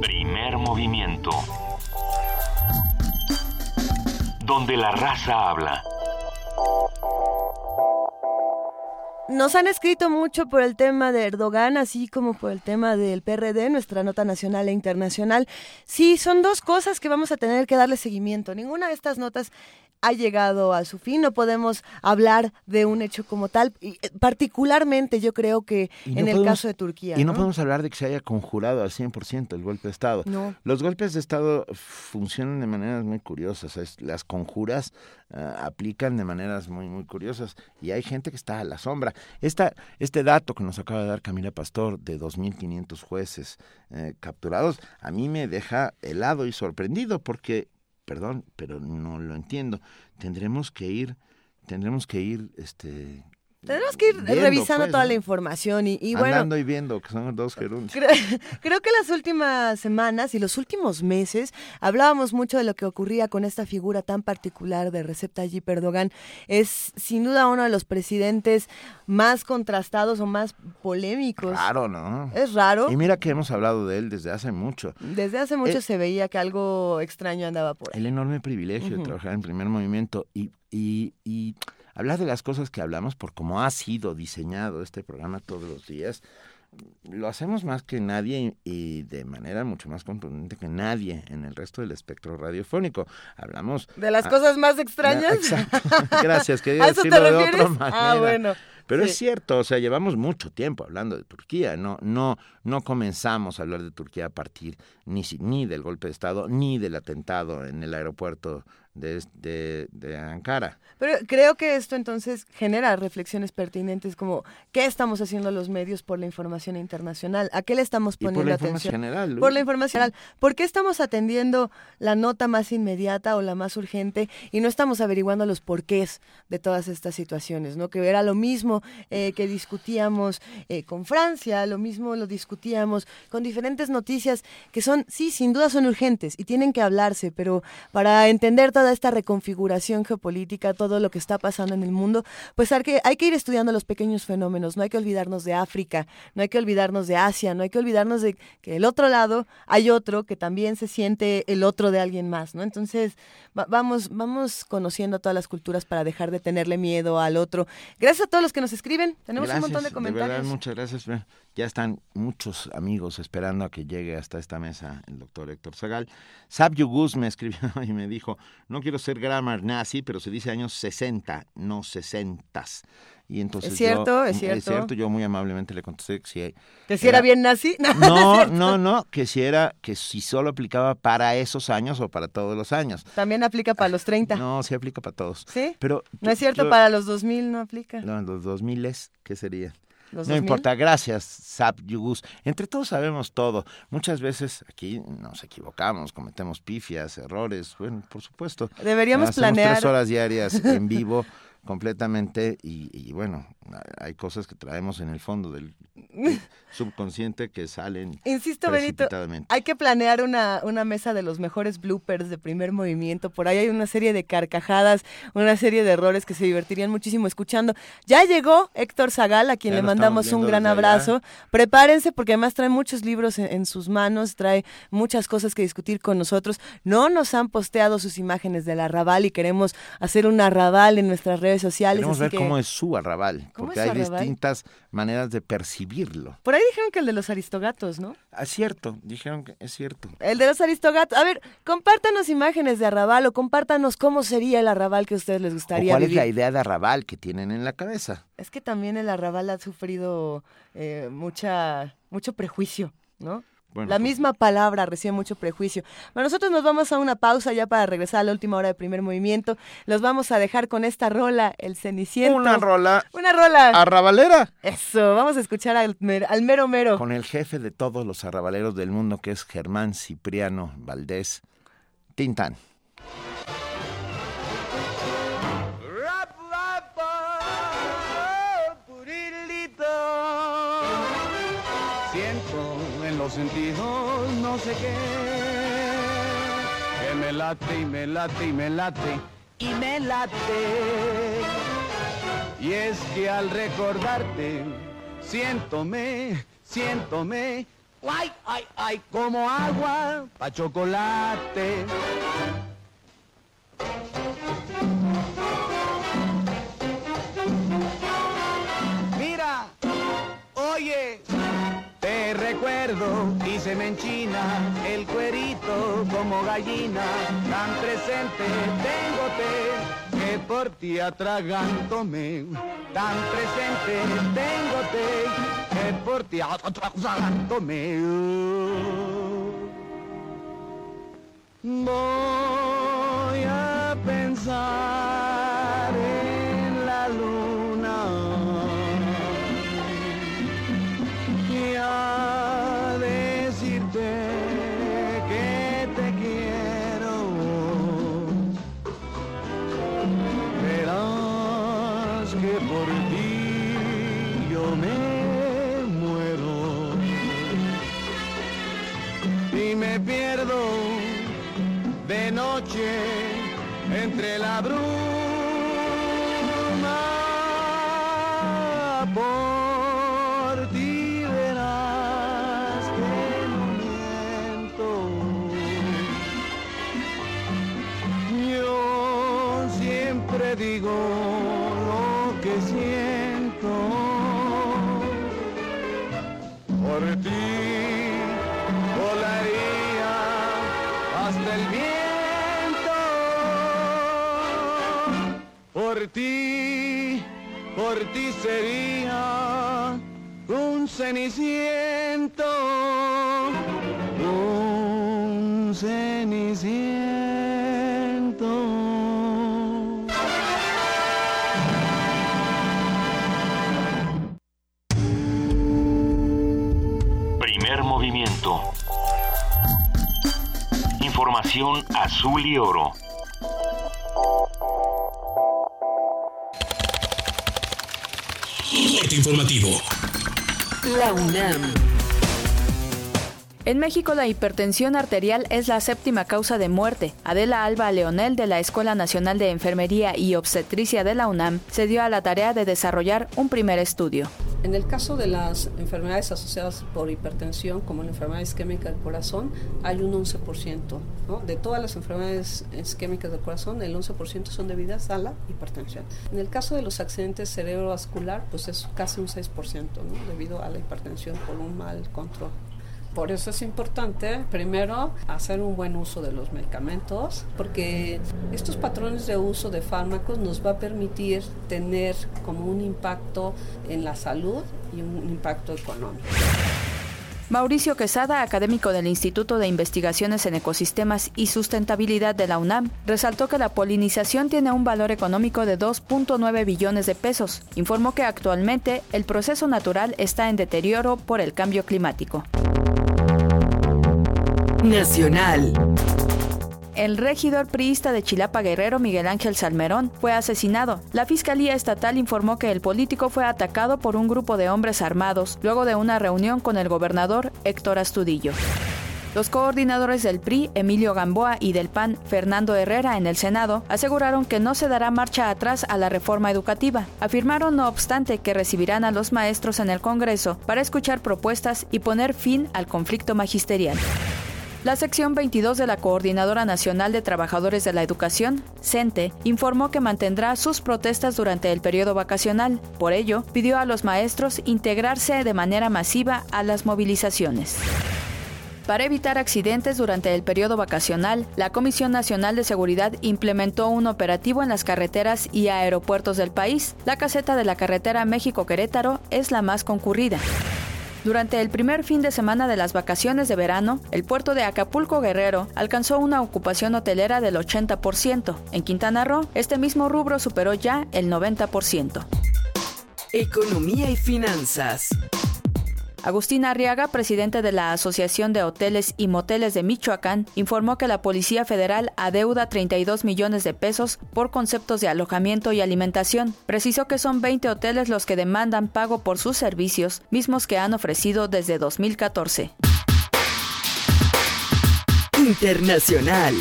Primer movimiento donde la raza habla. Nos han escrito mucho por el tema de Erdogan, así como por el tema del PRD, nuestra nota nacional e internacional. Sí, son dos cosas que vamos a tener que darle seguimiento. Ninguna de estas notas ha llegado a su fin, no podemos hablar de un hecho como tal, y eh, particularmente yo creo que en el caso de Turquía. Y no, podemos hablar de que se haya conjurado al 100% el golpe de Estado. No. Los golpes de Estado funcionan de maneras muy curiosas, las conjuras uh, aplican de maneras muy, muy curiosas y hay gente que está a la sombra. Esta, este dato que nos acaba de dar Camila Pastor de 2.500 jueces eh, capturados, a mí me deja helado y sorprendido porque perdón, pero no lo entiendo. Tendremos que ir, tendremos que ir, este, tenemos que ir revisando pues, toda la información y, y bueno. Andando y viendo, que son dos gerundos. Creo, *laughs* creo, que las últimas semanas y los últimos meses hablábamos mucho de lo que ocurría con esta figura tan particular de Recep Tayyip Erdogan. Es sin duda uno de los presidentes más contrastados o más polémicos. Claro, ¿no? Es raro. Y mira que hemos hablado de él desde hace mucho. Desde hace mucho eh, se veía que algo extraño andaba por ahí. El enorme privilegio uh -huh. de trabajar en primer movimiento y, y, y hablar de las cosas que hablamos por cómo ha sido diseñado este programa todos los días. Lo hacemos más que nadie y de manera mucho más contundente que nadie en el resto del espectro radiofónico. Hablamos de las a, cosas más extrañas. Exacto. *laughs* Gracias, quería decirlo de otra manera. Ah, bueno. Pero sí. es cierto, o sea, llevamos mucho tiempo hablando de Turquía, no, no, no comenzamos a hablar de Turquía a partir ni, ni del golpe de Estado, ni del atentado en el aeropuerto de, de, de, Ankara. Pero creo que esto entonces genera reflexiones pertinentes como ¿qué estamos haciendo los medios por la información internacional? ¿A qué le estamos poniendo y por la atención? General, por la información general. ¿Por qué estamos atendiendo la nota más inmediata o la más urgente y no estamos averiguando los porqués de todas estas situaciones? ¿no? Que era lo mismo eh, que discutíamos eh, con Francia, lo mismo lo discutíamos con diferentes noticias que son, sí, sin duda son urgentes y tienen que hablarse, pero para entender toda esta reconfiguración geopolítica, todo lo que está pasando en el mundo, pues hay que, hay que ir estudiando los pequeños fenómenos, no hay que olvidarnos de África, no hay que olvidarnos de Asia, no hay que olvidarnos de que el otro lado hay otro que también se siente el otro de alguien más, ¿no? Entonces, va, vamos, vamos conociendo todas las culturas para dejar de tenerle miedo al otro. Gracias a todos los que nos escriben, tenemos gracias, un montón de comentarios. De verdad, muchas gracias. Ya están muchos amigos esperando a que llegue hasta esta mesa el doctor Héctor Zagal. Sab Yugus me escribió *laughs* y me dijo, no quiero ser grammar nazi, pero se dice años 60, no 60. Y entonces es cierto, yo, es cierto. Es cierto, yo muy amablemente le contesté que si, ¿Que si era, era bien nazi. *laughs* No, no, no, que si era, que si solo aplicaba para esos años o para todos los años. También aplica para los 30. No, sí aplica para todos. ¿Sí? Pero no es cierto, yo, para los 2000 no aplica. No, los 2000 es, ¿qué sería? ¿Los no 2000? importa, gracias, Sap Yugus. Entre todos sabemos todo. Muchas veces aquí nos equivocamos, cometemos pifias, errores, bueno, por supuesto. Deberíamos Hacemos planear. tres horas diarias en vivo *laughs* completamente y, y, bueno, hay cosas que traemos en el fondo del *laughs* subconsciente que salen Insisto, Benito, hay que planear una, una mesa de los mejores bloopers de primer movimiento. Por ahí hay una serie de carcajadas, una serie de errores que se divertirían muchísimo escuchando. Ya llegó Héctor Zagal, a quien Ya le mandamos un gran allá. abrazo. Prepárense porque además trae muchos libros en, en sus manos, trae muchas cosas que discutir con nosotros. No nos han posteado sus imágenes del arrabal y queremos hacer un arrabal en nuestras redes sociales. Queremos así ver que- cómo es su arrabal, ¿Cómo porque hay arrabal? distintas maneras de percibirlo. Por ahí dijeron que el de los aristogatos, ¿no? Es cierto, dijeron que es cierto. El de los aristogatos. A ver, compártanos imágenes de arrabal o compártanos cómo sería el arrabal que a ustedes les ¿O gustaría ¿Cuál es la idea de arrabal que tienen en la cabeza? Es que también el arrabal ha sufrido eh, mucha, mucho prejuicio, ¿no? Bueno, la pues- misma palabra recibe mucho prejuicio. Bueno, nosotros nos vamos a una pausa ya para regresar a la última hora de primer movimiento. Los vamos a dejar con esta rola, El Ceniciento. Una rola Una rola. arrabalera. Eso, vamos a escuchar al, al mero mero. Con el jefe de todos los arrabaleros del mundo, que es Germán Cipriano Valdés Tintán. Sentidos no sé qué, que me late y me late y me late y me late. Y es que al recordarte, siéntome, siéntome, ay, ay, ay, como agua pa' chocolate. Y se me enchina el cuerito como gallina, tan presente tengote que por ti atragántome, tan presente tengote que por ti atragántome. Voy a pensar por sería un ceniciento un ceniciento Primer movimiento. Información azul y oro. Corte informativo. La UNAM. En México la hipertensión arterial es la séptima causa de muerte. Adela Alba Leonel de la Escuela Nacional de Enfermería y Obstetricia de la UNAM se dio a la tarea de desarrollar un primer estudio. En el caso de las enfermedades asociadas por hipertensión, como la enfermedad isquémica del corazón, hay un 11%. ¿no? De todas las enfermedades isquémicas del corazón, el 11% son debidas a la hipertensión. En el caso de los accidentes cerebrovascular, pues es casi un 6%, ¿no? debido a la hipertensión por un mal control. Por eso es importante, primero, hacer un buen uso de los medicamentos, porque estos patrones de uso de fármacos nos va a permitir tener como un impacto en la salud y un impacto económico. Mauricio Quesada, académico del Instituto de Investigaciones en Ecosistemas y Sustentabilidad de la UNAM, resaltó que la polinización tiene un valor económico de 2.9 billones de pesos. Informó que actualmente el proceso natural está en deterioro por el cambio climático. Nacional. El regidor priista de Chilapa Guerrero, Miguel Ángel Salmerón, fue asesinado. La Fiscalía Estatal informó que el político fue atacado por un grupo de hombres armados luego de una reunión con el gobernador Héctor Astudillo. Los coordinadores del PRI, Emilio Gamboa, y del PAN, Fernando Herrera, en el Senado, aseguraron que no se dará marcha atrás a la reforma educativa. Afirmaron, no obstante, que recibirán a los maestros en el Congreso para escuchar propuestas y poner fin al conflicto magisterial. La sección 22 de la Coordinadora Nacional de Trabajadores de la Educación, CENTE, informó que mantendrá sus protestas durante el periodo vacacional. Por ello, pidió a los maestros integrarse de manera masiva a las movilizaciones. Para evitar accidentes durante el periodo vacacional, la Comisión Nacional de Seguridad implementó un operativo en las carreteras y aeropuertos del país. La caseta de la carretera México-Querétaro es la más concurrida. Durante el primer fin de semana de las vacaciones de verano, el puerto de Acapulco Guerrero alcanzó una ocupación hotelera del 80%. En Quintana Roo, este mismo rubro superó ya el 90%. Economía y finanzas. Agustín Arriaga, presidente de la Asociación de Hoteles y Moteles de Michoacán, informó que la Policía Federal adeuda 32 millones de pesos por conceptos de alojamiento y alimentación. Precisó que son 20 hoteles los que demandan pago por sus servicios, mismos que han ofrecido desde 2014. Internacional.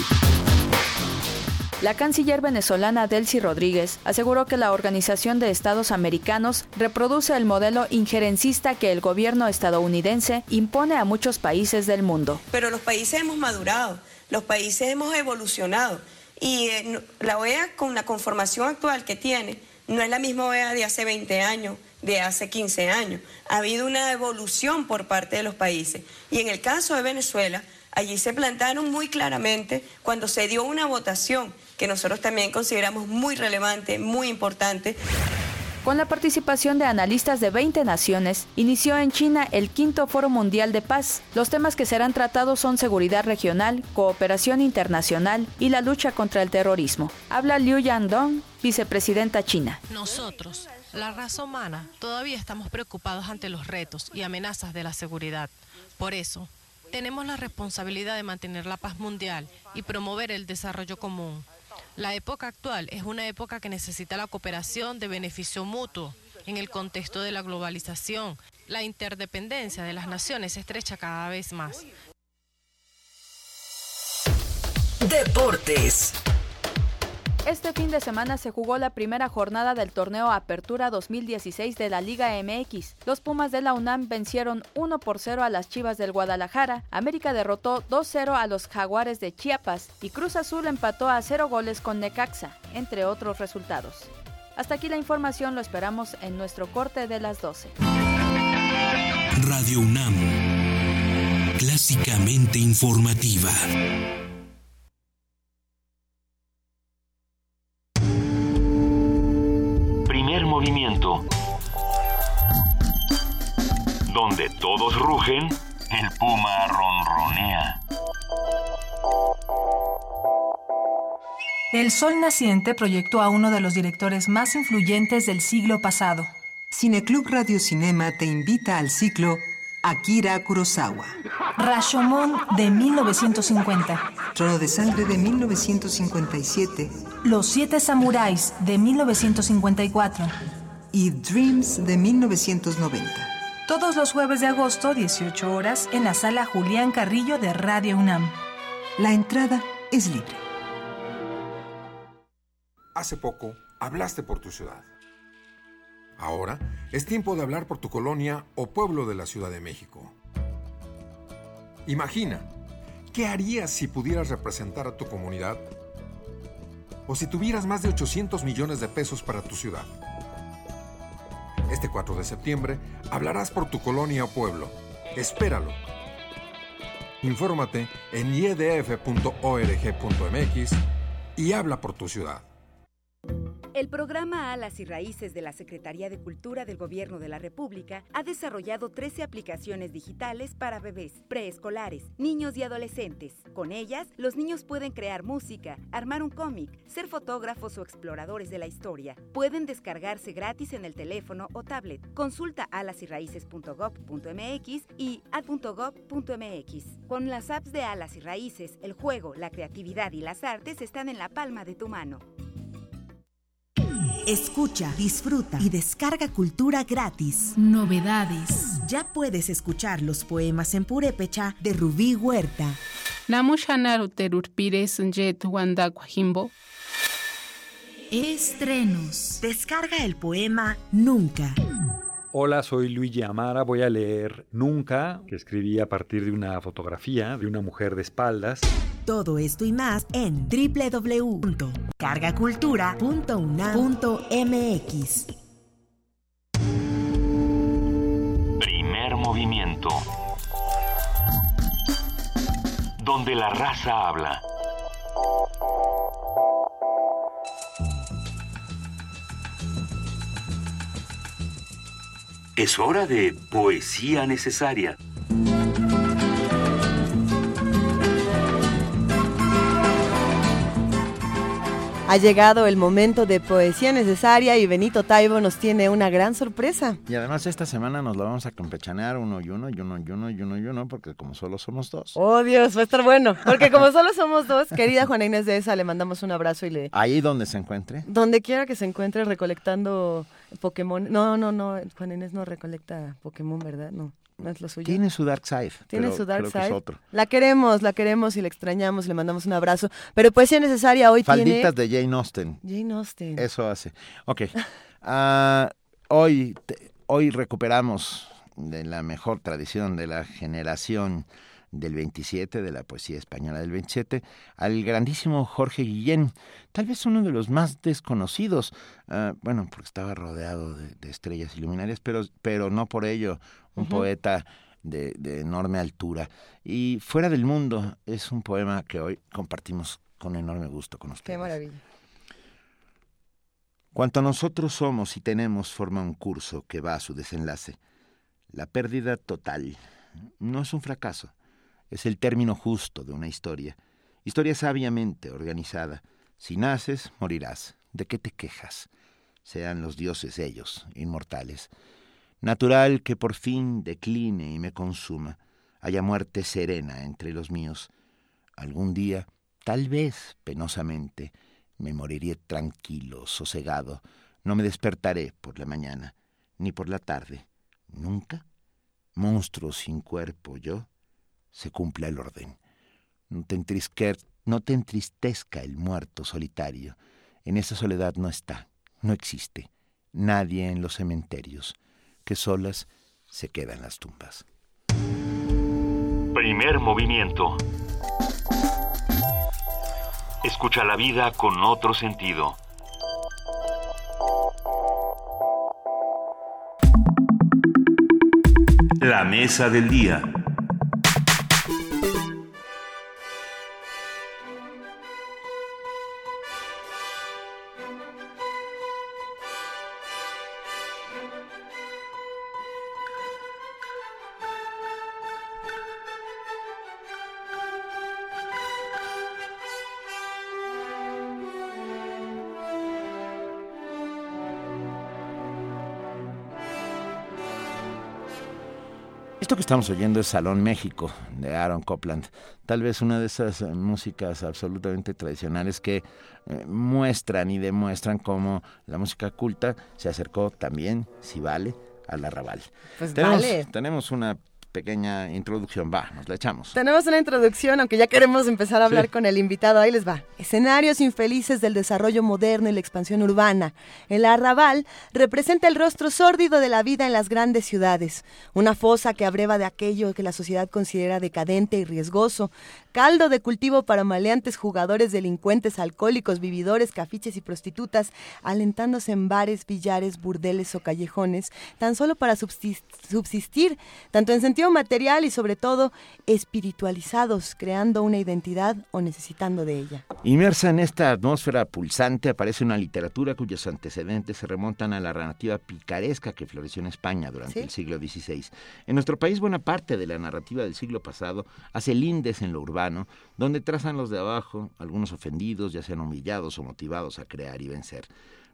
La canciller venezolana Delcy Rodríguez aseguró que la Organización de Estados Americanos reproduce el modelo injerencista que el gobierno estadounidense impone a muchos países del mundo. Pero los países hemos madurado, los países hemos evolucionado y eh, la OEA con la conformación actual que tiene no es la misma OEA de hace 20 años de hace 15 años. Ha habido una evolución por parte de los países. Y en el caso de Venezuela, allí se plantaron muy claramente cuando se dio una votación que nosotros también consideramos muy relevante, muy importante. Con la participación de analistas de 20 naciones, inició en China el quinto Foro Mundial de Paz. Los temas que serán tratados son seguridad regional, cooperación internacional y la lucha contra el terrorismo. Habla Liu Yandong, vicepresidenta china. Nosotros, la raza humana, todavía estamos preocupados ante los retos y amenazas de la seguridad. Por eso, tenemos la responsabilidad de mantener la paz mundial y promover el desarrollo común. La época actual es una época que necesita la cooperación de beneficio mutuo. En el contexto de la globalización, la interdependencia de las naciones se estrecha cada vez más. Deportes. Este fin de semana se jugó la primera jornada del torneo Apertura 2016 de la Liga MX. Los Pumas de la UNAM vencieron 1 por 0 a las Chivas del Guadalajara, América derrotó 2-0 a los Jaguares de Chiapas y Cruz Azul empató a 0 goles con Necaxa, entre otros resultados. Hasta aquí la información, lo esperamos en nuestro corte de las 12. Radio UNAM, clásicamente informativa. Primer movimiento. Donde todos rugen, el puma ronronea. El Sol Naciente proyectó a uno de los directores más influyentes del siglo pasado. Cineclub Radio Cinema te invita al ciclo Akira Kurosawa. Rashomon de 1950. Trono de Sangre de 1957. Los Siete Samuráis de 1954. Y Dreams de 1990. Todos los jueves de agosto, 18 horas, en la sala Julián Carrillo de Radio UNAM. La entrada es libre. Hace poco hablaste por tu ciudad. Ahora es tiempo de hablar por tu colonia o pueblo de la Ciudad de México. Imagina, ¿qué harías si pudieras representar a tu comunidad? O si tuvieras más de 800 millones de pesos para tu ciudad. Este 4 de septiembre hablarás por tu colonia o pueblo. Espéralo. Infórmate en iedf.org.mx y habla por tu ciudad. El programa Alas y Raíces de la Secretaría de Cultura del Gobierno de la República ha desarrollado 13 aplicaciones digitales para bebés, preescolares, niños y adolescentes. Con ellas, los niños pueden crear música, armar un cómic, ser fotógrafos o exploradores de la historia. Pueden descargarse gratis en el teléfono o tablet. Consulta alasyraíces.gov.mx y ad.gov.mx. Con las apps de Alas y Raíces, el juego, la creatividad y las artes están en la palma de tu mano. Escucha, disfruta y descarga cultura gratis. Novedades. Ya puedes escuchar los poemas en purépecha de Rubí Huerta. Estrenos. Descarga el poema Nunca. Hola, soy Luigi Amara. Voy a leer Nunca, que escribí a partir de una fotografía de una mujer de espaldas. Todo esto y más en www.cargacultura.unam.mx. Primer movimiento. Donde la raza habla. Es hora de poesía necesaria. Ha llegado el momento de poesía necesaria y Benito Taibo nos tiene una gran sorpresa. Y además esta semana nos lo vamos a campechanear uno y uno y uno y uno y uno y uno porque como solo somos dos. Oh Dios, va a estar bueno. Porque como solo somos dos, querida Juana Inés de esa, le mandamos un abrazo y le... Ahí donde se encuentre. Donde quiera que se encuentre recolectando Pokémon. No, no, no, Juana Inés no recolecta Pokémon, ¿verdad? No. No es lo suyo. Tiene su dark side. Tiene pero su dark creo que es side. otro. La queremos, la queremos y la extrañamos, le mandamos un abrazo. Pero poesía necesaria hoy Falditas tiene... de Jane Austen. Jane Austen. Eso hace. Ok. *laughs* Ah, hoy, te- hoy recuperamos de la mejor tradición de la generación del 27, de la poesía española del 27, al grandísimo Jorge Guillén, tal vez uno de los más desconocidos, ah, bueno, porque estaba rodeado de, estrellas iluminarias, pero, pero no por ello un poeta de, enorme altura. Y Fuera del Mundo es un poema que hoy compartimos con enorme gusto con ustedes. Qué maravilla. Cuanto nosotros somos y tenemos forma un curso que va a su desenlace. La pérdida total no es un fracaso, es el término justo de una historia. Historia sabiamente organizada. Si naces, morirás. ¿De qué te quejas? Sean los dioses ellos, inmortales. Natural que por fin decline y me consuma, haya muerte serena entre los míos. Algún día, tal vez penosamente, me moriré tranquilo, sosegado, no me despertaré por la mañana, ni por la tarde, nunca. Monstruo sin cuerpo, yo, se cumpla el orden. No te, no te entristezca el muerto solitario. En esa soledad no está, no existe, nadie en los cementerios, que solas se quedan las tumbas. Primer movimiento. Escucha la vida con otro sentido. La mesa del día. Estamos oyendo es Salón México de Aaron Copland. Tal vez una de esas eh, músicas absolutamente tradicionales que eh, muestran y demuestran cómo la música culta se acercó también, si vale, al arrabal. Pues tenemos, vale. tenemos una pequeña introducción. Va, nos la echamos. Tenemos una introducción, aunque ya queremos empezar a hablar con el invitado. Ahí les va. Escenarios infelices del desarrollo moderno y la expansión urbana. El arrabal representa el rostro sórdido de la vida en las grandes ciudades. Una fosa que abreva de aquello que la sociedad considera decadente y riesgoso. Caldo de cultivo para maleantes jugadores, delincuentes, alcohólicos, vividores, cafiches y prostitutas, alentándose en bares, billares, burdeles o callejones, tan solo para subsistir, tanto en sentido material y sobre todo espiritualizados, creando una identidad o necesitando de ella. Inmersa en esta atmósfera pulsante aparece una literatura cuyos antecedentes se remontan a la narrativa picaresca que floreció en España durante el siglo XVI. En nuestro país buena parte de la narrativa del siglo pasado hace lindes en lo urbano, donde trazan los de abajo, algunos ofendidos, ya sean humillados o motivados a crear y vencer.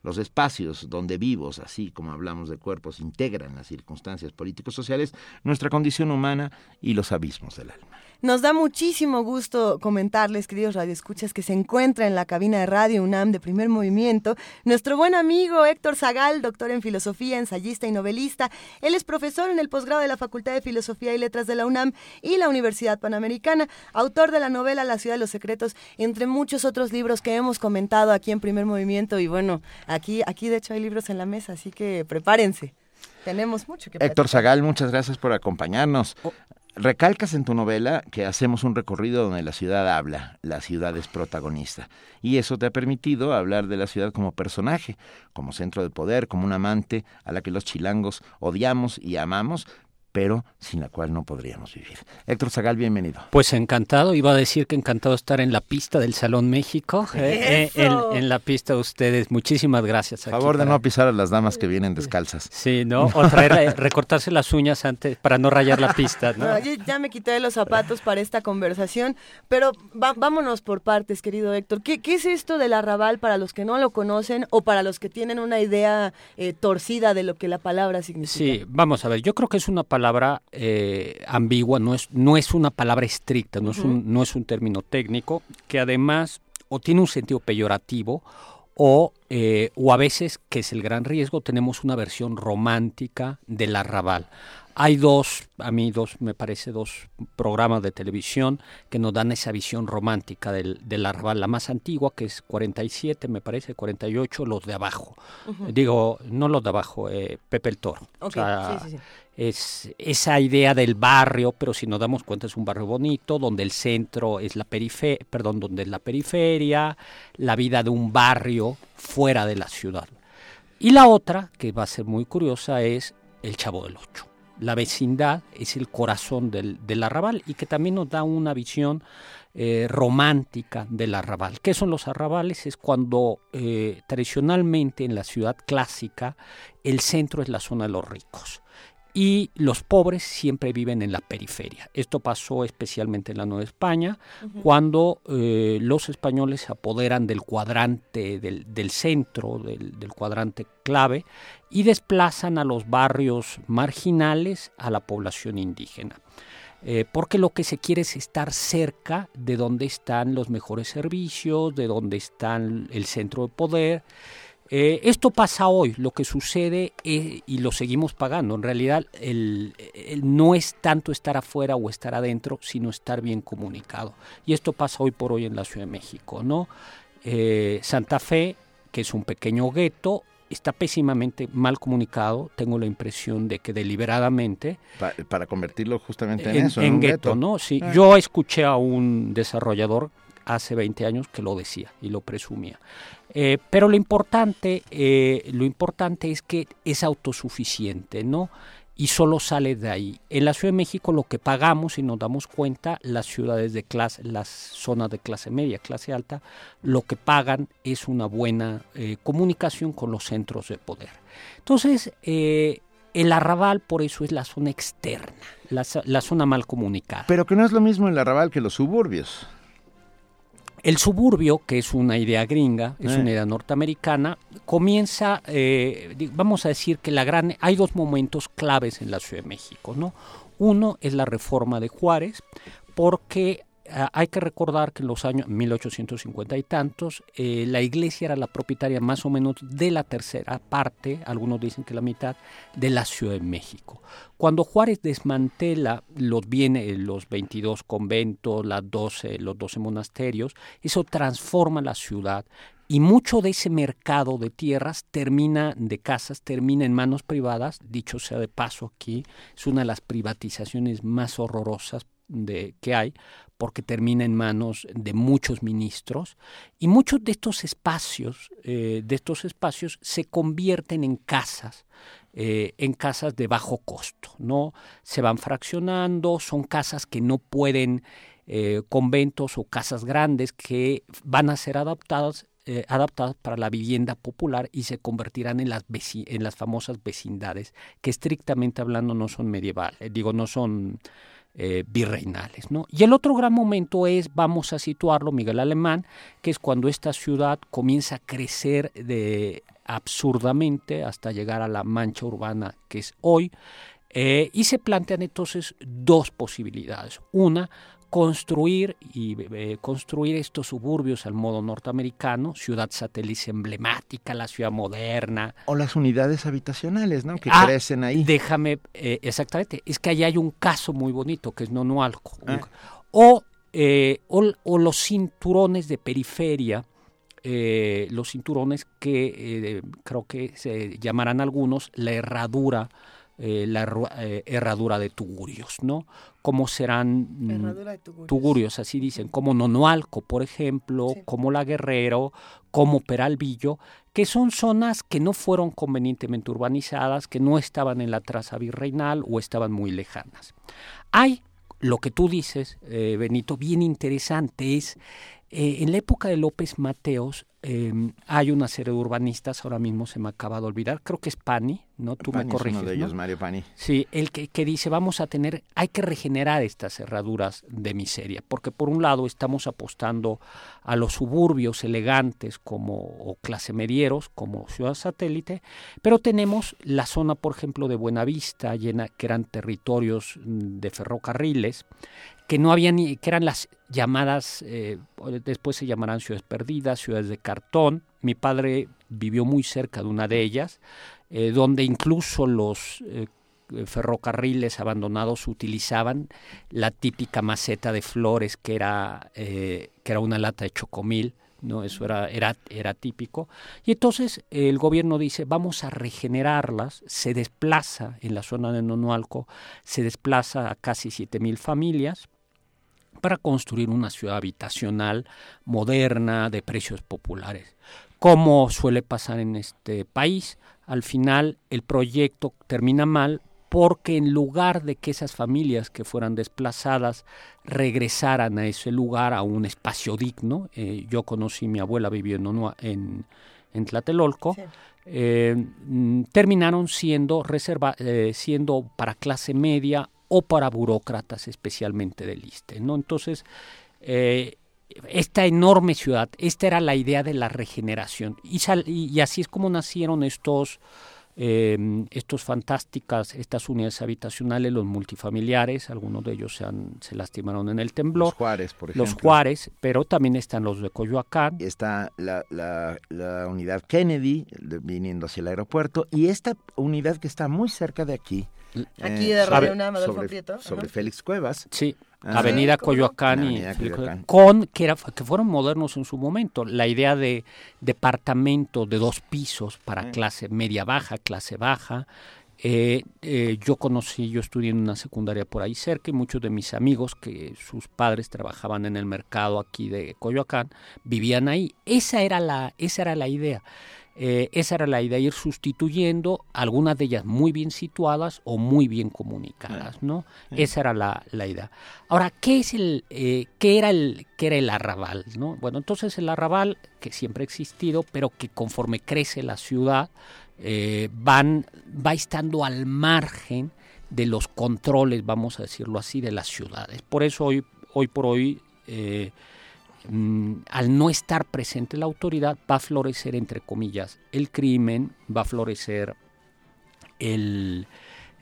Los espacios donde vivos, así como hablamos de cuerpos, integran las circunstancias políticos sociales, nuestra condición humana y los abismos del alma. Nos da muchísimo gusto comentarles, queridos radioescuchas, que se encuentra en la cabina de Radio UNAM de primer movimiento nuestro buen amigo Héctor Zagal, doctor en filosofía, ensayista y novelista. Él es profesor en el posgrado de la Facultad de Filosofía y Letras de la UNAM y la Universidad Panamericana, autor de la novela La ciudad de los secretos, entre muchos otros libros que hemos comentado aquí en primer movimiento. Y bueno, aquí, aquí de hecho hay libros en la mesa, así que prepárense. Tenemos mucho que Héctor Zagal, muchas gracias por acompañarnos. Recalcas en tu novela que hacemos un recorrido donde la ciudad habla, la ciudad es protagonista. Y eso te ha permitido hablar de la ciudad como personaje, como centro de poder, como un amante a la que los chilangos odiamos y amamos, pero sin la cual no podríamos vivir. Héctor Zagal, bienvenido. Pues encantado, iba a decir que encantado estar en la pista del Salón México, eh, eh, en, la pista de ustedes. Muchísimas gracias. A favor de no pisar a las damas que vienen descalzas. Sí, ¿no? O traer, recortarse las uñas antes para no rayar la pista, ¿no? ya me quité los zapatos para esta conversación, pero vámonos por partes, querido Héctor. ¿Qué, ¿Qué, es esto del arrabal para los que no lo conocen o para los que tienen una idea eh, torcida de lo que la palabra significa? Sí, vamos a ver, yo creo que es una palabra palabra eh, ambigua, no es, no es una palabra estricta, no, es un, no es un término técnico, que además o tiene un sentido peyorativo o, eh, o a veces, que es el gran riesgo, tenemos una versión romántica del arrabal. Hay dos, a mí dos, me parece, dos programas de televisión que nos dan esa visión romántica del, del arrabal. La más antigua, que es 47, me parece, 48, los de abajo. Digo, no los de abajo, eh, Pepe el Toro. Es esa idea del barrio, pero si nos damos cuenta es un barrio bonito, donde el centro es la periferia, perdón, donde es la periferia, la vida de un barrio fuera de la ciudad. Y la otra, que va a ser muy curiosa, es el Chavo del Ocho. La vecindad es el corazón del, del arrabal y que también nos da una visión eh, romántica del arrabal. ¿Qué son los arrabales? Es cuando eh, tradicionalmente en la ciudad clásica el centro es la zona de los ricos y los pobres siempre viven en la periferia. Esto pasó especialmente en la Nueva España, cuando eh, los españoles se apoderan del cuadrante, del, centro, del, del, cuadrante clave, y desplazan a los barrios marginales a la población indígena. Eh, porque lo que se quiere es estar cerca de donde están los mejores servicios, de donde está el centro de poder, eh, esto pasa hoy, lo que sucede y lo seguimos pagando. En realidad el, no es tanto estar afuera o estar adentro, sino estar bien comunicado. Y esto pasa hoy por hoy en la Ciudad de México. ¿no? Eh, Santa Fe, que es un pequeño gueto, está pésimamente mal comunicado. Tengo la impresión de que deliberadamente. para convertirlo justamente en, eso. En, gueto, ¿no? Sí, ah. yo escuché a un desarrollador hace 20 años que lo decía y lo presumía. Eh, pero lo importante, eh, lo importante es que es autosuficiente, ¿no? Y solo sale de ahí. En la Ciudad de México lo que pagamos, si nos damos cuenta, las ciudades de clase, las zonas de clase media, clase alta, lo que pagan es una buena eh, comunicación con los centros de poder. Entonces, el arrabal por eso es la zona externa, la, la, zona mal comunicada. Pero que no es lo mismo el arrabal que los suburbios. El suburbio, que es una idea gringa, es una eh. idea norteamericana, comienza, eh, vamos a decir que la gran, hay dos momentos claves en la Ciudad de México, ¿no? Uno es la reforma de Juárez, porque hay que recordar que en los años 1850 y tantos, eh, la iglesia era la propietaria más o menos de la tercera parte, algunos dicen que la mitad, de la Ciudad de México. Cuando Juárez desmantela los bienes, los 22 conventos, las 12, los 12 monasterios, eso transforma la ciudad y mucho de ese mercado de tierras termina, de casas, termina en manos privadas, dicho sea de paso aquí, es una de las privatizaciones más horrorosas de, que hay, porque termina en manos de muchos ministros y muchos de estos espacios, eh, de estos espacios se convierten en casas, eh, en casas de bajo costo, no se van fraccionando, son casas que no pueden eh, conventos o casas grandes que van a ser adaptadas adaptadas para la vivienda popular y se convertirán en las, en las famosas vecindades, que estrictamente hablando no son medievales, digo, no son eh, virreinales. ¿no? Y el otro gran momento es, vamos a situarlo, Miguel Alemán, que es cuando esta ciudad comienza a crecer de absurdamente hasta llegar a la mancha urbana que es hoy. Eh, y se plantean entonces dos posibilidades. Una, construir y eh, construir estos suburbios al modo norteamericano, ciudad satélite emblemática, la ciudad moderna. O las unidades habitacionales, ¿no? Que ah, crecen ahí. Déjame, eh, exactamente, es que ahí hay un caso muy bonito que es Nonualco. Ah. O, eh, o, los cinturones de periferia, los cinturones que creo que se llamarán algunos la herradura eh, la eh, herradura de tugurios, ¿no? Cómo serán mm, tugurios. así dicen, como Nonoalco, por ejemplo, como La Guerrero, como Peralvillo, que son zonas que no fueron convenientemente urbanizadas, que no estaban en la traza virreinal o estaban muy lejanas. Hay lo que tú dices, eh, Benito, bien interesante, es en la época de López Mateos Em, hay una serie de urbanistas, ahora mismo se me acaba de olvidar, creo que es Pani, ¿no? Tú me corriges. uno de ellos, Mario Pani. Sí, el que, que, dice, vamos a tener, hay que regenerar estas cerraduras de miseria, porque por un lado estamos apostando a los suburbios elegantes como, o clase medieros, como ciudad satélite, pero tenemos la zona, por ejemplo, de Buenavista, llena, que eran territorios mm, de ferrocarriles, que no había ni, que eran las llamadas, eh, después se llamarán ciudades perdidas, ciudades de cartón. Mi padre vivió muy cerca de una de ellas, eh, donde incluso los eh, ferrocarriles abandonados utilizaban la típica maceta de flores que era, que era una lata de chocomil, ¿no? Eso era, era, era típico. Y entonces el gobierno dice, vamos a regenerarlas, se desplaza en la zona de Nonualco, se desplaza a casi 7.000 familias para construir una ciudad habitacional moderna de precios populares. Como suele pasar en este país, al final el proyecto termina mal porque en lugar de que esas familias que fueran desplazadas regresaran a ese lugar, a un espacio digno, eh, yo conocí, mi abuela vivió en, en, Tlatelolco, eh, mm, terminaron siendo, reserva, eh, siendo para clase media o para burócratas especialmente del ISTE. ¿no? Entonces, esta enorme ciudad, esta era la idea de la regeneración y, y así es como nacieron estos eh, estos fantásticas, estas unidades habitacionales, los multifamiliares, algunos de ellos se, han, se lastimaron en el temblor. Los Juárez, por ejemplo. Los Juárez, pero también están los de Coyoacán. Está la, la, la unidad Kennedy viniendo hacia el aeropuerto y esta unidad que está muy cerca de aquí. Aquí de Radio sobre, Prieto. Sobre Félix Cuevas. Sí, Avenida Coyoacán y con que, era, que fueron modernos en su momento. La idea de departamento de dos pisos para clase media baja, clase baja. Eh, eh, yo conocí, yo estudié en una secundaria por ahí cerca y muchos de mis amigos que sus padres trabajaban en el mercado aquí de Coyoacán vivían ahí. Esa era la, esa era la idea. Eh, esa era la idea, ir sustituyendo algunas de ellas muy bien situadas o muy bien comunicadas, ¿no? Esa era la, idea. Ahora, ¿qué es el, eh, qué era el, qué era el arrabal, no? Bueno, entonces el arrabal que siempre ha existido, pero que conforme crece la ciudad eh, van, va estando al margen de los controles, vamos a decirlo así, de las ciudades. Por eso hoy, hoy por hoy Mm, al no estar presente la autoridad, va a florecer, entre comillas, el crimen, va a florecer el,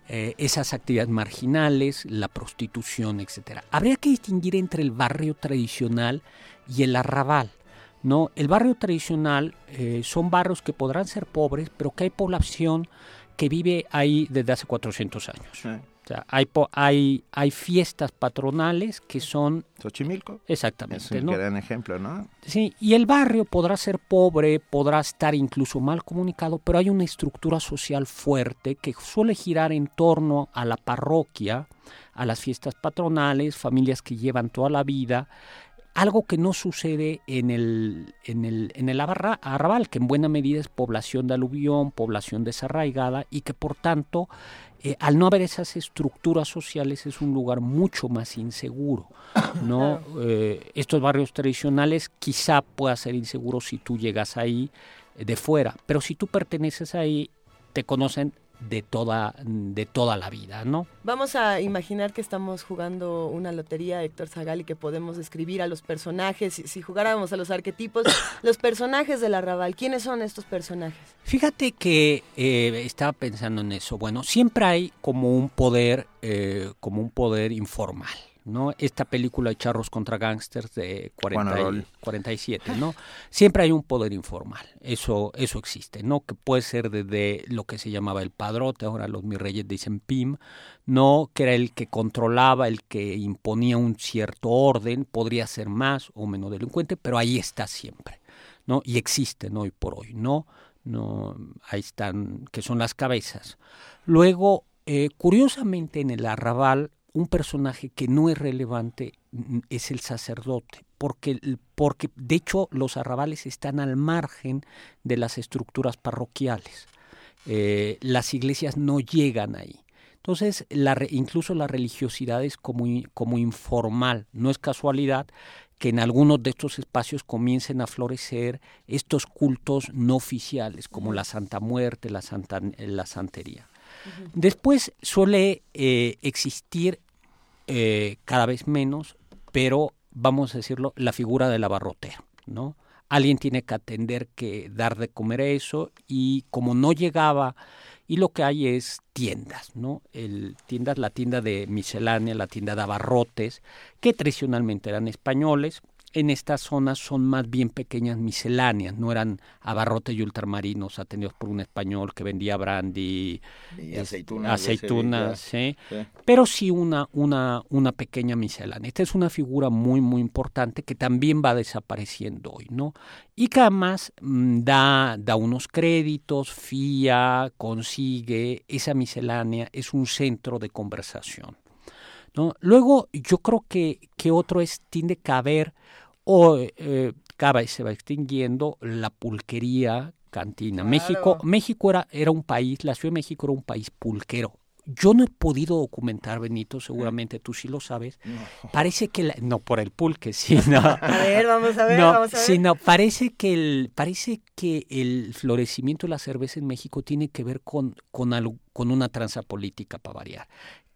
eh, esas actividades marginales, la prostitución, etcétera. Habría que distinguir entre el barrio tradicional y el arrabal. ¿no? El barrio tradicional eh, son barrios que podrán ser pobres, pero que hay población que vive ahí desde hace 400 años. O sea, hay, hay, hay fiestas patronales que son... Xochimilco. Exactamente. Es un gran ejemplo, ¿no? Sí, y el barrio podrá ser pobre, podrá estar incluso mal comunicado, pero hay una estructura social fuerte que suele girar en torno a la parroquia, a las fiestas patronales, familias que llevan toda la vida, algo que no sucede en el, en el, en el arrabal, que en buena medida es población de aluvión, población desarraigada y que por tanto eh, al no haber esas estructuras sociales es un lugar mucho más inseguro. ¿no? *coughs* Eh, estos barrios tradicionales quizá pueda ser inseguro si tú llegas ahí eh, de fuera, pero si tú perteneces ahí, te conocen de toda, de toda la vida, ¿no? Vamos a imaginar que estamos jugando una lotería, Héctor Zagal, y que podemos describir a los personajes, si, jugáramos a los arquetipos, *coughs* los personajes del arrabal, ¿quiénes son estos personajes? Fíjate que eh, estaba pensando en eso. Bueno, siempre hay como un poder, eh, como un poder informal. ¿No? Esta película de Charros contra Gangsters de 47, ¿no? Siempre hay un poder informal, eso, eso existe, ¿no? Que puede ser desde lo que se llamaba el padrote, ahora los mis reyes dicen PIM, ¿no? Que era el que controlaba, el que imponía un cierto orden, podría ser más o menos delincuente, pero ahí está siempre, ¿no? Y existe, ¿no? Hoy por hoy, ¿no? no ahí están, que son las cabezas. Luego, eh, curiosamente en el arrabal un personaje que no es relevante mm, es el sacerdote, porque, porque de hecho los arrabales están al margen de las estructuras parroquiales. Eh, las iglesias no llegan ahí. Entonces, la, incluso la religiosidad es como, como informal. No es casualidad que en algunos de estos espacios comiencen a florecer estos cultos no oficiales, como la Santa Muerte, la, Santa, la Santería. Después suele eh, existir eh, cada vez menos, pero vamos a decirlo, la figura del abarrotero, ¿no? Alguien tiene que atender que dar de comer eso y como no llegaba y lo que hay es tiendas, ¿no? El tiendas, la tienda de miscelánea, la tienda de abarrotes, que tradicionalmente eran españoles, en estas zonas son más bien pequeñas misceláneas, no eran abarrotes y ultramarinos atendidos por un español que vendía brandy, y aceitunas, aceitunas ¿sí? pero sí una, una, una pequeña miscelánea. Esta es una figura muy, muy importante que también va desapareciendo hoy, ¿no? Y que además mm, da, da unos créditos, fía, consigue, esa miscelánea es un centro de conversación. ¿no? Luego, yo creo que, que otro es, tiende que haber, o eh, y se va extinguiendo, la pulquería cantina. México, México era, era un país, la Ciudad de México era un país pulquero. Yo no he podido documentar, Benito, seguramente tú sí lo sabes. Parece que, no por el pulque, *laughs* sino... a ver, vamos a ver, vamos a ver. Sino parece que, el, parece que el florecimiento de la cerveza en México tiene que ver con, con, con una tranza política, para variar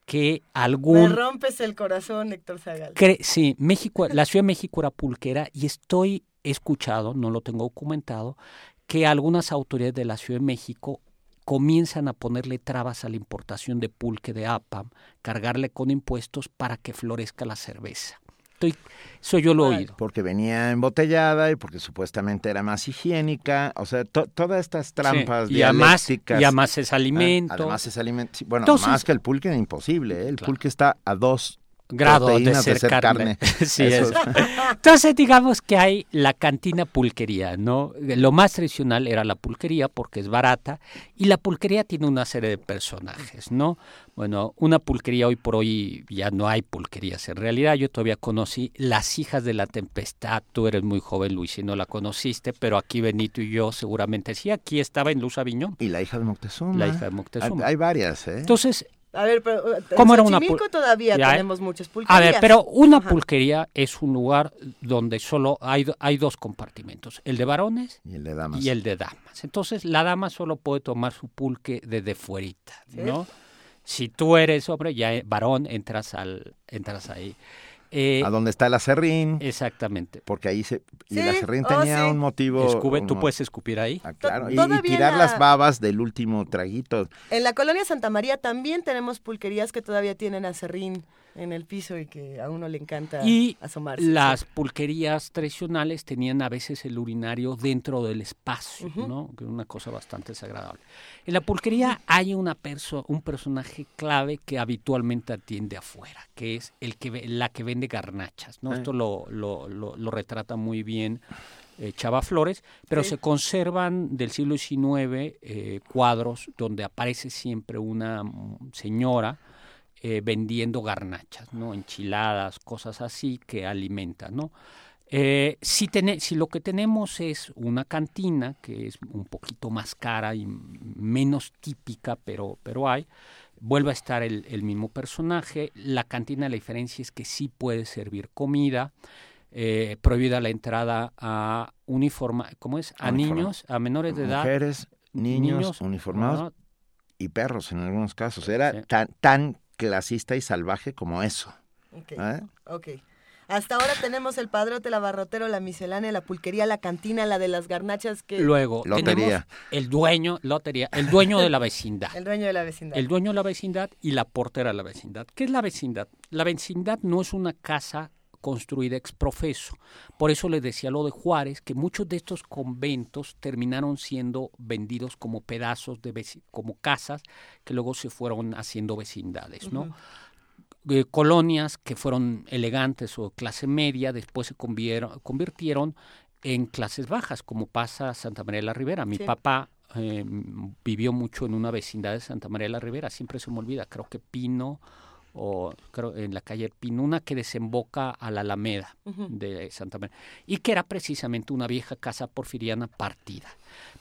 que algún... Me rompes el corazón, Héctor Zagal. sí, México, la Ciudad de México era pulquera y estoy escuchado, no lo tengo documentado, que algunas autoridades de la Ciudad de México comienzan a ponerle trabas a la importación de pulque de APAM, cargarle con impuestos para que florezca la cerveza. Estoy, eso yo lo oído. Porque venía embotellada y porque supuestamente era más higiénica, o sea, todas estas trampas y además, y además es alimento. además es alimento. Bueno, más que el pulque es imposible, ¿eh? el pulque está a dos grado de ser, carne. *laughs* Entonces digamos que hay la cantina pulquería, ¿no? Lo más tradicional era la pulquería porque es barata y la pulquería tiene una serie de personajes, ¿no? Bueno, una pulquería hoy por hoy ya no hay pulquerías. En realidad yo todavía conocí Las hijas de la tempestad. Tú eres muy joven, Luis, y no la conociste, pero aquí Benito y yo seguramente sí. Aquí estaba en Luz Aviñón. Y la hija de Moctezuma. La hija de Moctezuma. Hay, varias, ¿eh? Entonces, a ver, pero ¿Cómo era una todavía tenemos muchas pulquerías. A ver, pero una pulquería es un lugar donde solo hay, hay dos compartimentos, el de varones y el de damas. Y el de damas. Entonces, la dama solo puede tomar su pulque desde fuerita, ¿no? Si tú eres hombre, ya varón, entras al entras ahí. Eh, a donde está el acerrín. Exactamente. Porque ahí se... Y el acerrín oh, tenía un motivo... Escube, tú puedes escupir ahí. Ah, claro. Y, tirar las babas del último traguito. En la colonia Santa María también tenemos pulquerías que todavía tienen acerrín en el piso y que a uno le encanta y asomarse. Las pulquerías tradicionales tenían a veces el urinario dentro del espacio, ¿no? Que es una cosa bastante desagradable. En la pulquería hay una perso un personaje clave que habitualmente atiende afuera, que es el que la que vende garnachas, ¿no? Esto lo, lo, lo, retrata muy bien eh, Chava Flores, pero se conservan del siglo XIX eh, cuadros donde aparece siempre una señora eh, vendiendo garnachas, ¿no? Enchiladas, cosas así que alimentan, ¿no? Eh, si, si lo que tenemos es una cantina, que es un poquito más cara y menos típica, pero, pero hay, vuelve a estar el, mismo personaje. La cantina, la diferencia es que sí puede servir comida, eh, prohibida la entrada a uniforma, ¿cómo es? A niños, a menores de edad. Mujeres, niños, uniformados y perros en algunos casos. Era tan, tan clasista y salvaje como eso. ¿Eh? Ok. Hasta ahora tenemos el padrote, el abarrotero, la miscelánea, la pulquería, la cantina, la de las garnachas que... Luego lotería. el dueño, lotería, el dueño de la vecindad. el dueño de la vecindad. El dueño de la vecindad y la portera de la vecindad. ¿Qué es la vecindad? La vecindad no es una casa construida ex profeso. Por eso les decía lo de Juárez, que muchos de estos conventos terminaron siendo vendidos como pedazos de como casas que luego se fueron haciendo vecindades, ¿no? Eh, colonias que fueron elegantes o clase media después se convirtieron en clases bajas, como pasa Santa María de la Ribera. Mi papá eh, vivió mucho en una vecindad de Santa María de la Ribera, siempre se me olvida, creo que Pino o creo en la calle Pinuna que desemboca a la Alameda de Santa María y que era precisamente una vieja casa porfiriana partida.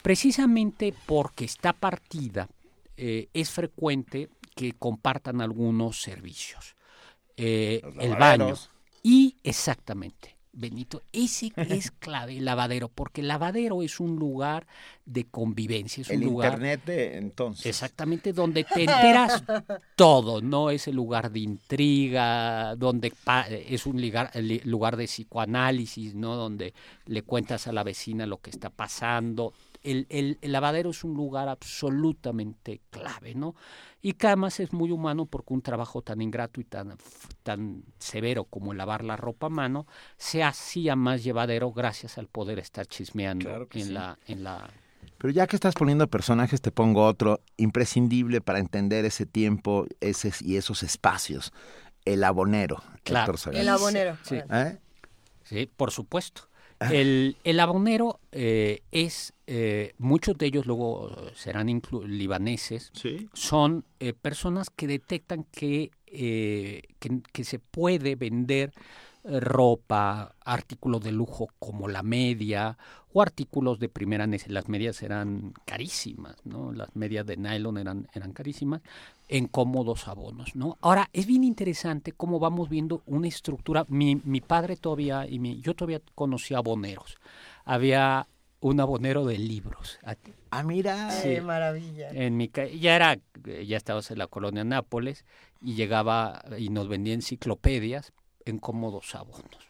Precisamente porque está partida eh, es frecuente que compartan algunos servicios. Eh, el baño y exactamente Benito, ese es *laughs* clave, el lavadero, porque el lavadero es un lugar de convivencia, es el un lugar... internet de entonces. Exactamente, donde te enteras *laughs* todo, no es el lugar de intriga, donde es un lugar, lugar de psicoanálisis, ¿no? Donde le cuentas a la vecina lo que está pasando. El, el, lavadero es un lugar absolutamente clave, ¿no? Y que además es muy humano porque un trabajo tan ingrato y tan, tan severo como lavar la ropa a mano se hacía más llevadero gracias al poder estar chismeando en, la, en la pero ya que estás poniendo personajes, te pongo otro imprescindible para entender ese tiempo ese, y esos espacios. El abonero. Claro. El abonero. Sí. ¿Eh? sí, por supuesto. El, el abonero eh, es, eh, muchos de ellos luego serán libaneses, son eh, personas que detectan que, que, que, se puede vender ropa, artículos de lujo como la media o artículos de primera necesidad. Las medias eran carísimas, ¿no? Las medias de nylon eran, eran carísimas en cómodos abonos, ¿no? Ahora, es bien interesante cómo vamos viendo una estructura. Mi, mi padre todavía, y mi, yo todavía conocía aboneros. Había un abonero de libros. Ah, mira. Sí, maravilla. En mi, ya era, ya estábamos en la colonia Nápoles y llegaba y nos vendía enciclopedias en cómodos abonos,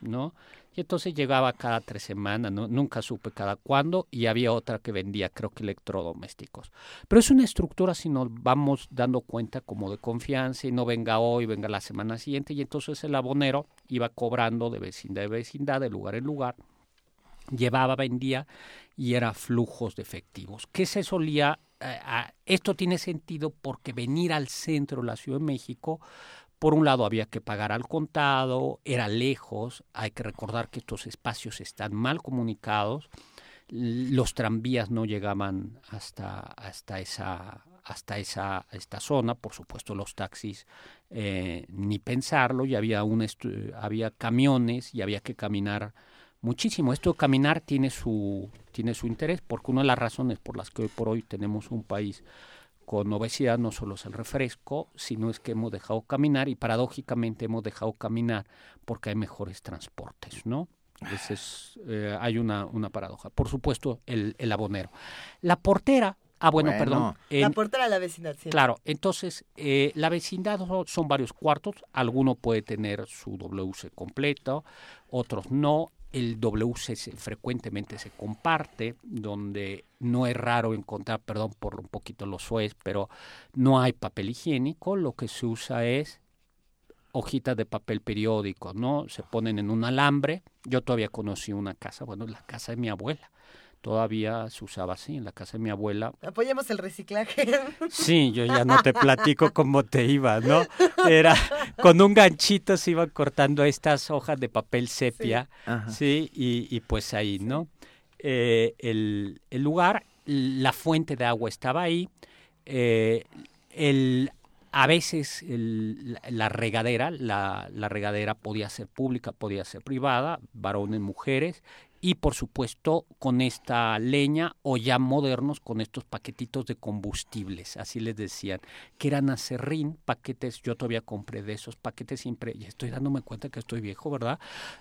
¿no? Y entonces llegaba cada tres semanas, ¿no? nunca supe cada cuándo, y había otra que vendía, creo que electrodomésticos. Pero es una estructura si nos vamos dando cuenta como de confianza y no venga hoy, venga la semana siguiente, y entonces el abonero iba cobrando de vecindad en vecindad, de lugar en lugar, llevaba, vendía y era flujos de efectivos. ¿Qué se solía? Eh, esto tiene sentido porque venir al centro de la Ciudad de México por un lado había que pagar al contado, era lejos, hay que recordar que estos espacios están mal comunicados, los tranvías no llegaban hasta, hasta esa hasta esa esta zona, por supuesto los taxis eh, ni pensarlo, y había un había camiones y había que caminar muchísimo. Esto de caminar tiene su tiene su interés porque una de las razones por las que hoy por hoy tenemos un país con obesidad no solo es el refresco, sino es que hemos dejado caminar y paradójicamente hemos dejado caminar porque hay mejores transportes, ¿no? es, eh, hay una, una paradoja. Por supuesto, el, el abonero. La portera Ah, bueno, perdón. la portera de la vecindad, sí. Claro, entonces, eh, la vecindad son, varios cuartos, alguno puede tener su WC completo, otros no el WC frecuentemente se comparte, donde no es raro encontrar, perdón por un poquito los suez, pero no hay papel higiénico, lo que se usa es hojitas de papel periódico, ¿no? Se ponen en un alambre. Yo todavía conocí una casa, bueno, la casa de mi abuela todavía se usaba así en la casa de mi abuela. Apoyemos el reciclaje. Sí, yo ya no te *laughs* platico cómo te iba, ¿no? Era con un ganchito se iban cortando estas hojas de papel sepia, sí, y, pues ahí, ¿no? Eh, el, el, lugar, la fuente de agua estaba ahí, eh, el, a veces el, la regadera, la, la, regadera podía ser pública, podía ser privada, varones, mujeres, y por supuesto con esta leña o ya modernos con estos paquetitos de combustibles, así les decían, que eran acerrín, paquetes, yo todavía compré de esos paquetes siempre, y estoy dándome cuenta que estoy viejo, ¿verdad?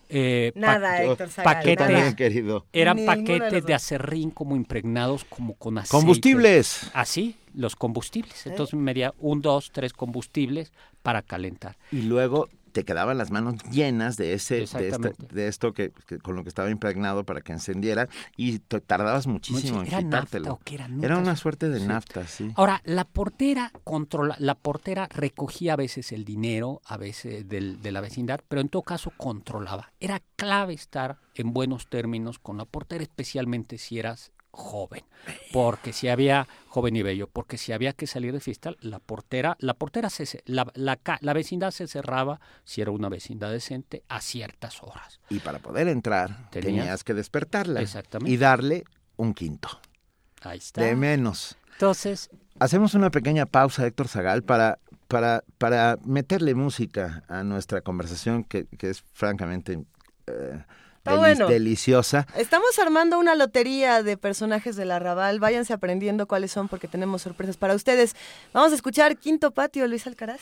Eh, Nada, Héctor Paquetes, querido. Eran paquetes de acerrín como impregnados como con aceite. Combustibles. Así, los combustibles. Entonces me medía un, dos, tres combustibles para calentar. Y luego te quedaban las manos llenas de ese de, esto que, con lo que estaba impregnado para que encendiera y tardabas muchísimo en quitártelo. era, una suerte de nafta, sí. Ahora, la portera controla, la portera recogía a veces el dinero, a veces del, de la vecindad, pero en todo caso controlaba. Era clave estar en buenos términos con la portera, especialmente si eras joven, porque si había joven y bello, porque si había que salir de fiesta, la portera, la portera se, la, la, la, vecindad se cerraba si era una vecindad decente a ciertas horas. Y para poder entrar tenías, que despertarla y darle un quinto. Ahí está. De menos. Entonces, hacemos una pequeña pausa, Héctor Zagal, para para para meterle música a nuestra conversación que, que es francamente eh, bueno. deliciosa. Estamos armando una lotería de personajes del arrabal. Váyanse aprendiendo cuáles son porque tenemos sorpresas para ustedes. Vamos a escuchar Quinto Patio, Luis Alcaraz.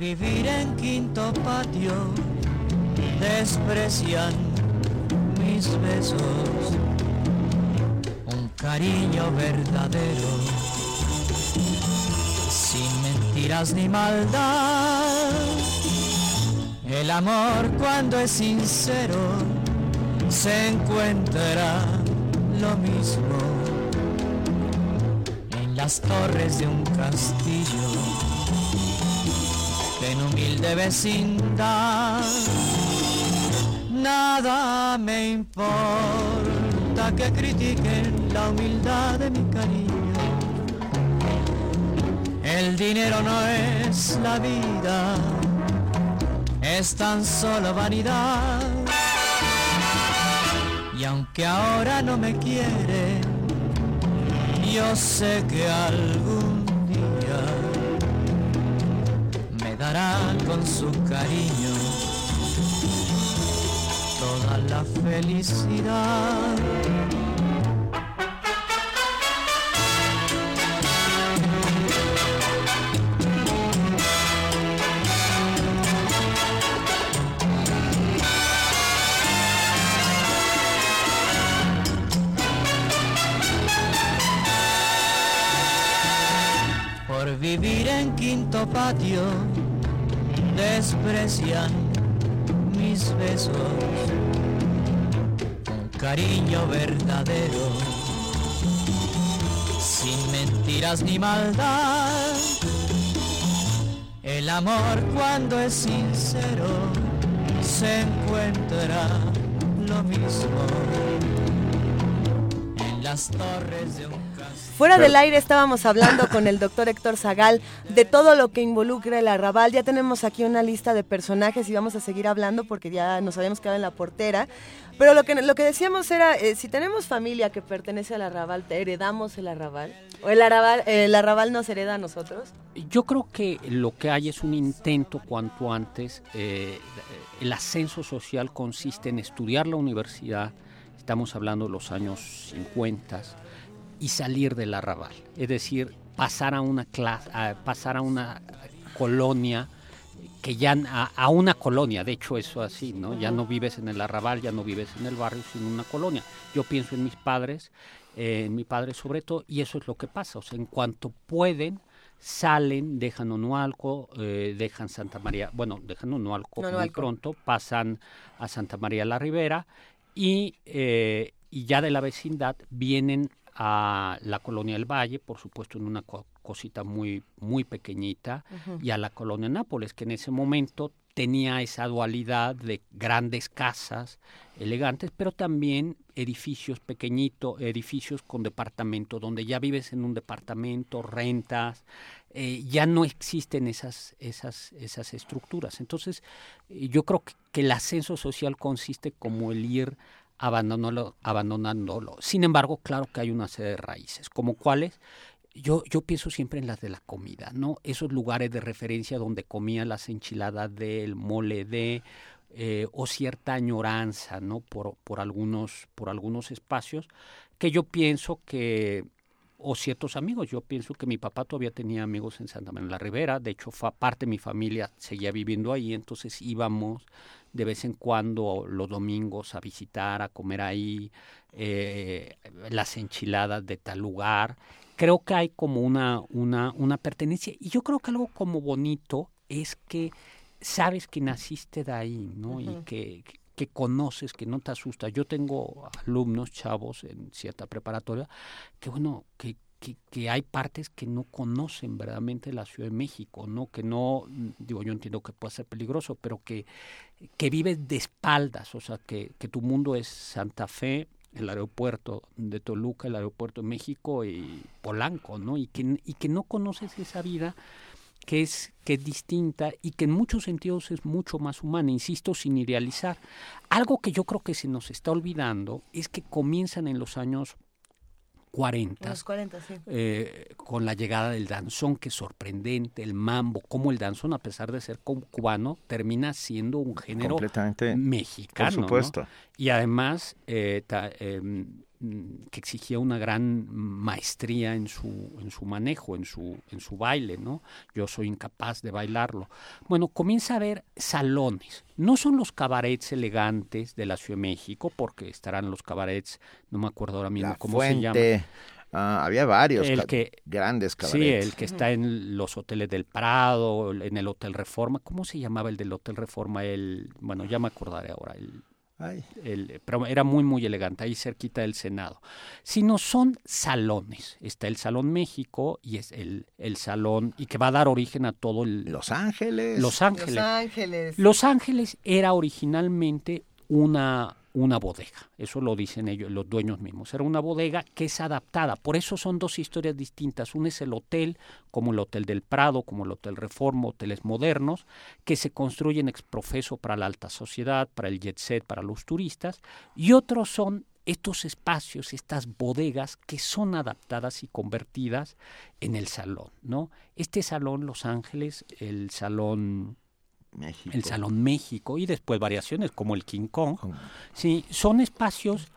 Vivir en quinto patio desprecian mis besos, un cariño verdadero, sin mentiras ni maldad. El amor cuando es sincero se encuentra lo mismo en las torres de un castillo, en humilde vecindad. Nada me importa que critiquen la humildad de mi cariño. El dinero no es la vida, es tan solo vanidad. Y aunque ahora no me quiere, yo sé que algún dará con su cariño toda la felicidad. Por vivir en quinto patio, desprecian mis besos, cariño verdadero, sin mentiras ni maldad. El amor cuando es sincero se encuentra lo mismo en las torres de un Fuera del aire estábamos hablando con el doctor Héctor Zagal de todo lo que involucra el arrabal. Ya tenemos aquí una lista de personajes y vamos a seguir hablando porque ya nos habíamos quedado en la portera. Pero lo que, lo que decíamos era, eh, si tenemos familia que pertenece al arrabal, ¿te heredamos el arrabal? ¿O el arrabal, el arrabal nos hereda a nosotros? Yo creo que lo que hay es un intento cuanto antes. Eh, el ascenso social consiste en estudiar la universidad, estamos hablando de los años 50 y salir del arrabal, es decir, pasar a una clase, pasar a una colonia que ya a, una colonia, de hecho eso así, ¿no? Ya no vives en el arrabal, ya no vives en el barrio, sino en una colonia. Yo pienso en mis padres, eh, en mi padre sobre todo, y eso es lo que pasa, o sea, en cuanto pueden, salen, dejan Onualco, eh, dejan Santa María, bueno, dejan Onualco, muy pronto, pasan a Santa María la Ribera y, eh, y ya de la vecindad vienen a la colonia del Valle, por supuesto en una cosita muy, muy pequeñita, y a la colonia Nápoles, que en ese momento tenía esa dualidad de grandes casas elegantes, pero también edificios pequeñitos, edificios con departamento, donde ya vives en un departamento, rentas, eh, ya no existen esas, esas, esas estructuras. Entonces, yo creo que el ascenso social consiste como el ir abandonándolo, abandonándolo. Sin embargo, claro que hay una serie de raíces, como cuáles. Yo, yo pienso siempre en las de la comida, ¿no? Esos lugares de referencia donde comía las enchiladas del mole de, eh, o cierta añoranza, ¿no? Por, por, algunos, por algunos espacios, que yo pienso que, o ciertos amigos, yo pienso que mi papá todavía tenía amigos en Santa María la Ribera, de hecho, parte de mi familia seguía viviendo ahí, entonces íbamos de vez en cuando los domingos a visitar, a comer ahí eh, las enchiladas de tal lugar. Creo que hay como una, una, una pertenencia. Y yo creo que algo como bonito es que sabes que naciste de ahí, ¿no? Y que, que conoces, que no te asusta. Yo tengo alumnos, chavos en cierta preparatoria, que bueno, que, que, hay partes que no conocen verdaderamente la Ciudad de México, ¿no? Que no, digo, yo entiendo que puede ser peligroso, pero que, que vives de espaldas, o sea, que, que tu mundo es Santa Fe, el aeropuerto de Toluca, el aeropuerto de México y Polanco, ¿no? Y que, y que no conoces esa vida que es, que es distinta y que en muchos sentidos es mucho más humana, insisto, sin idealizar. Algo que yo creo que se nos está olvidando es que comienzan en los años 40, eh, con la llegada del danzón, que es sorprendente, el mambo, como el danzón, a pesar de ser cubano, termina siendo un género Completamente mexicano. Por supuesto. Y además, eh, em, que exigía una gran maestría en su, en su manejo, en su, en su baile, ¿no? Yo soy incapaz de bailarlo. Bueno, comienza a haber salones. No son los cabarets elegantes de la Ciudad de México, porque estarán los cabarets, no me acuerdo ahora mismo cómo se llama. Ah, había varios El que- grandes Sí, cabarets. el que está en los hoteles del Prado, en el Hotel Reforma. ¿Cómo se llamaba el del Hotel Reforma? El, bueno, ya me acordaré ahora. El, el- pero era muy, muy elegante, ahí cerquita del Senado. Sino son salones. Está el Salón México y es el, el salón, y que va a dar origen a todo el... Los Ángeles. Los Ángeles. Los Ángeles. Los Ángeles era originalmente una, una bodega, eso lo dicen ellos, los dueños mismos. Era una bodega que es adaptada, por eso son dos historias distintas. Uno es el hotel, como el Hotel del Prado, como el Hotel Reforma, hoteles modernos, que se construyen ex profeso para la alta sociedad, para el jet set, para los turistas, y otros son estos espacios, estas bodegas que son adaptadas y convertidas en el salón, ¿no? Este salón Los Ángeles, el salón México. el Salón México y después variaciones como el King Kong. Sí, son espacios,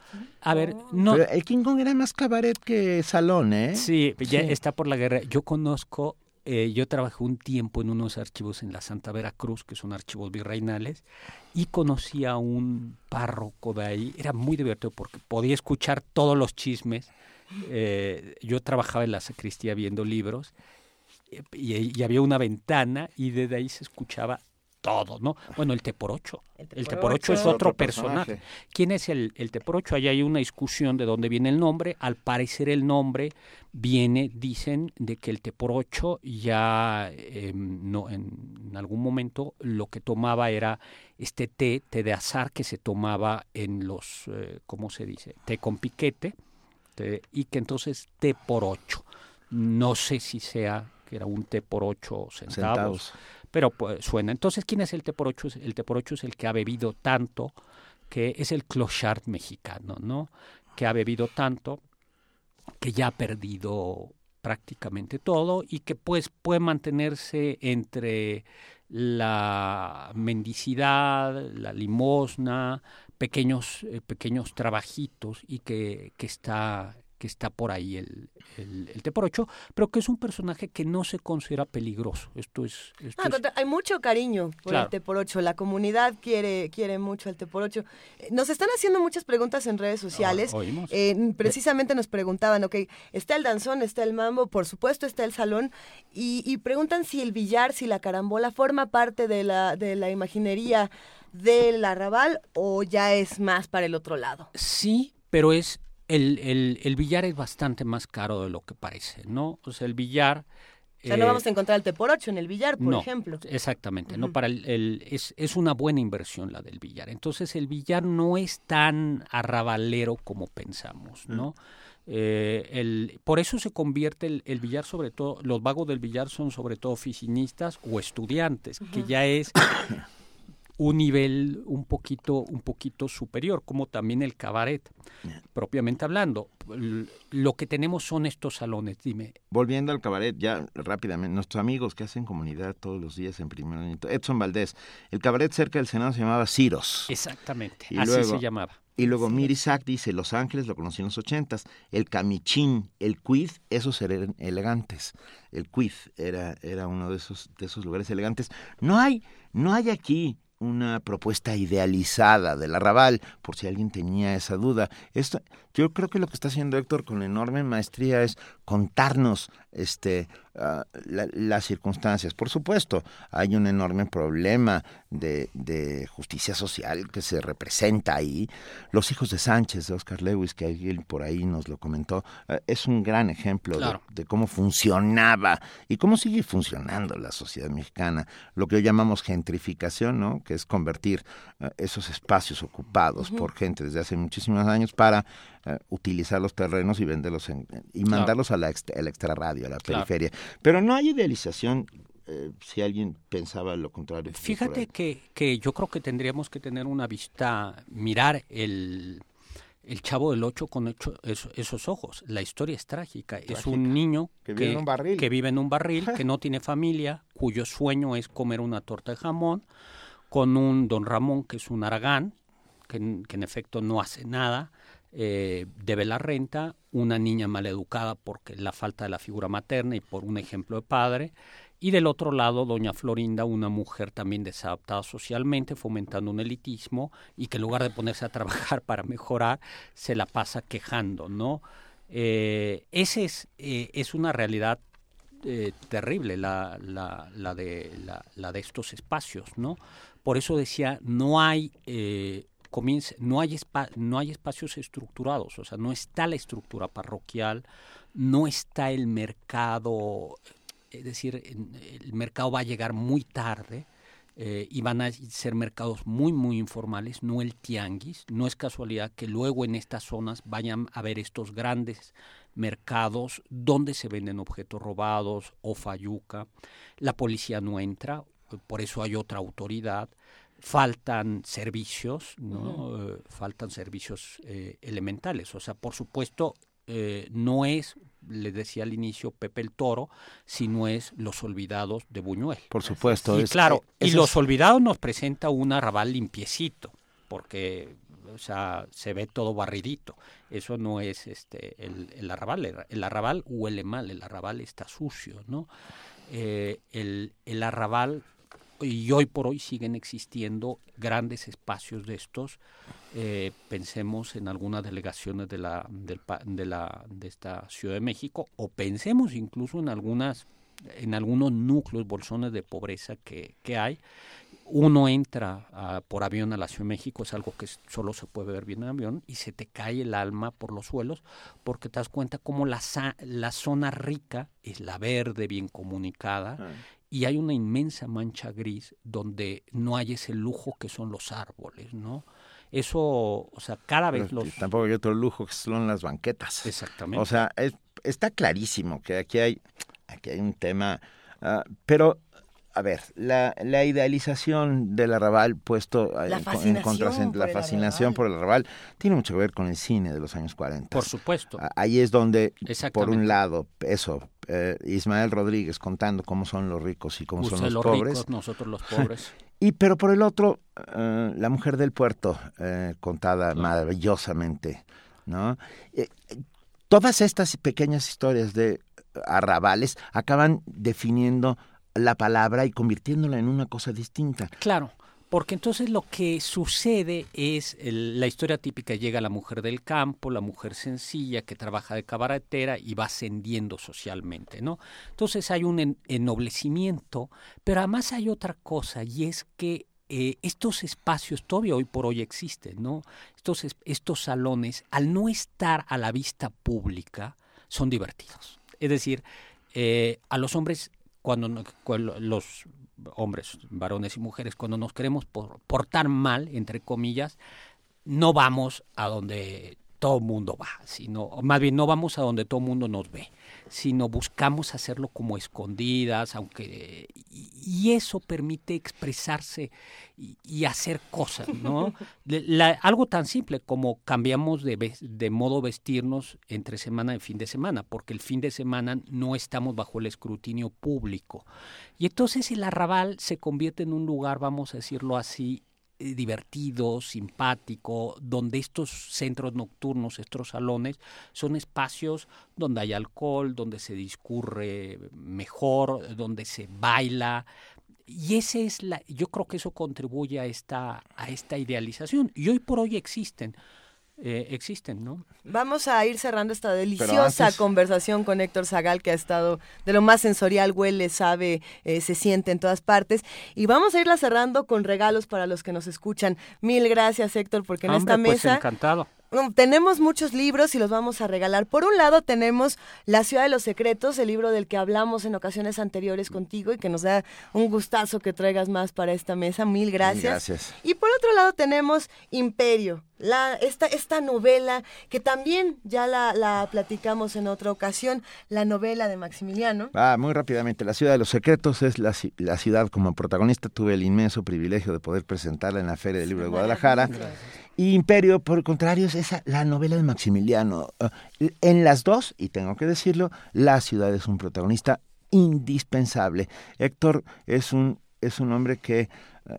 a ver, no... Pero el King Kong era más cabaret que salón, ¿eh? Sí, ya Sí. está por la guerra. Yo conozco, eh, yo trabajé un tiempo en unos archivos en la Santa Veracruz, que son archivos virreinales, y conocí a un párroco de ahí. Era muy divertido porque podía escuchar todos los chismes. Eh, yo trabajaba en la sacristía viendo libros eh, y, y había una ventana y desde ahí se escuchaba todo, ¿no? Bueno, el T por ocho. El T por ocho es Otro otro personaje. personaje. ¿Quién es el, el T por ocho? Ahí hay una discusión de dónde viene el nombre. Al parecer el nombre viene, dicen, de que el T por ocho ya eh, no, en, en algún momento lo que tomaba era este té, té de azar que se tomaba en los, eh, ¿cómo se dice? Té con piquete té- y que entonces té por ocho. No sé si sea que era un té por ocho centavos, Centavos. Pero pues, suena. Entonces, ¿quién es el té por ocho? El té por ocho es el que ha bebido tanto, que es el clochard mexicano, ¿no? Que ha bebido tanto que ya ha perdido prácticamente todo y que pues puede mantenerse entre la mendicidad, la limosna, pequeños eh, pequeños trabajitos y que, que está que está por ahí el, el, el T por ocho, pero que es un personaje que no se considera peligroso. Esto es, esto al hay mucho cariño por Claro. el T por 8. La comunidad quiere, quiere mucho el T por 8. Nos están haciendo muchas preguntas en redes sociales. O- oímos. Eh, precisamente nos preguntaban, ok, está el danzón, está el mambo, por supuesto está el salón, y, y preguntan si el billar, si la carambola forma parte de la, de la imaginería del arrabal o ya es más para el otro lado. Sí, pero es el, el, el billar es bastante más caro de lo que parece, ¿no? O sea, el billar... O sea, no eh, vamos a encontrar el T por 8 en el billar, por no, ejemplo. Exactamente, no para el, el- es, es una buena inversión la del billar. Entonces el billar no es tan arrabalero como pensamos, ¿no? Eh, el, por eso se convierte el, el billar sobre todo, los vagos del billar son sobre todo oficinistas o estudiantes, que ya es un nivel un poquito, un poquito superior, como también el cabaret, propiamente hablando. Lo que tenemos son estos salones, dime. Volviendo al cabaret, ya rápidamente, nuestros amigos que hacen comunidad todos los días en primer año, Edson Valdés, el cabaret cerca del Senado se llamaba Ciros. Exactamente, Y así luego- se llamaba. Y luego Mirisac dice, Los Ángeles lo conocí en los ochentas, el camichín, el quid, esos eran elegantes. El quid era, era uno de esos, de esos lugares elegantes. No hay, no hay aquí una propuesta idealizada del arrabal, por si alguien tenía esa duda. Esto, yo creo que lo que está haciendo Héctor con enorme maestría es contarnos este, ah, la- las circunstancias. Por supuesto, hay un enorme problema de, de justicia social que se representa ahí. Los hijos de Sánchez, de Oscar Lewis, que alguien por ahí nos lo comentó, eh, es un gran ejemplo de- Claro. de, cómo funcionaba y cómo sigue funcionando la sociedad mexicana. Lo que hoy llamamos gentrificación, ¿no? que es convertir eh, esos espacios ocupados por gente desde hace muchísimos años para eh, utilizar los terrenos y venderlos en- y Claro. mandarlos a la extra, a la extrarradio, a la Claro. periferia. Pero no hay idealización eh, si alguien pensaba lo contrario. Fíjate que, que yo creo que tendríamos que tener una vista, mirar el, el Chavo del Ocho con hecho- eso- esos ojos. La historia es trágica. Es un niño Que vive en un barril. que vive en un barril, *laughs* que no tiene familia, cuyo sueño es comer una torta de jamón, con un don Ramón que es un aragán, que en efecto no hace nada. Eh, debe la renta, una niña maleducada porque la falta de la figura materna y por un ejemplo de padre, y del otro lado, doña Florinda, una mujer también desadaptada socialmente, fomentando un elitismo y que en lugar de ponerse a trabajar *laughs* para mejorar, se la pasa quejando, ¿no? Eh, es, eh, es una realidad terrible, la, la, de, la, de estos espacios, ¿no? Por eso decía, no hay... no hay, no hay espacios estructurados, o sea, no está la estructura parroquial, no está el mercado es decir, el mercado va a llegar muy tarde eh, y van a ser mercados muy, muy informales, no el tianguis. No es casualidad que luego en estas zonas vayan a haber estos grandes mercados donde se venden objetos robados o fayuca. La policía no entra, por eso hay otra autoridad. Faltan servicios, ¿no? Eh, faltan servicios eh, elementales. O sea, por supuesto, no es le decía al inicio Pepe el Toro, si no es Los Olvidados de Buñuel. Por supuesto. Y claro, y Los Olvidados nos presenta un arrabal limpiecito, porque o sea, se ve todo barridito. Eso no es este el, el arrabal. El, arrabal huele mal, el arrabal está sucio, ¿no? Eh, el, el arrabal y hoy por hoy siguen existiendo grandes espacios de estos. Eh, pensemos en algunas delegaciones de la, de, la, de esta Ciudad de México o pensemos incluso en algunas en algunos núcleos, bolsones de pobreza que, que hay. Uno entra por avión a la Ciudad de México, es algo que solo se puede ver bien en avión, y se te cae el alma por los suelos, porque te das cuenta cómo la, la zona rica es la verde, bien comunicada, ah y hay una inmensa mancha gris donde no hay ese lujo que son los árboles, ¿no? Eso, o sea, cada vez los... Tampoco hay otro lujo que son las banquetas. Exactamente. O sea, está clarísimo que aquí hay, aquí hay un tema, uh, pero a ver, la, la idealización del arrabal puesto la en, en la fascinación por el arrabal tiene mucho que ver con el cine de los años 40. Por supuesto. Ahí es donde, por un lado, eso, eh, Ismael Rodríguez contando cómo son los ricos y cómo son los, pobres. nosotros los *laughs* pobres. y pero por el otro, eh, la mujer del puerto, eh, contada maravillosamente, ¿no? todas estas pequeñas historias de arrabales acaban definiendo la palabra y convirtiéndola en una cosa distinta. Claro, porque entonces lo que sucede es la historia típica llega la mujer del campo, la mujer sencilla que trabaja de cabaretera y va ascendiendo socialmente, ¿no? Entonces hay un ennoblecimiento, pero además hay otra cosa y es que eh, estos espacios todavía hoy por hoy existen, ¿no? Estos, estos salones, al no estar a la vista pública, son divertidos. Es decir, eh, a los hombres cuando, los hombres, varones y mujeres, cuando nos queremos portar mal, entre comillas, no vamos a donde todo el mundo va, sino, más bien no vamos a donde todo el mundo nos ve, sino buscamos hacerlo como escondidas, aunque y eso permite expresarse y, hacer cosas, ¿no? *laughs* algo tan simple como cambiamos de, de modo vestirnos entre semana y fin de semana, porque el fin de semana no estamos bajo el escrutinio público. Y entonces el arrabal se convierte en un lugar, vamos a decirlo así, divertido, simpático, donde estos centros nocturnos, estos salones, son espacios donde hay alcohol, donde se discurre mejor, donde se baila. Y ese es la, yo creo que eso contribuye a esta, a esta idealización. Y hoy por hoy existen. Eh, existen, ¿no? Vamos a ir cerrando esta deliciosa conversación con Héctor Zagal, que ha estado de lo más sensorial, huele, sabe, eh, se siente en todas partes. Y vamos a irla cerrando con regalos para los que nos escuchan. Mil gracias, Héctor, porque en esta pues mesa... encantado tenemos muchos libros y los vamos a regalar. Por un lado tenemos La ciudad de los secretos, el libro del que hablamos en ocasiones anteriores contigo y que nos da un gustazo que traigas más para esta mesa. Mil gracias. gracias. Y por otro lado tenemos Imperio, la, esta, esta novela que también ya la, la, platicamos en otra ocasión, la novela de Maximiliano. Ah, muy rápidamente, La ciudad de los secretos es la, la ciudad como protagonista. Tuve el inmenso privilegio de poder presentarla en la Feria del Libro de Guadalajara. Y Imperio, por el contrario, es esa, la novela de Maximiliano. Ah, en las dos, y tengo que decirlo, la ciudad es un protagonista indispensable. Héctor es un es un hombre que eh,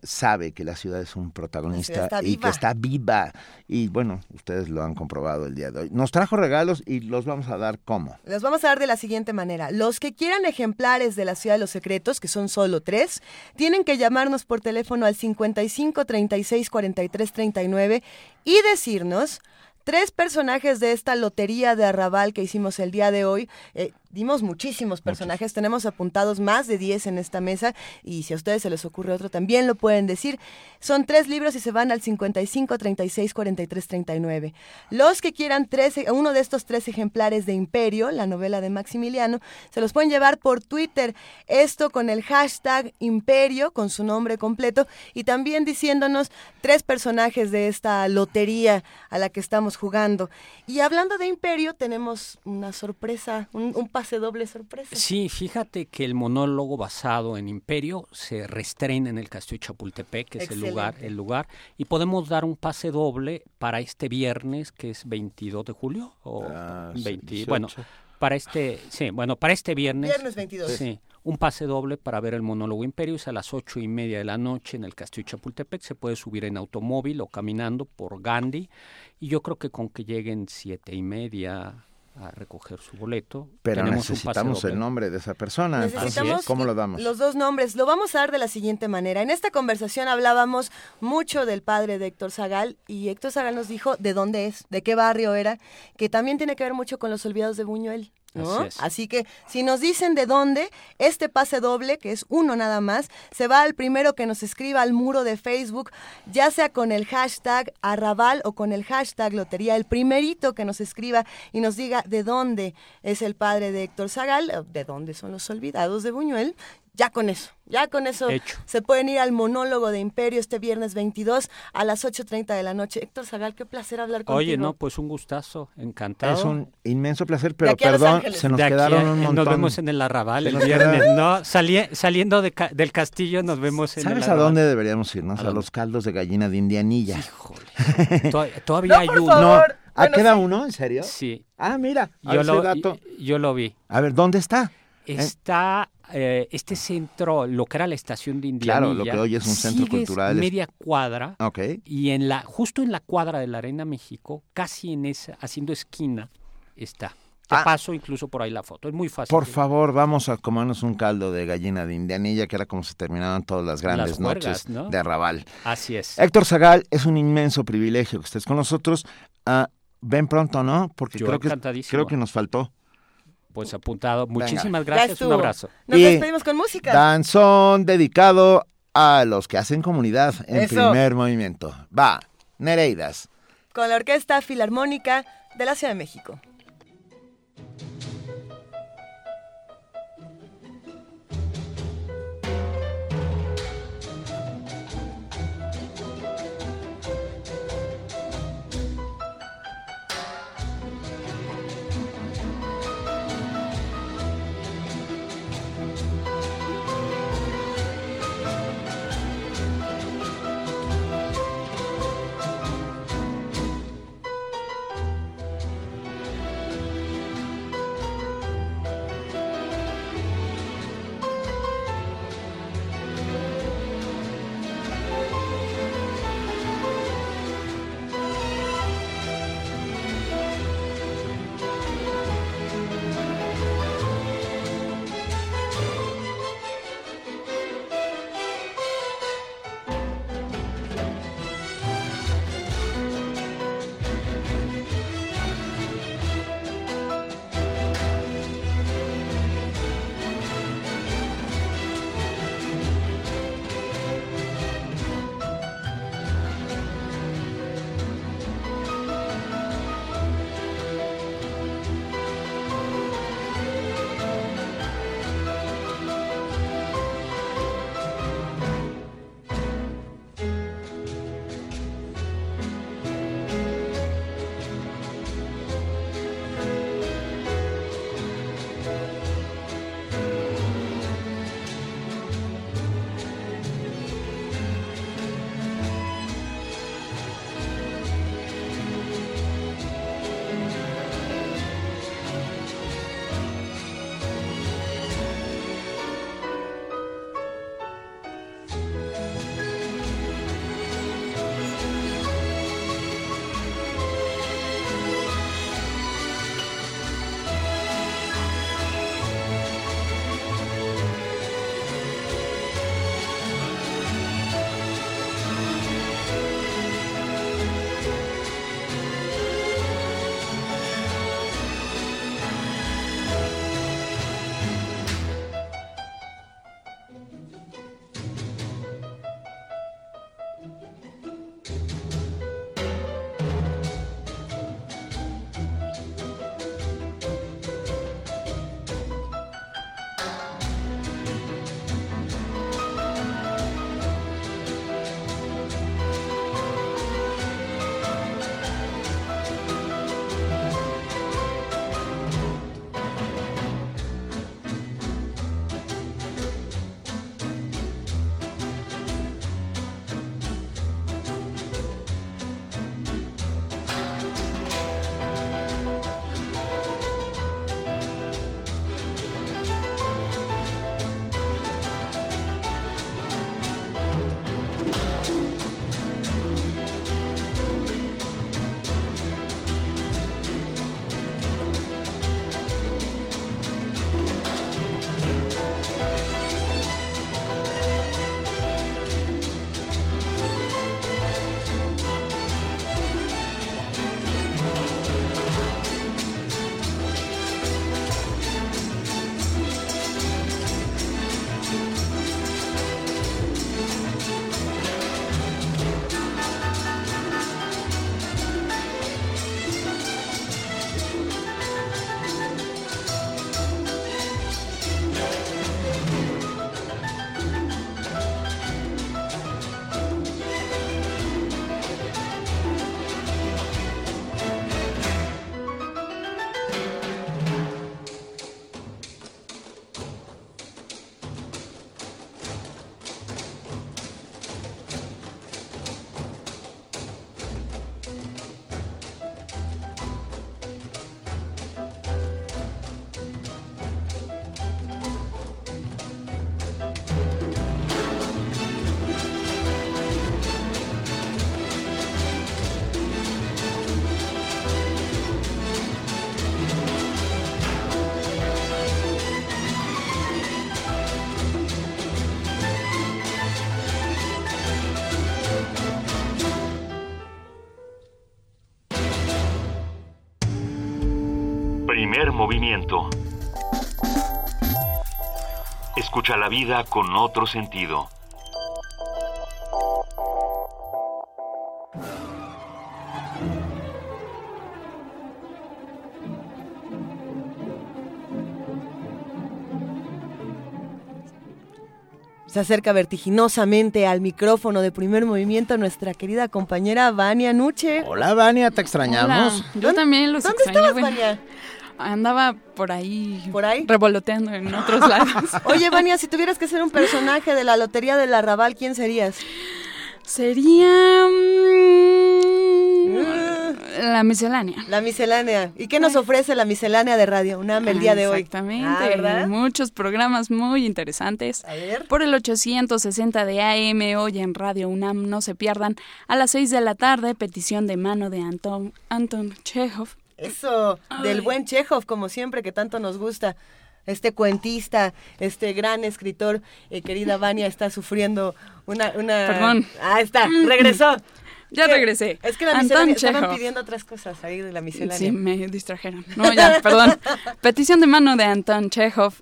sabe que la ciudad es un protagonista y que está viva. Y bueno, ustedes lo han comprobado el día de hoy. Nos trajo regalos y los vamos a dar como. Los vamos a dar de la siguiente manera. Los que quieran ejemplares de la Ciudad de los Secretos, que son solo tres, tienen que llamarnos por teléfono al 55 36 43 39 y decirnos tres personajes de esta lotería de arrabal que hicimos el día de hoy. Eh, dimos muchísimos personajes, tenemos apuntados más de 10 en esta mesa y si a ustedes se les ocurre otro también lo pueden decir. Son tres libros y se van al 55 36 43 39. Los que quieran tres, uno de estos tres ejemplares de Imperio, la novela de Maximiliano, se los pueden llevar por Twitter. Esto con el hashtag Imperio, con su nombre completo, y también diciéndonos tres personajes de esta lotería a la que estamos jugando. Y hablando de Imperio, tenemos una sorpresa, un, un pase doble sorpresa. Sí, fíjate que el monólogo basado en Imperio se reestrena en el Castillo de Chapultepec, que es el lugar, el lugar, y podemos dar un pase doble para este viernes, que es 22 de julio o Ah, sí, 20, 18. bueno, para este, sí, bueno, para este viernes. Viernes 22. Sí, un pase doble para ver el monólogo Imperio es a las ocho y media de la noche en el Castillo de Chapultepec. Se puede subir en automóvil o caminando por Gandhi. Y yo creo que con que lleguen siete y media a recoger su boleto. Pero tenemos necesitamos el nombre de esa persona. Necesitamos ¿Cómo lo damos? Los dos nombres. Lo vamos a dar de la siguiente manera. En esta conversación hablábamos mucho del padre de Héctor Zagal y Héctor Zagal nos dijo de dónde es, de qué barrio era, que también tiene que ver mucho con los olvidados de Buñuel. ¿No? Así. Así que si nos dicen de dónde, este pase doble, que es uno nada más, se va al primero que nos escriba al muro de Facebook, ya sea con el hashtag arrabal o con el hashtag lotería, el primerito que nos escriba y nos diga de dónde es el padre de Héctor Zagal, de dónde son los olvidados de Buñuel. Ya con eso, ya con eso Hecho. se pueden ir al monólogo de Imperio este viernes 22 a las 8.30 de la noche. Héctor Zagal, qué placer hablar contigo. Oye, no, pues un gustazo, encantado. Es un inmenso placer, pero perdón, se nos quedaron a- un montón. Nos vemos en el Arrabal el viernes, ¿no? Salí- saliendo de ca- del castillo nos vemos en el ¿Sabes a Arrabal. dónde deberíamos irnos? ¿A A, los caldos de gallina de Indianilla. To- Todavía *laughs* hay uno. No, ¿ah, Bueno, queda sí. uno? ¿En serio? Sí. Ah, mira, Yo lo, dato. yo lo vi. A ver, ¿dónde está? Está eh, este centro, lo que era la estación de Indianilla. Claro, lo que hoy es un centro cultural media cuadra. Ok. Y en la, justo en la cuadra de la Arena México, casi en esa, haciendo esquina, está. Te Ah. paso incluso por ahí la foto. Es muy fácil. Por favor, vamos a comernos un caldo de gallina de Indianilla, que era como se terminaban todas las grandes Las juergas, noches ¿no? de Arrabal. Así es. Héctor Zagal, es un inmenso privilegio que estés con nosotros. Ah, ven pronto, ¿no? Porque Yo creo que, creo que nos faltó. Pues apuntado. Muchísimas gracias. Un abrazo. Nos Y despedimos con música. Danzón dedicado a los que hacen comunidad en Eso. primer movimiento. Va, Nereidas. Con la Orquesta Filarmónica de la Ciudad de México. Escucha la vida con otro sentido. Se acerca vertiginosamente al micrófono de primer movimiento nuestra querida compañera Vania Nuche. Hola Vania, te extrañamos. Hola, Yo también los ¿Dónde extraño. estabas, Vania? Andaba por ahí. ¿Por ahí? Revoloteando en otros *laughs* lados. Oye, Vania, si tuvieras que ser un personaje de la Lotería del Arrabal, ¿quién serías? Sería. mm, la miscelánea. La miscelánea. ¿Y qué nos ofrece la miscelánea de Radio UNAM el día de hoy? Exactamente. Ah, ¿verdad? Muchos programas muy interesantes. A ver. Por el 860 de AM, hoy en Radio UNAM, no se pierdan. A las 6 de la tarde, petición de mano de Anton, Anton Chekhov. Eso, del buen Chekhov, como siempre, que tanto nos gusta. Este cuentista, este gran escritor, eh, querida Vania, está sufriendo una... una... Perdón. Ah, está, regresó. Ya regresé. Es que la miscelánea, estaban pidiendo otras cosas ahí de la miscelánea. Sí, me distrajeron. No, ya, *laughs* perdón. Petición de mano de Anton Chekhov,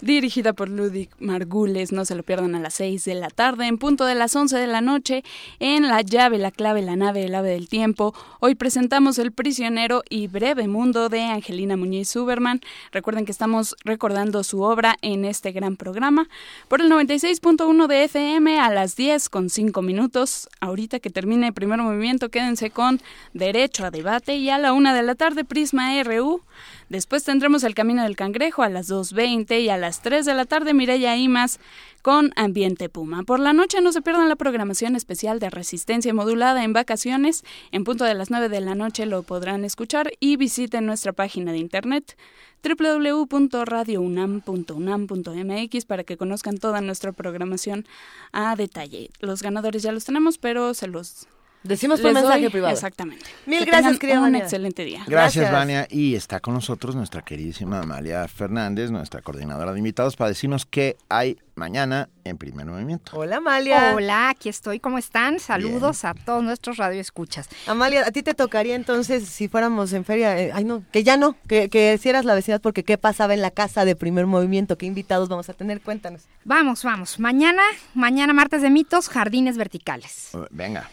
dirigida por Ludwig Margules. No se lo pierdan a las 6 de la tarde, en punto de las 11 de la noche, en La llave, la clave, la nave, el ave del tiempo. Hoy presentamos El prisionero y breve mundo de Angelina Muñiz Zuberman. Recuerden que estamos recordando su obra en este gran programa. Por el 96.1 de FM a las 10 con 5 minutos. Ahorita que termine el movimiento, quédense con Derecho a Debate y a la una de la tarde Prisma RU. Después tendremos El Camino del Cangrejo a las 2.20 y a las 3 de la tarde Mireya Imas con Ambiente Puma. Por la noche no se pierdan la programación especial de Resistencia Modulada en vacaciones. En punto de las 9 de la noche lo podrán escuchar y visiten nuestra página de internet www.radiounam.unam.mx para que conozcan toda nuestra programación a detalle. Los ganadores ya los tenemos, pero se los Decimos por mensaje doy- privado. Exactamente. Mil Que gracias, querida Un Vania. excelente día. Gracias, Vania. Y está con nosotros nuestra queridísima Amalia Fernández, nuestra coordinadora de invitados, para decirnos qué hay mañana en primer movimiento. Hola, Amalia. Hola, aquí estoy. ¿Cómo están? Saludos a todos nuestros radioescuchas. Amalia, a ti te tocaría entonces, si fuéramos en feria, eh, ay no, que ya no, que, que hicieras la vecindad, porque ¿qué pasaba en la casa de primer movimiento? ¿Qué invitados vamos a tener? Cuéntanos. Vamos, vamos. Mañana, mañana martes de mitos, jardines verticales. Venga.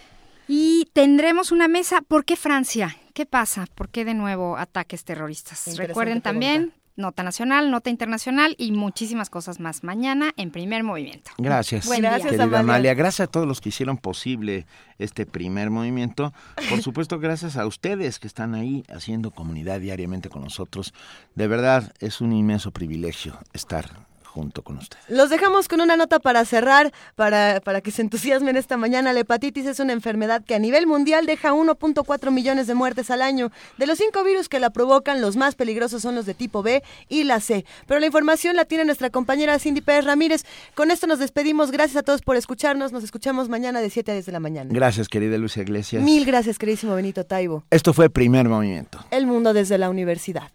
Y tendremos una mesa. ¿Por qué Francia? ¿Qué pasa? ¿Por qué de nuevo ataques terroristas? Recuerden también, nota nacional, nota internacional y muchísimas cosas más. Mañana en primer movimiento. Gracias, Buen día. querida Amalia. Gracias a todos los que hicieron posible este primer movimiento. Por *laughs* supuesto, gracias a ustedes que están ahí haciendo comunidad diariamente con nosotros. De verdad, es un inmenso privilegio estar junto con ustedes. Los dejamos con una nota para cerrar, para, para que se entusiasmen esta mañana. La hepatitis es una enfermedad que a nivel mundial deja 1.4 millones de muertes al año. De los cinco virus que la provocan, los más peligrosos son los de tipo B y la C. Pero la información la tiene nuestra compañera Cindy Pérez Ramírez. Con esto nos despedimos. Gracias a todos por escucharnos. Nos escuchamos mañana de 7 a 10 de la mañana. Gracias, querida Lucia Iglesias. Mil gracias, queridísimo Benito Taibo. Esto fue Primer Movimiento. El mundo desde la universidad.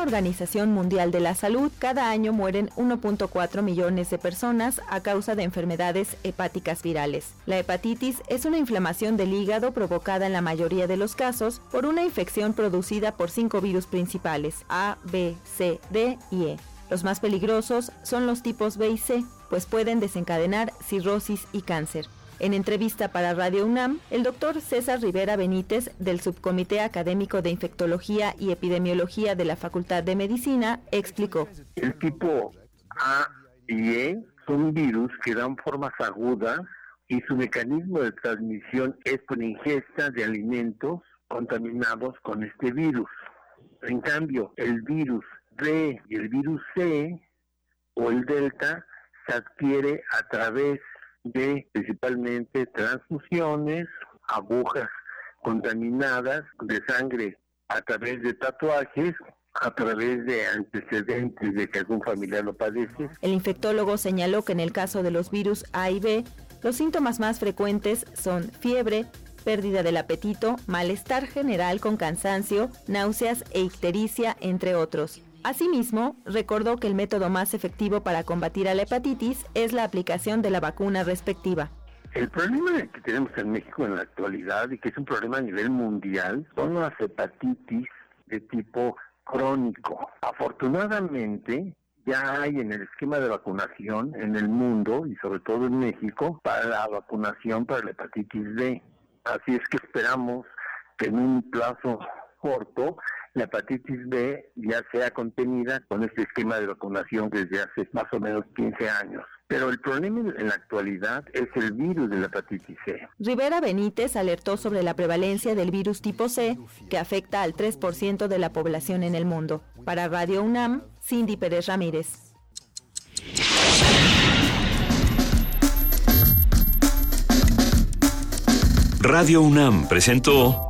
Organización Mundial de la Salud, cada año mueren 1.4 millones de personas a causa de enfermedades hepáticas virales. La hepatitis es una inflamación del hígado provocada en la mayoría de los casos por una infección producida por cinco virus principales, A, B, C, D y E. Los más peligrosos son los tipos B y C, pues pueden desencadenar cirrosis y cáncer. En entrevista para Radio UNAM, el doctor César Rivera Benítez, del Subcomité Académico de Infectología y Epidemiología de la Facultad de Medicina, explicó. El tipo A y E son virus que dan formas agudas y su mecanismo de transmisión es por ingesta de alimentos contaminados con este virus. En cambio, el virus B y el virus C o el delta se adquiere a través de principalmente transfusiones, agujas contaminadas de sangre a través de tatuajes, a través de antecedentes de que algún familiar lo padece. El infectólogo señaló que en el caso de los virus A y B, los síntomas más frecuentes son fiebre, pérdida del apetito, malestar general con cansancio, náuseas e ictericia, entre otros. Asimismo, recordó que el método más efectivo para combatir a la hepatitis es la aplicación de la vacuna respectiva. El problema que tenemos en México en la actualidad y que es un problema a nivel mundial son las hepatitis de tipo crónico. Afortunadamente, ya hay en el esquema de vacunación en el mundo y sobre todo en México para la vacunación para la hepatitis B. Así es que esperamos que en un plazo corto la hepatitis B ya sea contenida con este esquema de vacunación desde hace más o menos 15 años. Pero el problema en la actualidad es el virus de la hepatitis C. Rivera Benítez alertó sobre la prevalencia del virus tipo C, que afecta al 3% de la población en el mundo. Para Radio UNAM, Cindy Pérez Ramírez. Radio UNAM presentó